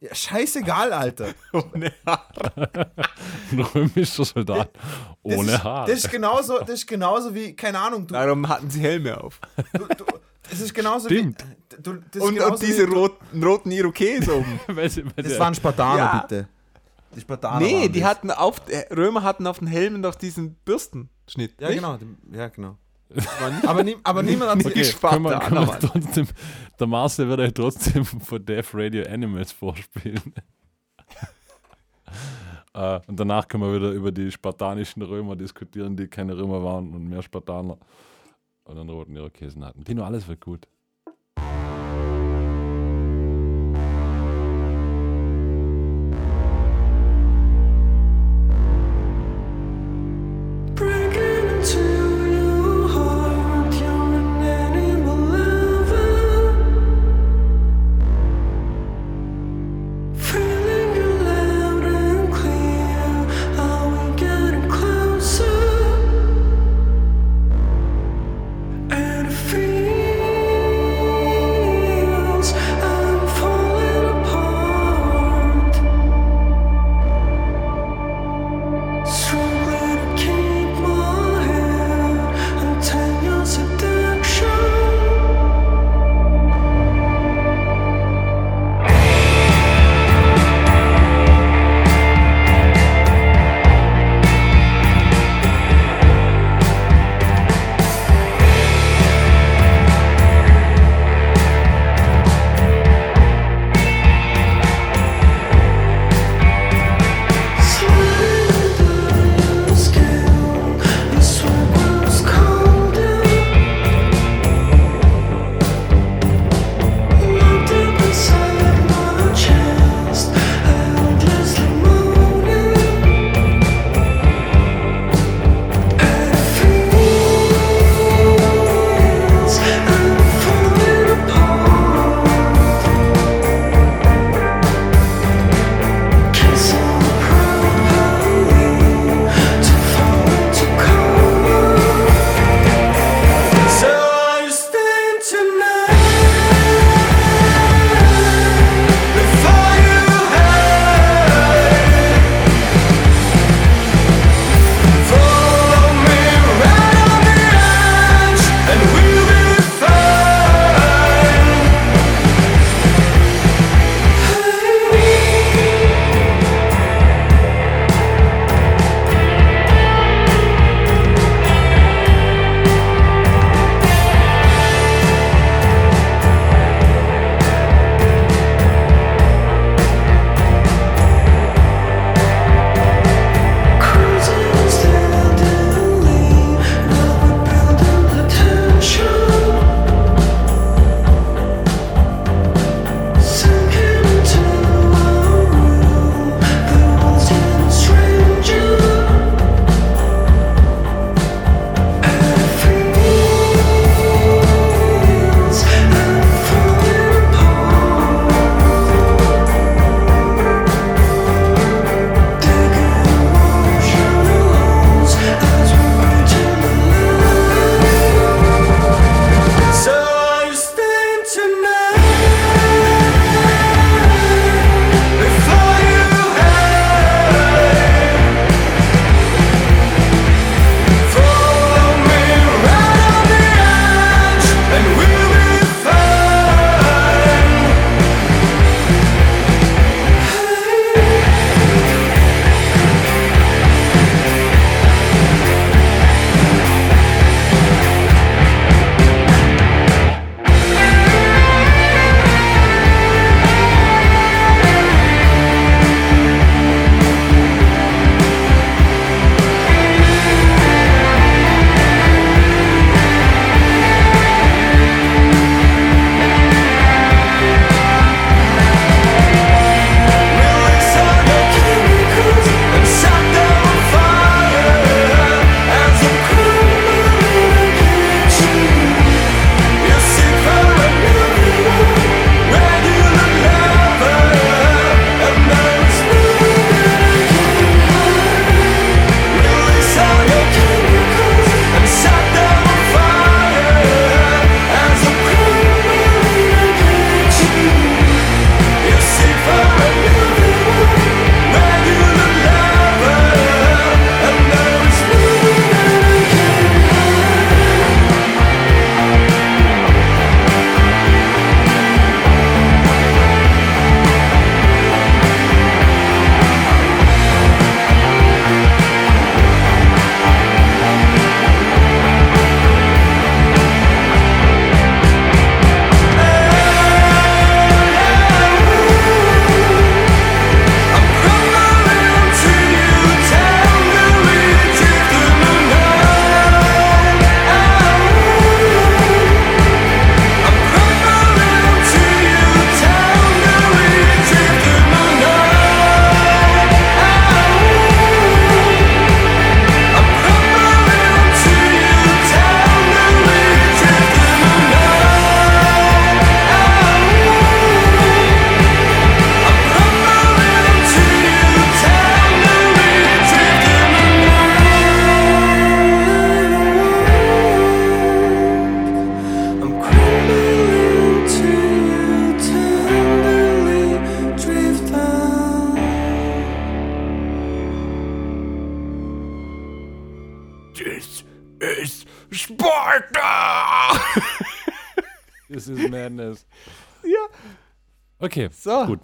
Ja, scheißegal, Alter. [LAUGHS] Ohne Haare. Ein römischer Soldat Das ohne ist, Haare. Das ist, genauso, das ist genauso wie, keine Ahnung, du, Darum hatten sie Helme auf. du, du das ist genauso Stimmt. wie. Du, das ist Und, genauso und diese wie, roten, roten Irokesen oben. Weil sie- weil Das waren Spartaner, Ja. bitte. Die Spartaner. nee, waren die das. hatten auf, äh, Römer hatten auf den Helmen noch diesen Bürstenschnitt. Ja, nicht? genau. die- Ja, genau. Aber, nie, aber niemand hat [LAUGHS] Okay. sich. können wir, können wir [LAUGHS] trotzdem, der Marcel wird euch trotzdem [LAUGHS] von Death Radio Animals vorspielen. Äh, und danach können wir wieder über die spartanischen Römer diskutieren, die keine Römer waren und mehr Spartaner und einen roten Irokesen hatten. Tino, alles wird gut.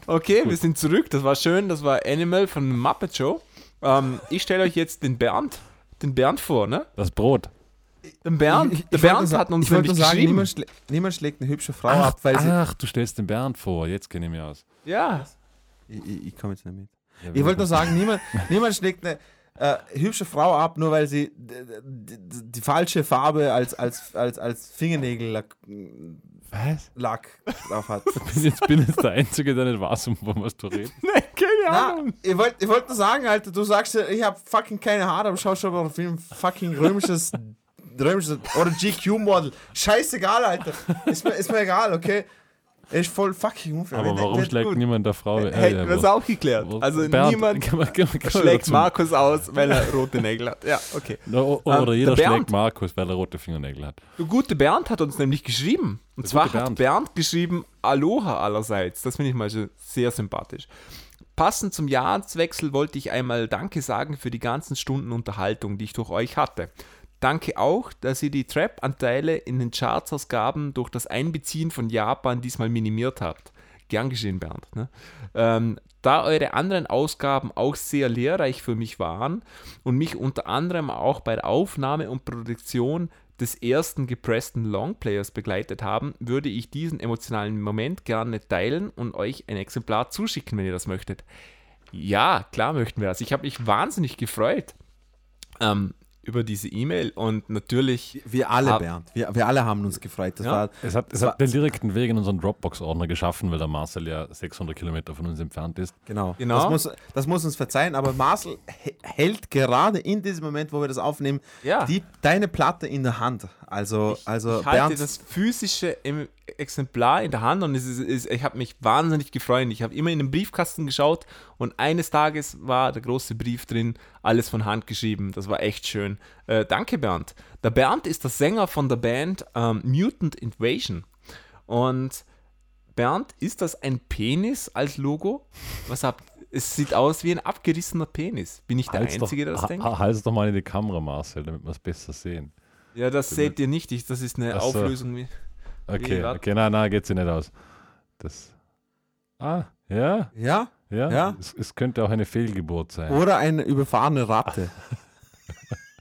Okay, gut. wir sind zurück. Das war schön. Das war Animal von Muppet Show. Ähm, ich stelle euch jetzt den Bernd, den Bernd vor, ne? Das Brot. Den Bernd, Ich- ich- der ich Bernd hat uns ich wollte nämlich nur sagen, geschrieben. niemand, schlä niemand schlägt eine hübsche Frau Ach, ab, weil sie. ach, du stellst den Bernd vor. Jetzt kenne ich mich aus. Ja, Ich, ich, komme jetzt nicht mit. Ja, Ich wollte nur sagen, niemand, [LAUGHS] niemand schlägt eine äh, hübsche Frau ab, nur weil sie d- d- d- die falsche Farbe als, als, als, als Fingernägellack Was? Lack drauf hat. [LAUGHS] Ich bin jetzt, bin jetzt der Einzige, der nicht weiß, um was du redest. [LAUGHS] nee, keine Na, Ahnung. ich wollte ich wollt nur sagen, Alter, du sagst, ja, ich habe fucking keine Haare, aber schau schon mal auf ein fucking römisches, [LAUGHS] römisches oder GQ-Model. Scheißegal, Alter. Ist mir, ist mir egal, okay? Ist voll fucking unfair. Aber warum schlägt gut. niemand der Frau? äh, Hätten ja, wir es auch geklärt. Also Bernd, niemand geh mal- geh mal schlägt. Markus aus, weil er rote Nägel hat. Ja, okay. O- Ähm, Oder jeder der Bernd. schlägt Markus, weil er rote Fingernägel hat. Der gute Bernd hat uns nämlich geschrieben. Und Der zwar gute hat Bernd. Bernd geschrieben, Aloha allerseits. Das finde ich mal sehr sympathisch. Passend zum Jahreswechsel wollte ich einmal Danke sagen für die ganzen Stunden Unterhaltung, die ich durch euch hatte. Danke auch, dass ihr die Trap-Anteile in den Chartsausgaben durch das Einbeziehen von Japan diesmal minimiert habt. Gern geschehen, Bernd. Ne? Ähm, da eure anderen Ausgaben auch sehr lehrreich für mich waren und mich unter anderem auch bei der Aufnahme und Produktion des ersten gepressten Longplayers begleitet haben, würde ich diesen emotionalen Moment gerne teilen und euch ein Exemplar zuschicken, wenn ihr das möchtet. Ja, klar möchten wir das. Ich habe mich wahnsinnig gefreut ähm, über diese E-Mail und natürlich Wir alle, Hab- Bernd. Wir, wir alle haben uns gefreut. Das Ja. war, Es hat, es Das hat den direkten Weg in unseren Dropbox-Ordner geschaffen, weil der Marcel ja 600 Kilometer von uns entfernt ist. genau. Genau. Das, muss, das muss uns verzeihen, aber Marcel hält gerade in diesem Moment, wo wir das aufnehmen, Ja. die, deine Platte in der Hand. Also, also ich halte Bernd, das physische im Exemplar in der Hand und es ist, ist, ich habe mich wahnsinnig gefreut. Ich habe immer in den Briefkasten geschaut und eines Tages war der große Brief drin, alles von Hand geschrieben. Das war echt schön. Äh, danke, Bernd. Der Bernd ist der Sänger von der Band ähm, Mutant Invasion. Und Bernd, ist das ein Penis als Logo? Was habt Es sieht aus wie ein abgerissener Penis. Bin ich der Halt's Einzige, der das denkt? ha- Halt's doch mal in die Kamera, Marcel, damit wir es besser sehen. Ja, das seht ihr nicht. Ich, das ist eine Ach so. Auflösung. Wie, Okay, warte. okay, nein, nein, geht sich nicht aus. Das. Ah, ja, ja? Ja. Ja. Es, es könnte auch eine Fehlgeburt sein. Oder eine überfahrene Ratte. [LAUGHS]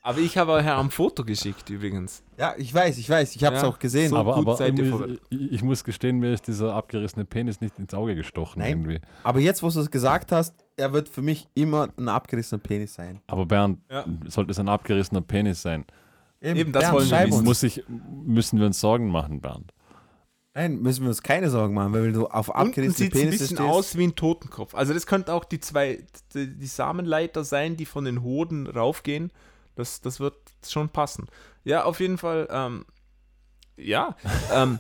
Aber ich habe euch ja am Foto geschickt übrigens. Ja, ich weiß, ich weiß. Ich habe es Ja, auch gesehen. so- aber gut aber ihr ich, muss gestehen, mir ist dieser abgerissene Penis nicht ins Auge gestochen Nein. irgendwie. Aber jetzt, wo du es gesagt hast, er wird für mich immer ein abgerissener Penis sein. Aber Bernd, Ja. sollte es ein abgerissener Penis sein, Eben, das Bernd, wollen wir uns. muss ich, müssen wir uns Sorgen machen, Bernd. Nein, müssen wir uns keine Sorgen machen, weil wenn du auf abgerissene sieht es ein Penisse bisschen stehst. aus wie ein Totenkopf. Also das könnte auch die zwei, die, die Samenleiter sein, die von den Hoden raufgehen. Das, das wird schon passen. Ja, auf jeden Fall, ähm, ja. Ähm,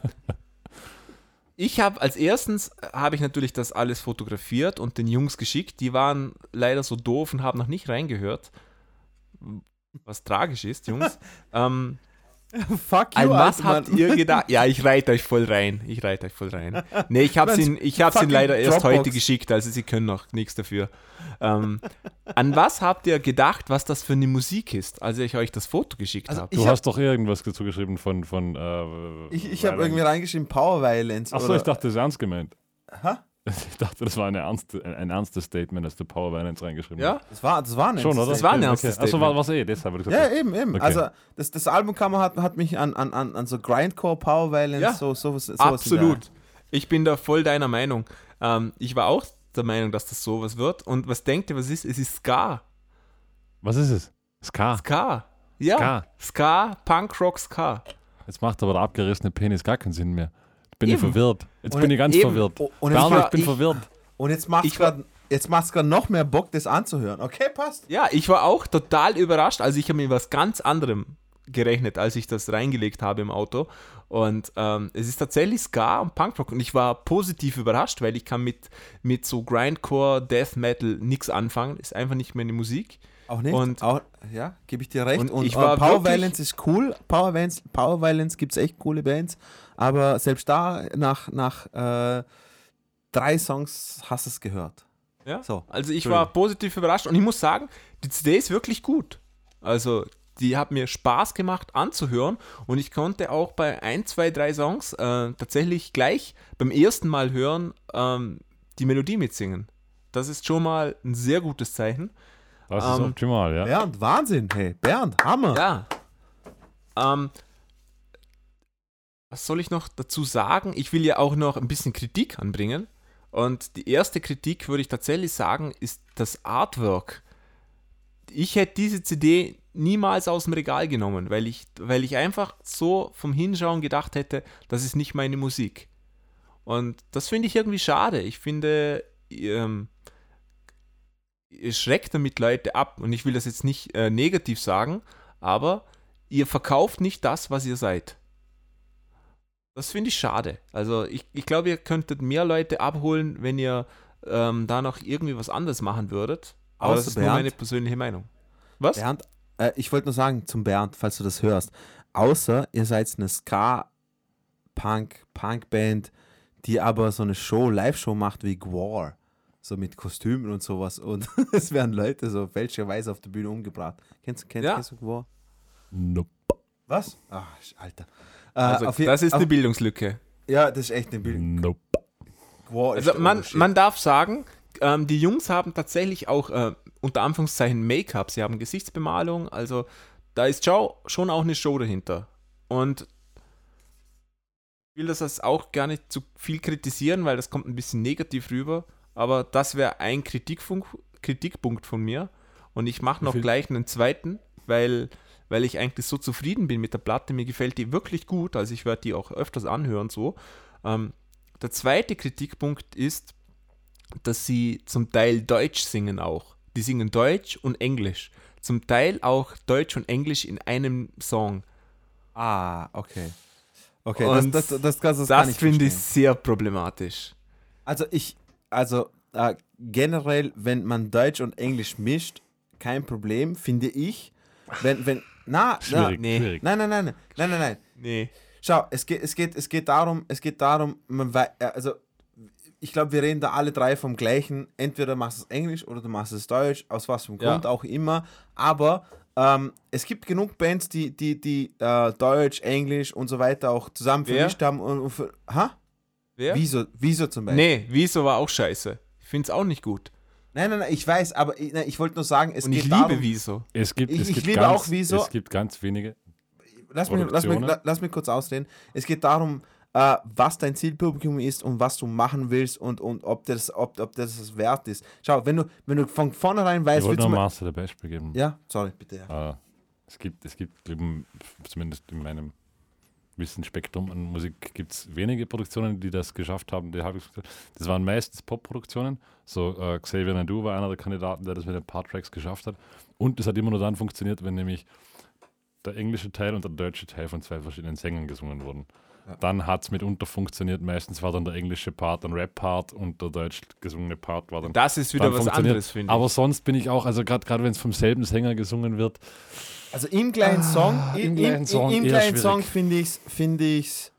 [LAUGHS] ich habe als erstens, habe ich natürlich das alles fotografiert und den Jungs geschickt. Die waren leider so doof und haben noch nicht reingehört. Was tragisch ist, Jungs. [LAUGHS] ähm, [LAUGHS] Fuck An you, was Alter, habt ihr gedacht? Ja, ich reite euch voll rein. Ich reite euch voll rein. Nee, ich hab's [LAUGHS] Mensch, ihn, ich hab's ihn leider erst Dropbox. heute geschickt, also sie können noch nichts dafür. Ähm, an was habt ihr gedacht, was das für eine Musik ist, als ich euch das Foto geschickt Also habe? Du hab- hast doch irgendwas dazu geschrieben von. von äh, Ich, ich habe irgendwie reingeschrieben Power Violence. Achso, ich dachte, das ist ernst gemeint. Hä? [LAUGHS] Ich dachte, das war eine ernste, ein, ein ernstes Statement, dass du Power Violence reingeschrieben Ja? Das war, das war ein Schon, oder? Das war ein Okay, ernstes okay. Achso, Statement. war es eh, deshalb habe ich Ja, gesagt. eben, eben. Okay. Also das, das Albumcover hat, hat mich an, an, an, an so Grindcore, Power Violence, Ja, so, sowas, sowas in der- Absolut. Ich bin da voll deiner Meinung. Ähm, ich war auch der Meinung, dass das sowas wird. Und was denkt ihr, was ist? Es ist Ska. Was ist es? Ska. Ska. Ja. Ska. Ska, Punkrock, Ska. Jetzt macht aber der abgerissene Penis gar keinen Sinn mehr. Jetzt bin ich verwirrt. Jetzt Und bin ich ganz eben. verwirrt. Oh, und jetzt Bernd, war ich bin ich- verwirrt. Und jetzt macht's grad, jetzt macht's gerade noch mehr Bock, das anzuhören. Okay, passt. Ja, ich war auch total überrascht. Also ich habe mit was ganz anderem gerechnet, als ich das reingelegt habe im Auto. Und ähm, es ist tatsächlich Ska und Punkrock. Und ich war positiv überrascht, weil ich kann mit, mit so Grindcore, Death Metal nichts anfangen. Ist einfach nicht meine Musik. Auch nicht. Und- auch, ja, gebe ich dir recht. und Und, ich äh, war Power wirklich- Violence ist cool. Power Violence, Power Violence gibt es echt coole Bands. Aber selbst da, nach, nach äh, drei Songs hast du es gehört. Ja? So, Also ich war positiv überrascht und ich muss sagen, die CD ist wirklich gut. Also die hat mir Spaß gemacht anzuhören und ich konnte auch bei ein, zwei, drei Songs äh, tatsächlich gleich beim ersten Mal hören ähm, die Melodie mitsingen. Das ist schon mal ein sehr gutes Zeichen. Das ist Ähm, optimal, ja. Bernd, Wahnsinn, hey. Bernd, Hammer. Ja. Ähm, was soll ich noch dazu sagen? Ich will ja auch noch ein bisschen Kritik anbringen. Und die erste Kritik, würde ich tatsächlich sagen, ist das Artwork. Ich hätte diese CD niemals aus dem Regal genommen, weil ich, weil ich einfach so vom Hinschauen gedacht hätte, das ist nicht meine Musik. Und das finde ich irgendwie schade. Ich finde, ähm, ihr schreckt damit Leute ab. Und ich will das jetzt nicht äh, negativ sagen, aber ihr verkauft nicht das, was ihr seid. Das finde ich schade. Also ich, ich glaube, ihr könntet mehr Leute abholen, wenn ihr ähm, da noch irgendwie was anderes machen würdet. Aber das Außer ist nur Bernd. meine persönliche Meinung. Was? Bernd, äh, ich wollte nur sagen zum Bernd, falls du das hörst. Außer ihr seid eine Ska-Punk-Punk-Band, die aber so eine Show, Live-Show macht wie Gwar. So mit Kostümen und sowas. Und [LAUGHS] es werden Leute so fälschlicherweise auf der Bühne umgebracht. Kennst, kennst, Ja. kennst du Gwar? Nope. Was? Ach, Alter. Äh, Also, auf das ist auf, eine Bildungslücke. Ja, das ist echt eine Bild. Nope. Ist Also man, man darf sagen, ähm, die Jungs haben tatsächlich auch äh, unter Anführungszeichen Make-up. Sie haben Gesichtsbemalung. Also da ist schon auch eine Show dahinter. Und ich will das auch gar nicht zu viel kritisieren, weil das kommt ein bisschen negativ rüber. Aber das wäre ein Kritikpunkt, von mir. Und ich mache noch gleich einen zweiten, weil, weil ich eigentlich so zufrieden bin mit der Platte. Mir gefällt die wirklich gut. Also ich werde die auch öfters anhören so. Ähm, der zweite Kritikpunkt ist, dass sie zum Teil Deutsch singen auch. Die singen Deutsch und Englisch. Zum Teil auch Deutsch und Englisch in einem Song. Ah, okay. Okay, Und das, das, das, das, das, finde ich sehr problematisch. Also ich, also äh, generell, wenn man Deutsch und Englisch mischt, kein Problem, finde ich. Wenn, wenn, na, Schwierig, nee. schwierig. Na, nein, nein, nein, nein, nein, nein. Nee. Schau, es geht, es geht, es geht darum, es geht darum, man wei- äh, also ich glaube, wir reden da alle drei vom gleichen. Entweder machst du es Englisch oder du machst es Deutsch, aus was für einem Ja. Grund auch immer. Aber ähm, es gibt genug Bands, die, die, die äh, Deutsch, Englisch und so weiter auch zusammen Wer? vermischt haben. Und, und ha? Wer? Wieso, wieso zum Beispiel? Nee, Wieso war auch scheiße. Ich finde es auch nicht gut. Nein, nein, nein, ich weiß, aber ich, nein, ich wollte nur sagen, es Und geht ich liebe darum, Wieso. Es gibt, Ich- es ich gibt liebe ganz, auch Wieso. Es gibt ganz wenige. lass mich, lass, mich, lass mich kurz ausreden. Es geht darum, äh, was dein Zielpublikum ist und was du machen willst und, und ob, das, ob, ob das es wert ist. Schau, wenn du, wenn du von vornherein Ich weißt, wie wollte zum nur Marcel ein Beispiel geben. Ja, sorry, bitte. Ja. Äh, es gibt, es gibt eben, zumindest in meinem Wissensspektrum an Musik, gibt es wenige Produktionen, die das geschafft haben. Das waren meistens Pop-Produktionen. So äh, Xavier Naidoo war einer der Kandidaten, der das mit den Part-Tracks geschafft hat. Und es hat immer nur dann funktioniert, wenn nämlich der englische Teil und der deutsche Teil von zwei verschiedenen Sängern gesungen wurden. Ja. Dann hat es mitunter funktioniert. Meistens war dann der englische Part ein Rap-Part und der deutsch gesungene Part war dann Das ist wieder was anderes, finde ich. Aber sonst bin ich auch, also gerade wenn es vom selben Sänger gesungen wird, Also im kleinen Song, im im, im, kleinen Song im eher kleinen. Song finde ich es find ich's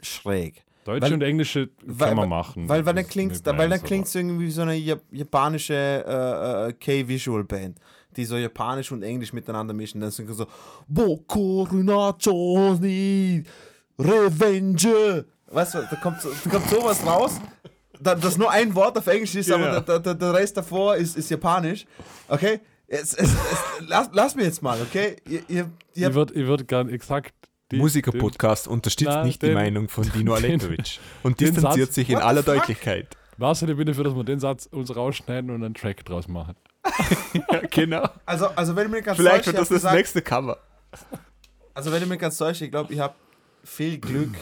schräg. Deutsche Weil- und Englische weil- kann man machen. Weil, weil dann klingt weil meins, klingt's irgendwie wie so eine Jap japanische äh, äh, K-Visual Band, die so Japanisch und Englisch miteinander mischen. Dann sind so Boku Runacho ni Revenge. Weißt du, da kommt, so, da kommt sowas raus, da, das nur ein Wort auf Englisch ist, aber Ja. der, der, der Rest davor ist, ist Japanisch. Okay? Es, es, es, lass, lass mir jetzt mal, okay? Ihr, ihr, ihr, Ich würde ich würd gerne exakt die- Musiker-Podcast unterstützt Na, nicht die den- Meinung von Dino Alektovic und distanziert Satz- sich in aller fuck? Deutlichkeit. Was ich bin dafür, dass wir den Satz uns rausschneiden und einen Track draus machen. [LAUGHS] Ja, genau. also, also wenn du mir ganz Vielleicht wird das das gesagt- nächste Cover. Also wenn du mir ganz täuscht, ich glaube, ich habe viel Glück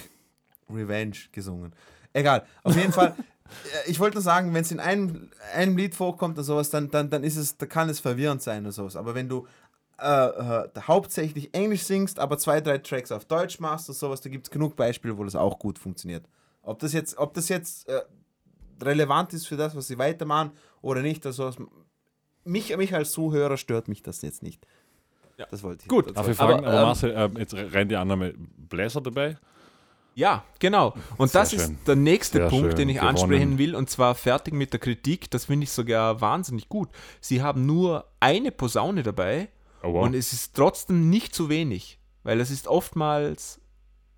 Revenge gesungen. Egal, auf jeden Fall. [LAUGHS] äh, Ich wollte nur sagen, wenn es in einem, einem Lied vorkommt oder sowas, dann, dann, dann ist es, da kann es verwirrend sein oder sowas. Aber wenn du äh, äh, hauptsächlich Englisch singst, aber zwei, drei Tracks auf Deutsch machst oder sowas, da gibt es genug Beispiele, wo das auch gut funktioniert. Ob das jetzt, ob das jetzt äh, relevant ist für das, was sie weitermachen oder nicht, also mich, mich als Zuhörer stört mich das jetzt nicht. Ja. Das wollte ich. Gut, das Darf ich fragen, Aber, aber, ähm, Marcel, äh, jetzt rein die Annahme Bläser dabei? Ja, genau. Und Sehr das ist schön. der nächste Sehr Punkt, schön. den ich Gewonnen. ansprechen will, und zwar fertig mit der Kritik. Das finde ich sogar wahnsinnig gut. Sie haben nur eine Posaune dabei Oh, wow. Und es ist trotzdem nicht zu wenig, weil es ist oftmals,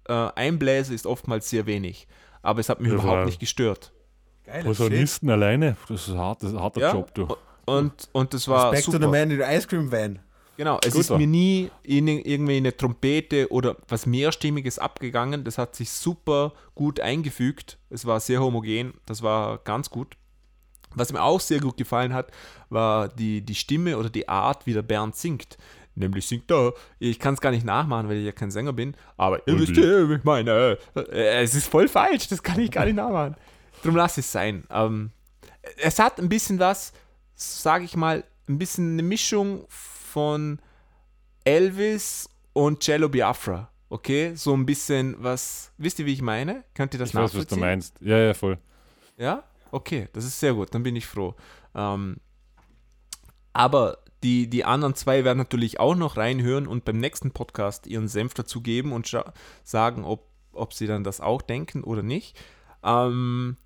äh, ein Bläser ist oftmals sehr wenig. Aber es hat mich Ja, überhaupt nicht gestört. Geiler Posaunisten alleine, das ist ein harter, harter Ja, Job, du. Und, und das war Back to super. the man in the ice cream van. Genau, es Guter. ist mir nie in irgendwie eine Trompete oder was mehrstimmiges abgegangen. Das hat sich super gut eingefügt. Es war sehr homogen. Das war ganz gut. Was mir auch sehr gut gefallen hat, war die, die Stimme oder die Art, wie der Bernd singt. Nämlich singt er, ich kann es gar nicht nachmachen, weil ich ja kein Sänger bin, aber ihr wisst wie ich meine, äh, es ist voll falsch, das kann ich gar nicht nachmachen. Drum lass es sein. Ähm, es hat ein bisschen was, sage ich mal, ein bisschen eine Mischung von Elvis und Cello Biafra. Okay, so ein bisschen was. Wisst ihr, wie ich meine? Könnt ihr das Ich weiß, was nachvollziehen? du meinst. Ja, ja, voll. Ja? Okay, das ist sehr gut, dann bin ich froh. Ähm, aber die, die anderen zwei werden natürlich auch noch reinhören und beim nächsten Podcast ihren Senf dazu geben und sagen, ob, ob sie dann das auch denken oder nicht. Ähm,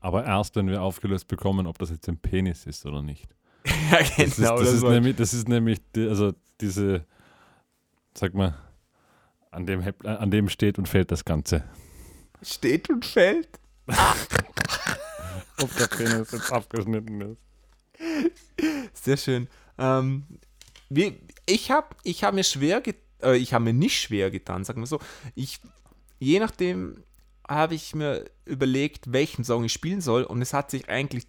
Aber erst, wenn wir aufgelöst bekommen, ob das jetzt ein Penis ist oder nicht. [LAUGHS] ja, Das ist, genau. das ist, nämlich, das ist nämlich, die, also diese, sag mal, an dem, heb- an dem steht und fällt das Ganze. steht und fällt. Ob der Penis jetzt abgeschnitten ist. Sehr schön. Ähm, wie, ich habe ich hab mir schwer, äh, ich habe mir nicht schwer getan, sagen wir so. Ich, je nachdem habe ich mir überlegt, welchen Song ich spielen soll und es hat sich eigentlich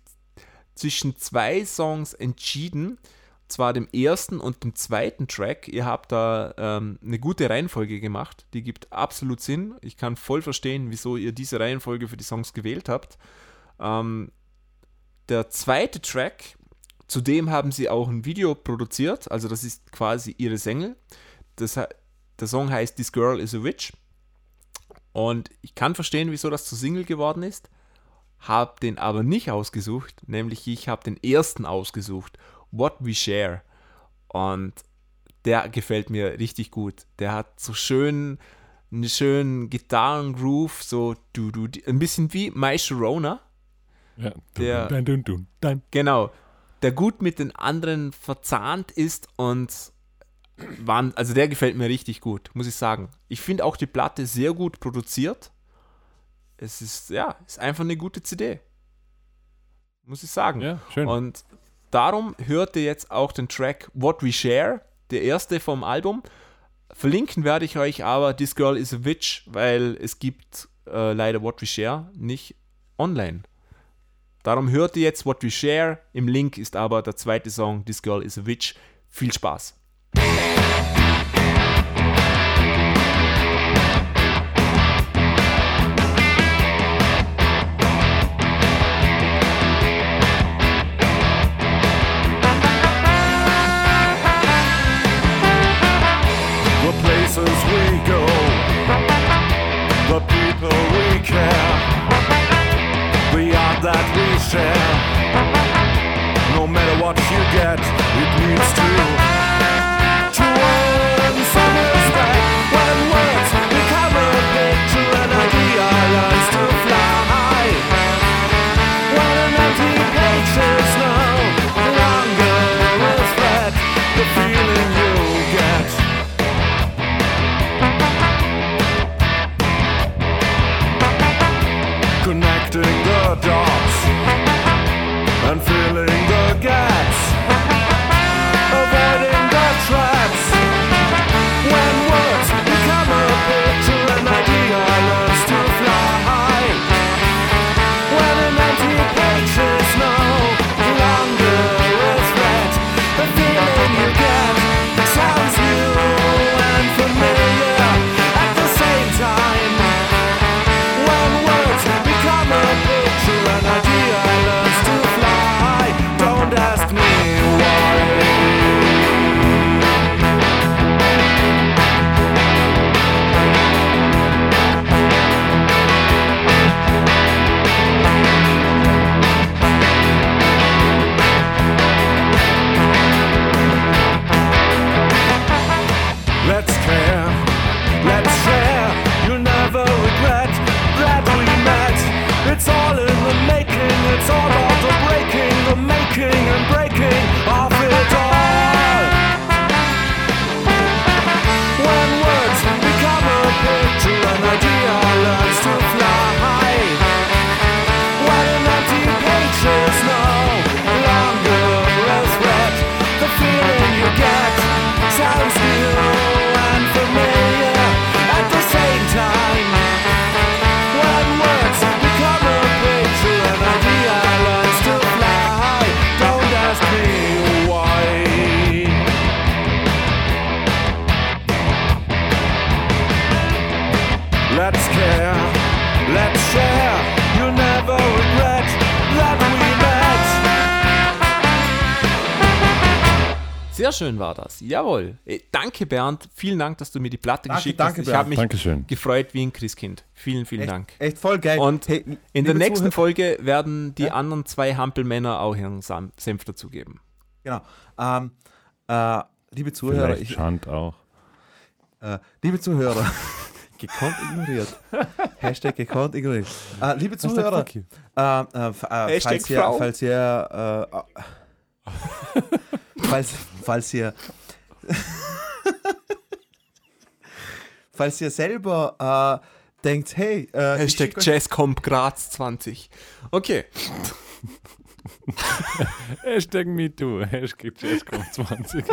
zwischen zwei Songs entschieden, zwar dem ersten und dem zweiten Track. Ihr habt da ähm, eine gute Reihenfolge gemacht, die gibt absolut Sinn. Ich kann voll verstehen, wieso ihr diese Reihenfolge für die Songs gewählt habt. Ähm, der zweite Track, zudem haben sie auch ein Video produziert, also das ist quasi ihre Single. Das, der Song heißt This Girl is a Witch. Und ich kann verstehen, wieso das zu Single geworden ist, habe den aber nicht ausgesucht, nämlich ich habe den ersten ausgesucht, What We Share. Und der gefällt mir richtig gut. Der hat so schön, einen schönen Gitarrengroove, so du, du, ein bisschen wie My Sharona. Ja. Der- Dun, dun, dun, dun. Genau, der gut mit den anderen verzahnt ist und wann, also der gefällt mir richtig gut, muss ich sagen. Ich finde auch die Platte sehr gut produziert. Es ist, ja, ist einfach eine gute CD. Muss ich sagen. Ja, schön. Und darum hört ihr jetzt auch den Track What We Share, der erste vom Album. Verlinken werde ich euch aber This Girl is a Witch, weil es gibt äh, leider What We Share nicht online. Darum hört ihr jetzt What We Share. Im Link ist aber der zweite Song This Girl is a Witch. Viel Spaß. Schön war das. Jawohl. Äh, danke, Bernd. Vielen Dank, dass du mir die Platte Danke, geschickt danke, hast. Ich habe mich Dankeschön. gefreut wie ein Christkind. Vielen, vielen Echt, Dank. echt voll geil. Und Hey, In der nächsten Zuhörer- Folge werden die Ja? anderen zwei Hampelmänner auch ihren Senf dazugeben. Genau. Ähm, äh, liebe Zuhörer, Vielleicht ich, Schand auch. äh, liebe Zuhörer, [LAUGHS] gekonnt ignoriert. [LAUGHS] Hashtag gekonnt ignoriert. Äh, liebe Zuhörer, äh, äh, äh, Hashtag falls ihr, falls ihr, äh, äh, [LAUGHS] falls, falls ihr, [LAUGHS] falls ihr selber äh, denkt, hey, äh, Hashtag Jazzcomp Graz 20. Okay. [LAUGHS] Hashtag MeToo, Hashtag JazzCom20.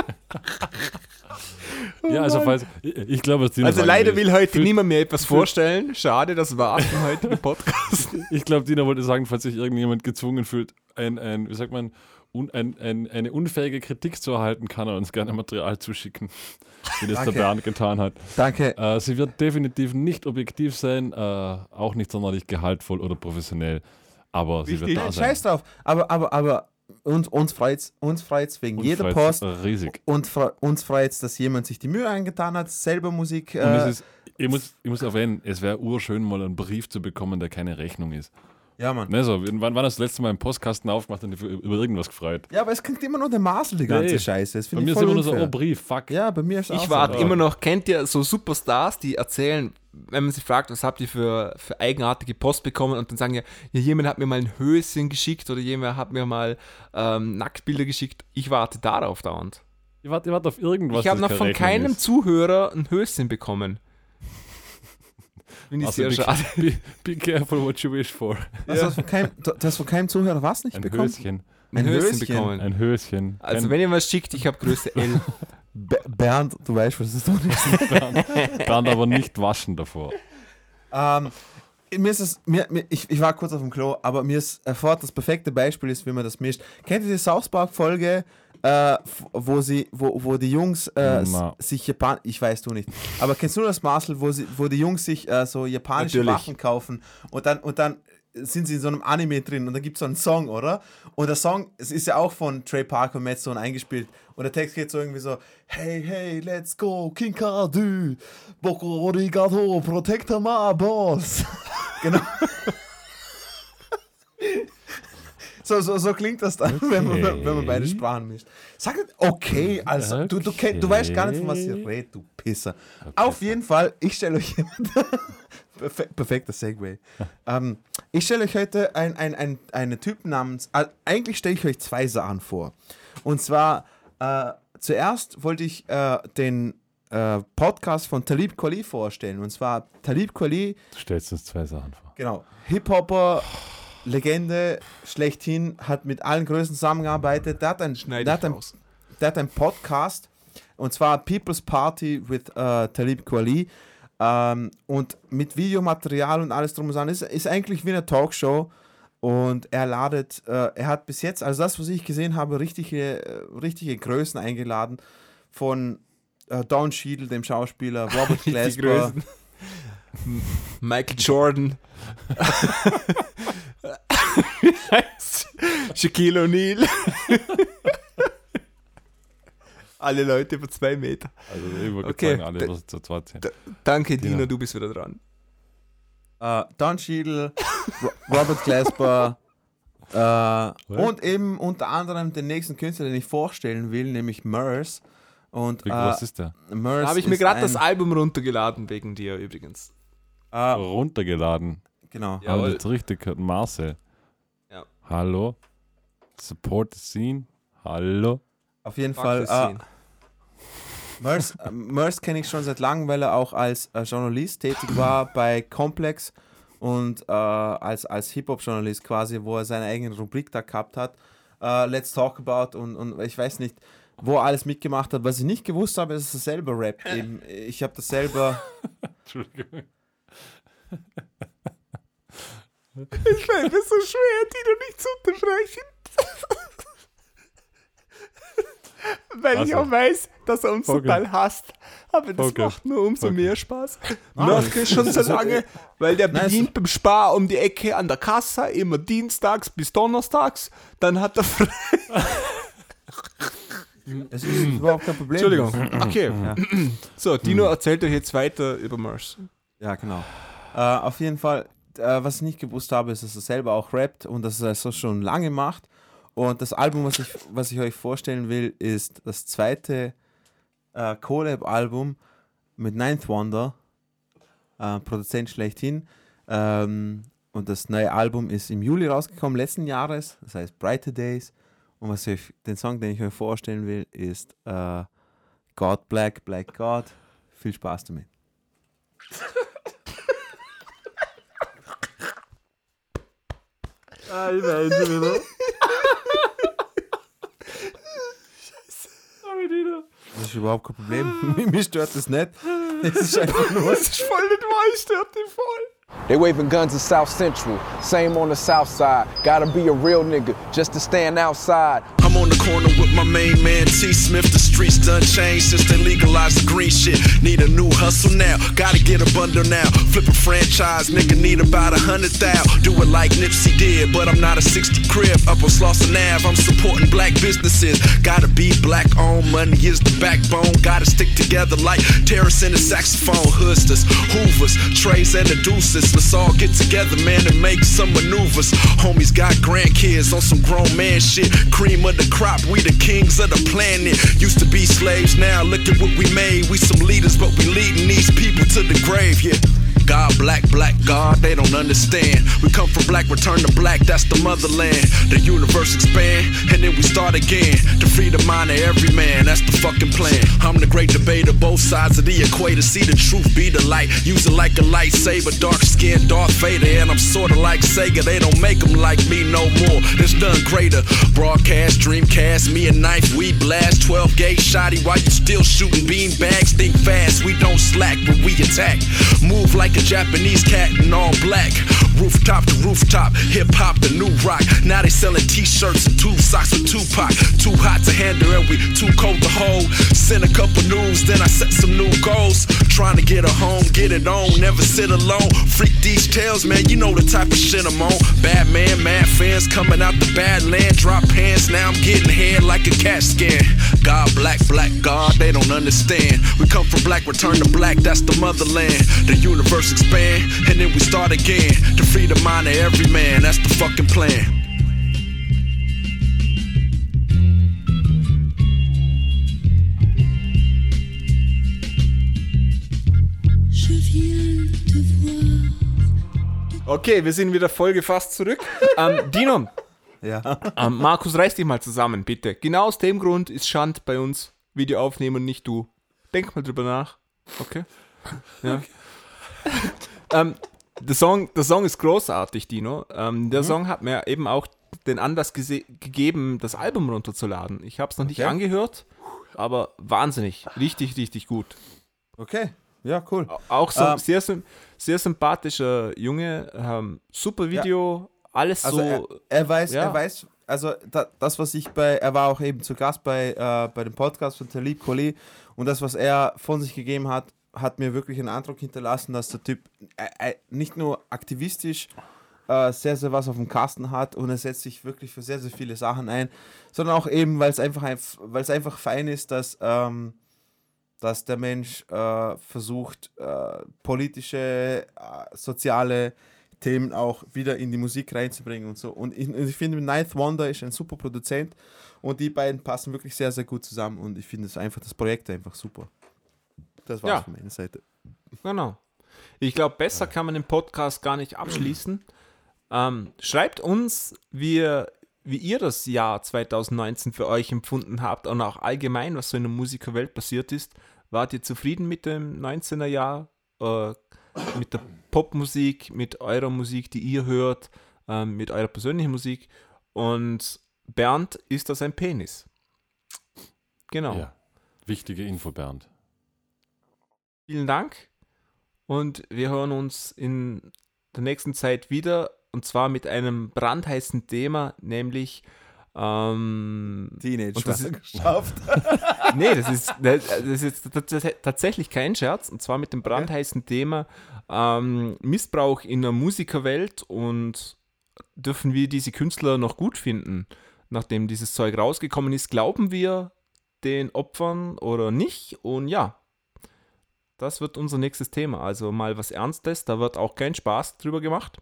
ja, also falls, ich, ich glaube, Dino Also leider will heute für- niemand mehr etwas vorstellen. Schade, das war im heutigen Podcast. [LAUGHS] Ich glaube, Dina wollte sagen, falls sich irgendjemand gezwungen fühlt, ein, ein wie sagt man, un, ein, ein, eine unfähige Kritik zu erhalten, kann er uns gerne Material zuschicken, wie das der. Bernd getan hat. Danke. Äh, sie wird definitiv nicht objektiv sein, äh, auch nicht sonderlich gehaltvoll oder professionell, aber sie Richtig. wird da sein. scheiß drauf. Aber, aber, aber uns, uns freut's, uns freut's wegen Und jeder freut's Post. Riesig. Und fre uns freut's, dass jemand sich die Mühe angetan hat, selber Musik. Und Äh, es ist, ich, muss, ich muss erwähnen, es wäre urschön, mal einen Brief zu bekommen, der keine Rechnung ist. Ja, Mann. Ne, so, wann, du das letzte Mal einen Postkasten aufgemacht und dich über, irgendwas gefreut? Ja, aber es kriegt immer nur der Masel, die ganze Nee. Scheiße. Das Bei mir ich ist immer nur so, oh Brief, fuck. Ja, bei mir ist auch Ich so. warte Ja. immer noch, kennt ihr so Superstars, die erzählen, wenn man sich fragt, was habt ihr für, für eigenartige Post bekommen und dann sagen ja, ja, jemand hat mir mal ein Höschen geschickt oder jemand hat mir mal ähm, Nacktbilder geschickt. Ich warte darauf dauernd. Ich warte, ich warte auf irgendwas. ich habe noch von keinem ist. Zuhörer ein Höschen bekommen. Finde ich Also sehr be, schade. [LAUGHS] be, be careful what you wish for. Also, du hast von keinem, du hast von keinem Zuhörer was nicht Ein bekommen? Höschen. Ein ein Höschen, Höschen. bekommen. Ein Höschen. also Kein- wenn ihr was schickt, ich habe Größe L. [LAUGHS] Be Bernd, du weißt, was das tun ist. [LAUGHS] Bernd aber nicht waschen davor. ähm, mir ist es, mir, mir, ich, ich war kurz auf dem Klo, aber mir ist sofort das perfekte Beispiel ist, wie man das mischt. Kennt ihr die South Park Folge, äh, wo sie, wo, wo die Jungs äh, sich Japan, ich weiß du nicht, aber kennst du das Marcel, wo sie, wo die Jungs sich äh, so japanische Natürlich. Waffen kaufen und dann und dann sind sie in so einem Anime drin und dann gibt es so einen Song, oder? Und der Song, es ist ja auch von Trey Parker und Matt Stone eingespielt. Und der Text geht so irgendwie so: Hey, hey, let's go, King Karadu, Boko Origato, Protector my boss. [LAUGHS] genau. [LAUGHS] So, so, so klingt das dann, wenn, man, wenn man beide Sprachen mischt. Sag okay, also du, du, kenn, du weißt gar nicht, von was ihr redet, du Pisser. Auf jeden Fall, ich stelle euch [LAUGHS] Perfe perfekter Segway. [LAUGHS] ähm, ich stelle euch heute ein, ein, ein, einen Typen namens, äh, eigentlich stelle ich euch zwei Sachen vor. Und zwar, äh, zuerst wollte ich äh, den äh, Podcast von Talib Kweli vorstellen. Und zwar Talib Kweli Du stellst uns zwei Sachen vor. Genau. Hip-Hopper, [SIGHS] Legende, schlechthin, hat mit allen Größen zusammengearbeitet. Der hat ein, Schneide der hat ein, raus. der hat ein Podcast und zwar People's Party with äh, Talib Kweli. Ähm, und mit Videomaterial und alles drum und dran. Ist, ist eigentlich wie eine Talkshow. Und er ladet, äh, er hat bis jetzt, also das, was ich gesehen habe, richtige, äh, richtige Größen eingeladen. Von äh, Don Cheadle, dem Schauspieler, [LAUGHS] Robert Glasper. Michael Jordan. [LAUGHS] Wie heißt Shaquille O'Neal. Alle Leute über zwei Meter. Also ich wollte Okay. sagen, alle was zu zweit sind. Danke, Dino, Dino. du bist wieder dran. äh, Don Cheadle, Ro Robert Glasper äh, und eben unter anderem den nächsten Künstler, den ich vorstellen will, nämlich Murs. Und Wie äh, groß ist der? Murs Da habe ich mir gerade das Album runtergeladen wegen dir übrigens. Runtergeladen. Genau. Jawohl. wir jetzt richtig gehört? Marcel. Ja. Hallo? Support the scene? Hallo? Auf jeden Fuck Fall. Murs, äh, Murs kenne ich schon seit langem, weil er auch als äh, Journalist tätig war [LAUGHS] bei Complex und äh, als, als Hip-Hop-Journalist quasi, wo er seine eigene Rubrik da gehabt hat. Äh, Let's Talk About und, und ich weiß nicht, wo er alles mitgemacht hat. Was ich nicht gewusst habe, ist, dass er selber rappt. [LAUGHS] Eben, ich habe das selber. Entschuldigung. [LAUGHS] Ich fällt mir so schwer, Dino nicht zu unterbrechen. Weil ich Also. auch weiß, dass er uns Okay. total hasst. Aber das Okay. macht nur umso Okay. mehr Spaß. Merke ich schon so lange, weil der Nein, es- bedient beim Spar um die Ecke an der Kasse, immer dienstags bis donnerstags. Dann hat er frei. Es ist überhaupt kein Problem. Entschuldigung. Okay. So, Dino erzählt euch jetzt weiter über Mars. Ja, genau. Äh, auf jeden Fall, äh, was ich nicht gewusst habe, ist, dass er selber auch rappt und dass er es so schon lange macht. Und das Album, was ich, was ich euch vorstellen will, ist das zweite äh, Collab-Album mit Ninth Wonder, äh, Produzent schlechthin. Ähm, und das neue Album ist im Juli rausgekommen, letzten Jahres, das heißt Brighter Days. Und was ich, den Song, den ich euch vorstellen will, ist äh, God Black, Black God. Viel Spaß damit. [LAUGHS] Ah, ich weiß schon wieder. Das ist überhaupt kein Problem. [LAUGHS] Mir stört das nicht. Es ist einfach nur. [LAUGHS] Das ist voll nicht wahr, stört ihn voll. They waving guns in South Central, same on the South Side. Gotta be a real nigga just to stand outside. On the corner with my main man T Smith. The streets done changed since they legalized the green shit. Need a new hustle now, gotta get a bundle now. Flip a franchise, nigga need about a hundred thou. Do it like Nipsey did, but I'm not a 60 crib. Up on Slauson Ave, I'm supporting black businesses. Gotta be black owned, money is the backbone. Gotta stick together like Terrace and the saxophone. Hoosters, Hoovers, Trays and the Deuces. Let's all get together, man, and make some maneuvers. Homies got grandkids on some grown man shit. Cream of the crop, we the kings of the planet. Used to be slaves, now look at what we made. We some leaders, but we leading these people to the grave, yeah. God, black, black, God, they don't understand. We come from black, return to black, that's the motherland. The universe expand, and then we start again. To free the mind of every man, that's the fucking plan. I'm the great debater, both sides of the equator. See the truth, be the light. Use it like a lightsaber, dark skin, Darth Vader. And I'm sorta like Sega, they don't make them like me no more. It's done greater. Broadcast, Dreamcast, me and Knife, we blast. 12 gauge shotty while you still shooting bean bags. Think fast, we don't slack but we attack. Move like a Japanese cat in all black. Rooftop to rooftop, hip hop the new rock. Now they selling t-shirts and tube socks with Tupac. Too hot to handle and we too cold to hold. Send a couple news, then I set some new goals. Trying to get a home, get it on, never sit alone. Freak these tales, man, you know the type of shit I'm on. Bad man, mad fans coming out the bad land. Drop pants, now I'm getting head like a cat scan. God, black, black, God, they don't understand. We come from black, return to black, that's the motherland. The universe expand, and then we start again. To free the mind of every man, that's the fucking plan. Okay, wir sind wieder voll gefasst zurück. ähm, Dino, Ja. [LAUGHS] ähm, Markus, reiß dich mal zusammen, bitte. Genau aus dem Grund ist Schand bei uns Video aufnehmen und nicht du. Denk mal drüber nach. Okay? Ja. [LAUGHS] ähm, der, Song, der Song ist großartig, Dino. Ähm, der Song hat mir eben auch den Anlass gegeben, das Album runterzuladen. Ich habe es noch nicht Okay. angehört, aber wahnsinnig. Richtig, richtig gut. Okay. Ja, cool. Auch so Ähm, sehr, sehr sympathischer Junge, ähm, super Video, alles Also so. er, er weiß, ja. er weiß, also da, das, was ich bei, er war auch eben zu Gast bei, äh, bei dem Podcast von Talib Kweli und das, was er von sich gegeben hat, hat mir wirklich einen Eindruck hinterlassen, dass der Typ äh, äh, nicht nur aktivistisch äh, sehr, sehr was auf dem Kasten hat und er setzt sich wirklich für sehr, sehr viele Sachen ein, sondern auch eben, weil es einfach, einf- weil es einfach fein ist, dass, ähm, dass der Mensch äh, versucht, äh, politische, soziale Themen auch wieder in die Musik reinzubringen und so. Und ich, ich finde, Ninth Wonder ist ein super Produzent und die beiden passen wirklich sehr, sehr gut zusammen und ich finde es einfach, das Projekt einfach super. Das war's Ja. von meiner Seite. Genau. Ich glaube, besser kann man den Podcast gar nicht abschließen. Ähm, schreibt uns, wie ihr, wie ihr das Jahr 2019 für euch empfunden habt und auch allgemein, was so in der Musikerwelt passiert ist. Wart ihr zufrieden mit dem 19er Jahr? Äh, mit der Popmusik, mit eurer Musik, die ihr hört, ähm, mit eurer persönlichen Musik? Und Bernd, ist das ein Penis? Genau. Ja. Wichtige Info, Bernd. Vielen Dank und wir hören uns in der nächsten Zeit wieder und zwar mit einem brandheißen Thema, nämlich Ähm, Teenage Und das ist- geschafft. [LAUGHS] nee, das ist, das ist jetzt tatsächlich kein Scherz. Und zwar mit dem brandheißen Thema ähm, Missbrauch in der Musikerwelt und dürfen wir diese Künstler noch gut finden, nachdem dieses Zeug rausgekommen ist? Glauben wir den Opfern oder nicht? Und ja, das wird unser nächstes Thema. Also mal was Ernstes, da wird auch kein Spaß drüber gemacht.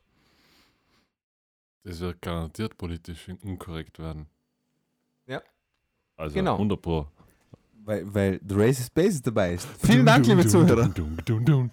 Das wird garantiert politisch unkorrekt werden. Ja. Also Genau. 100 Pro. Weil, weil The Racist Basis dabei ist. Vielen Dank, liebe Zuhörer. Dum, dum, dum.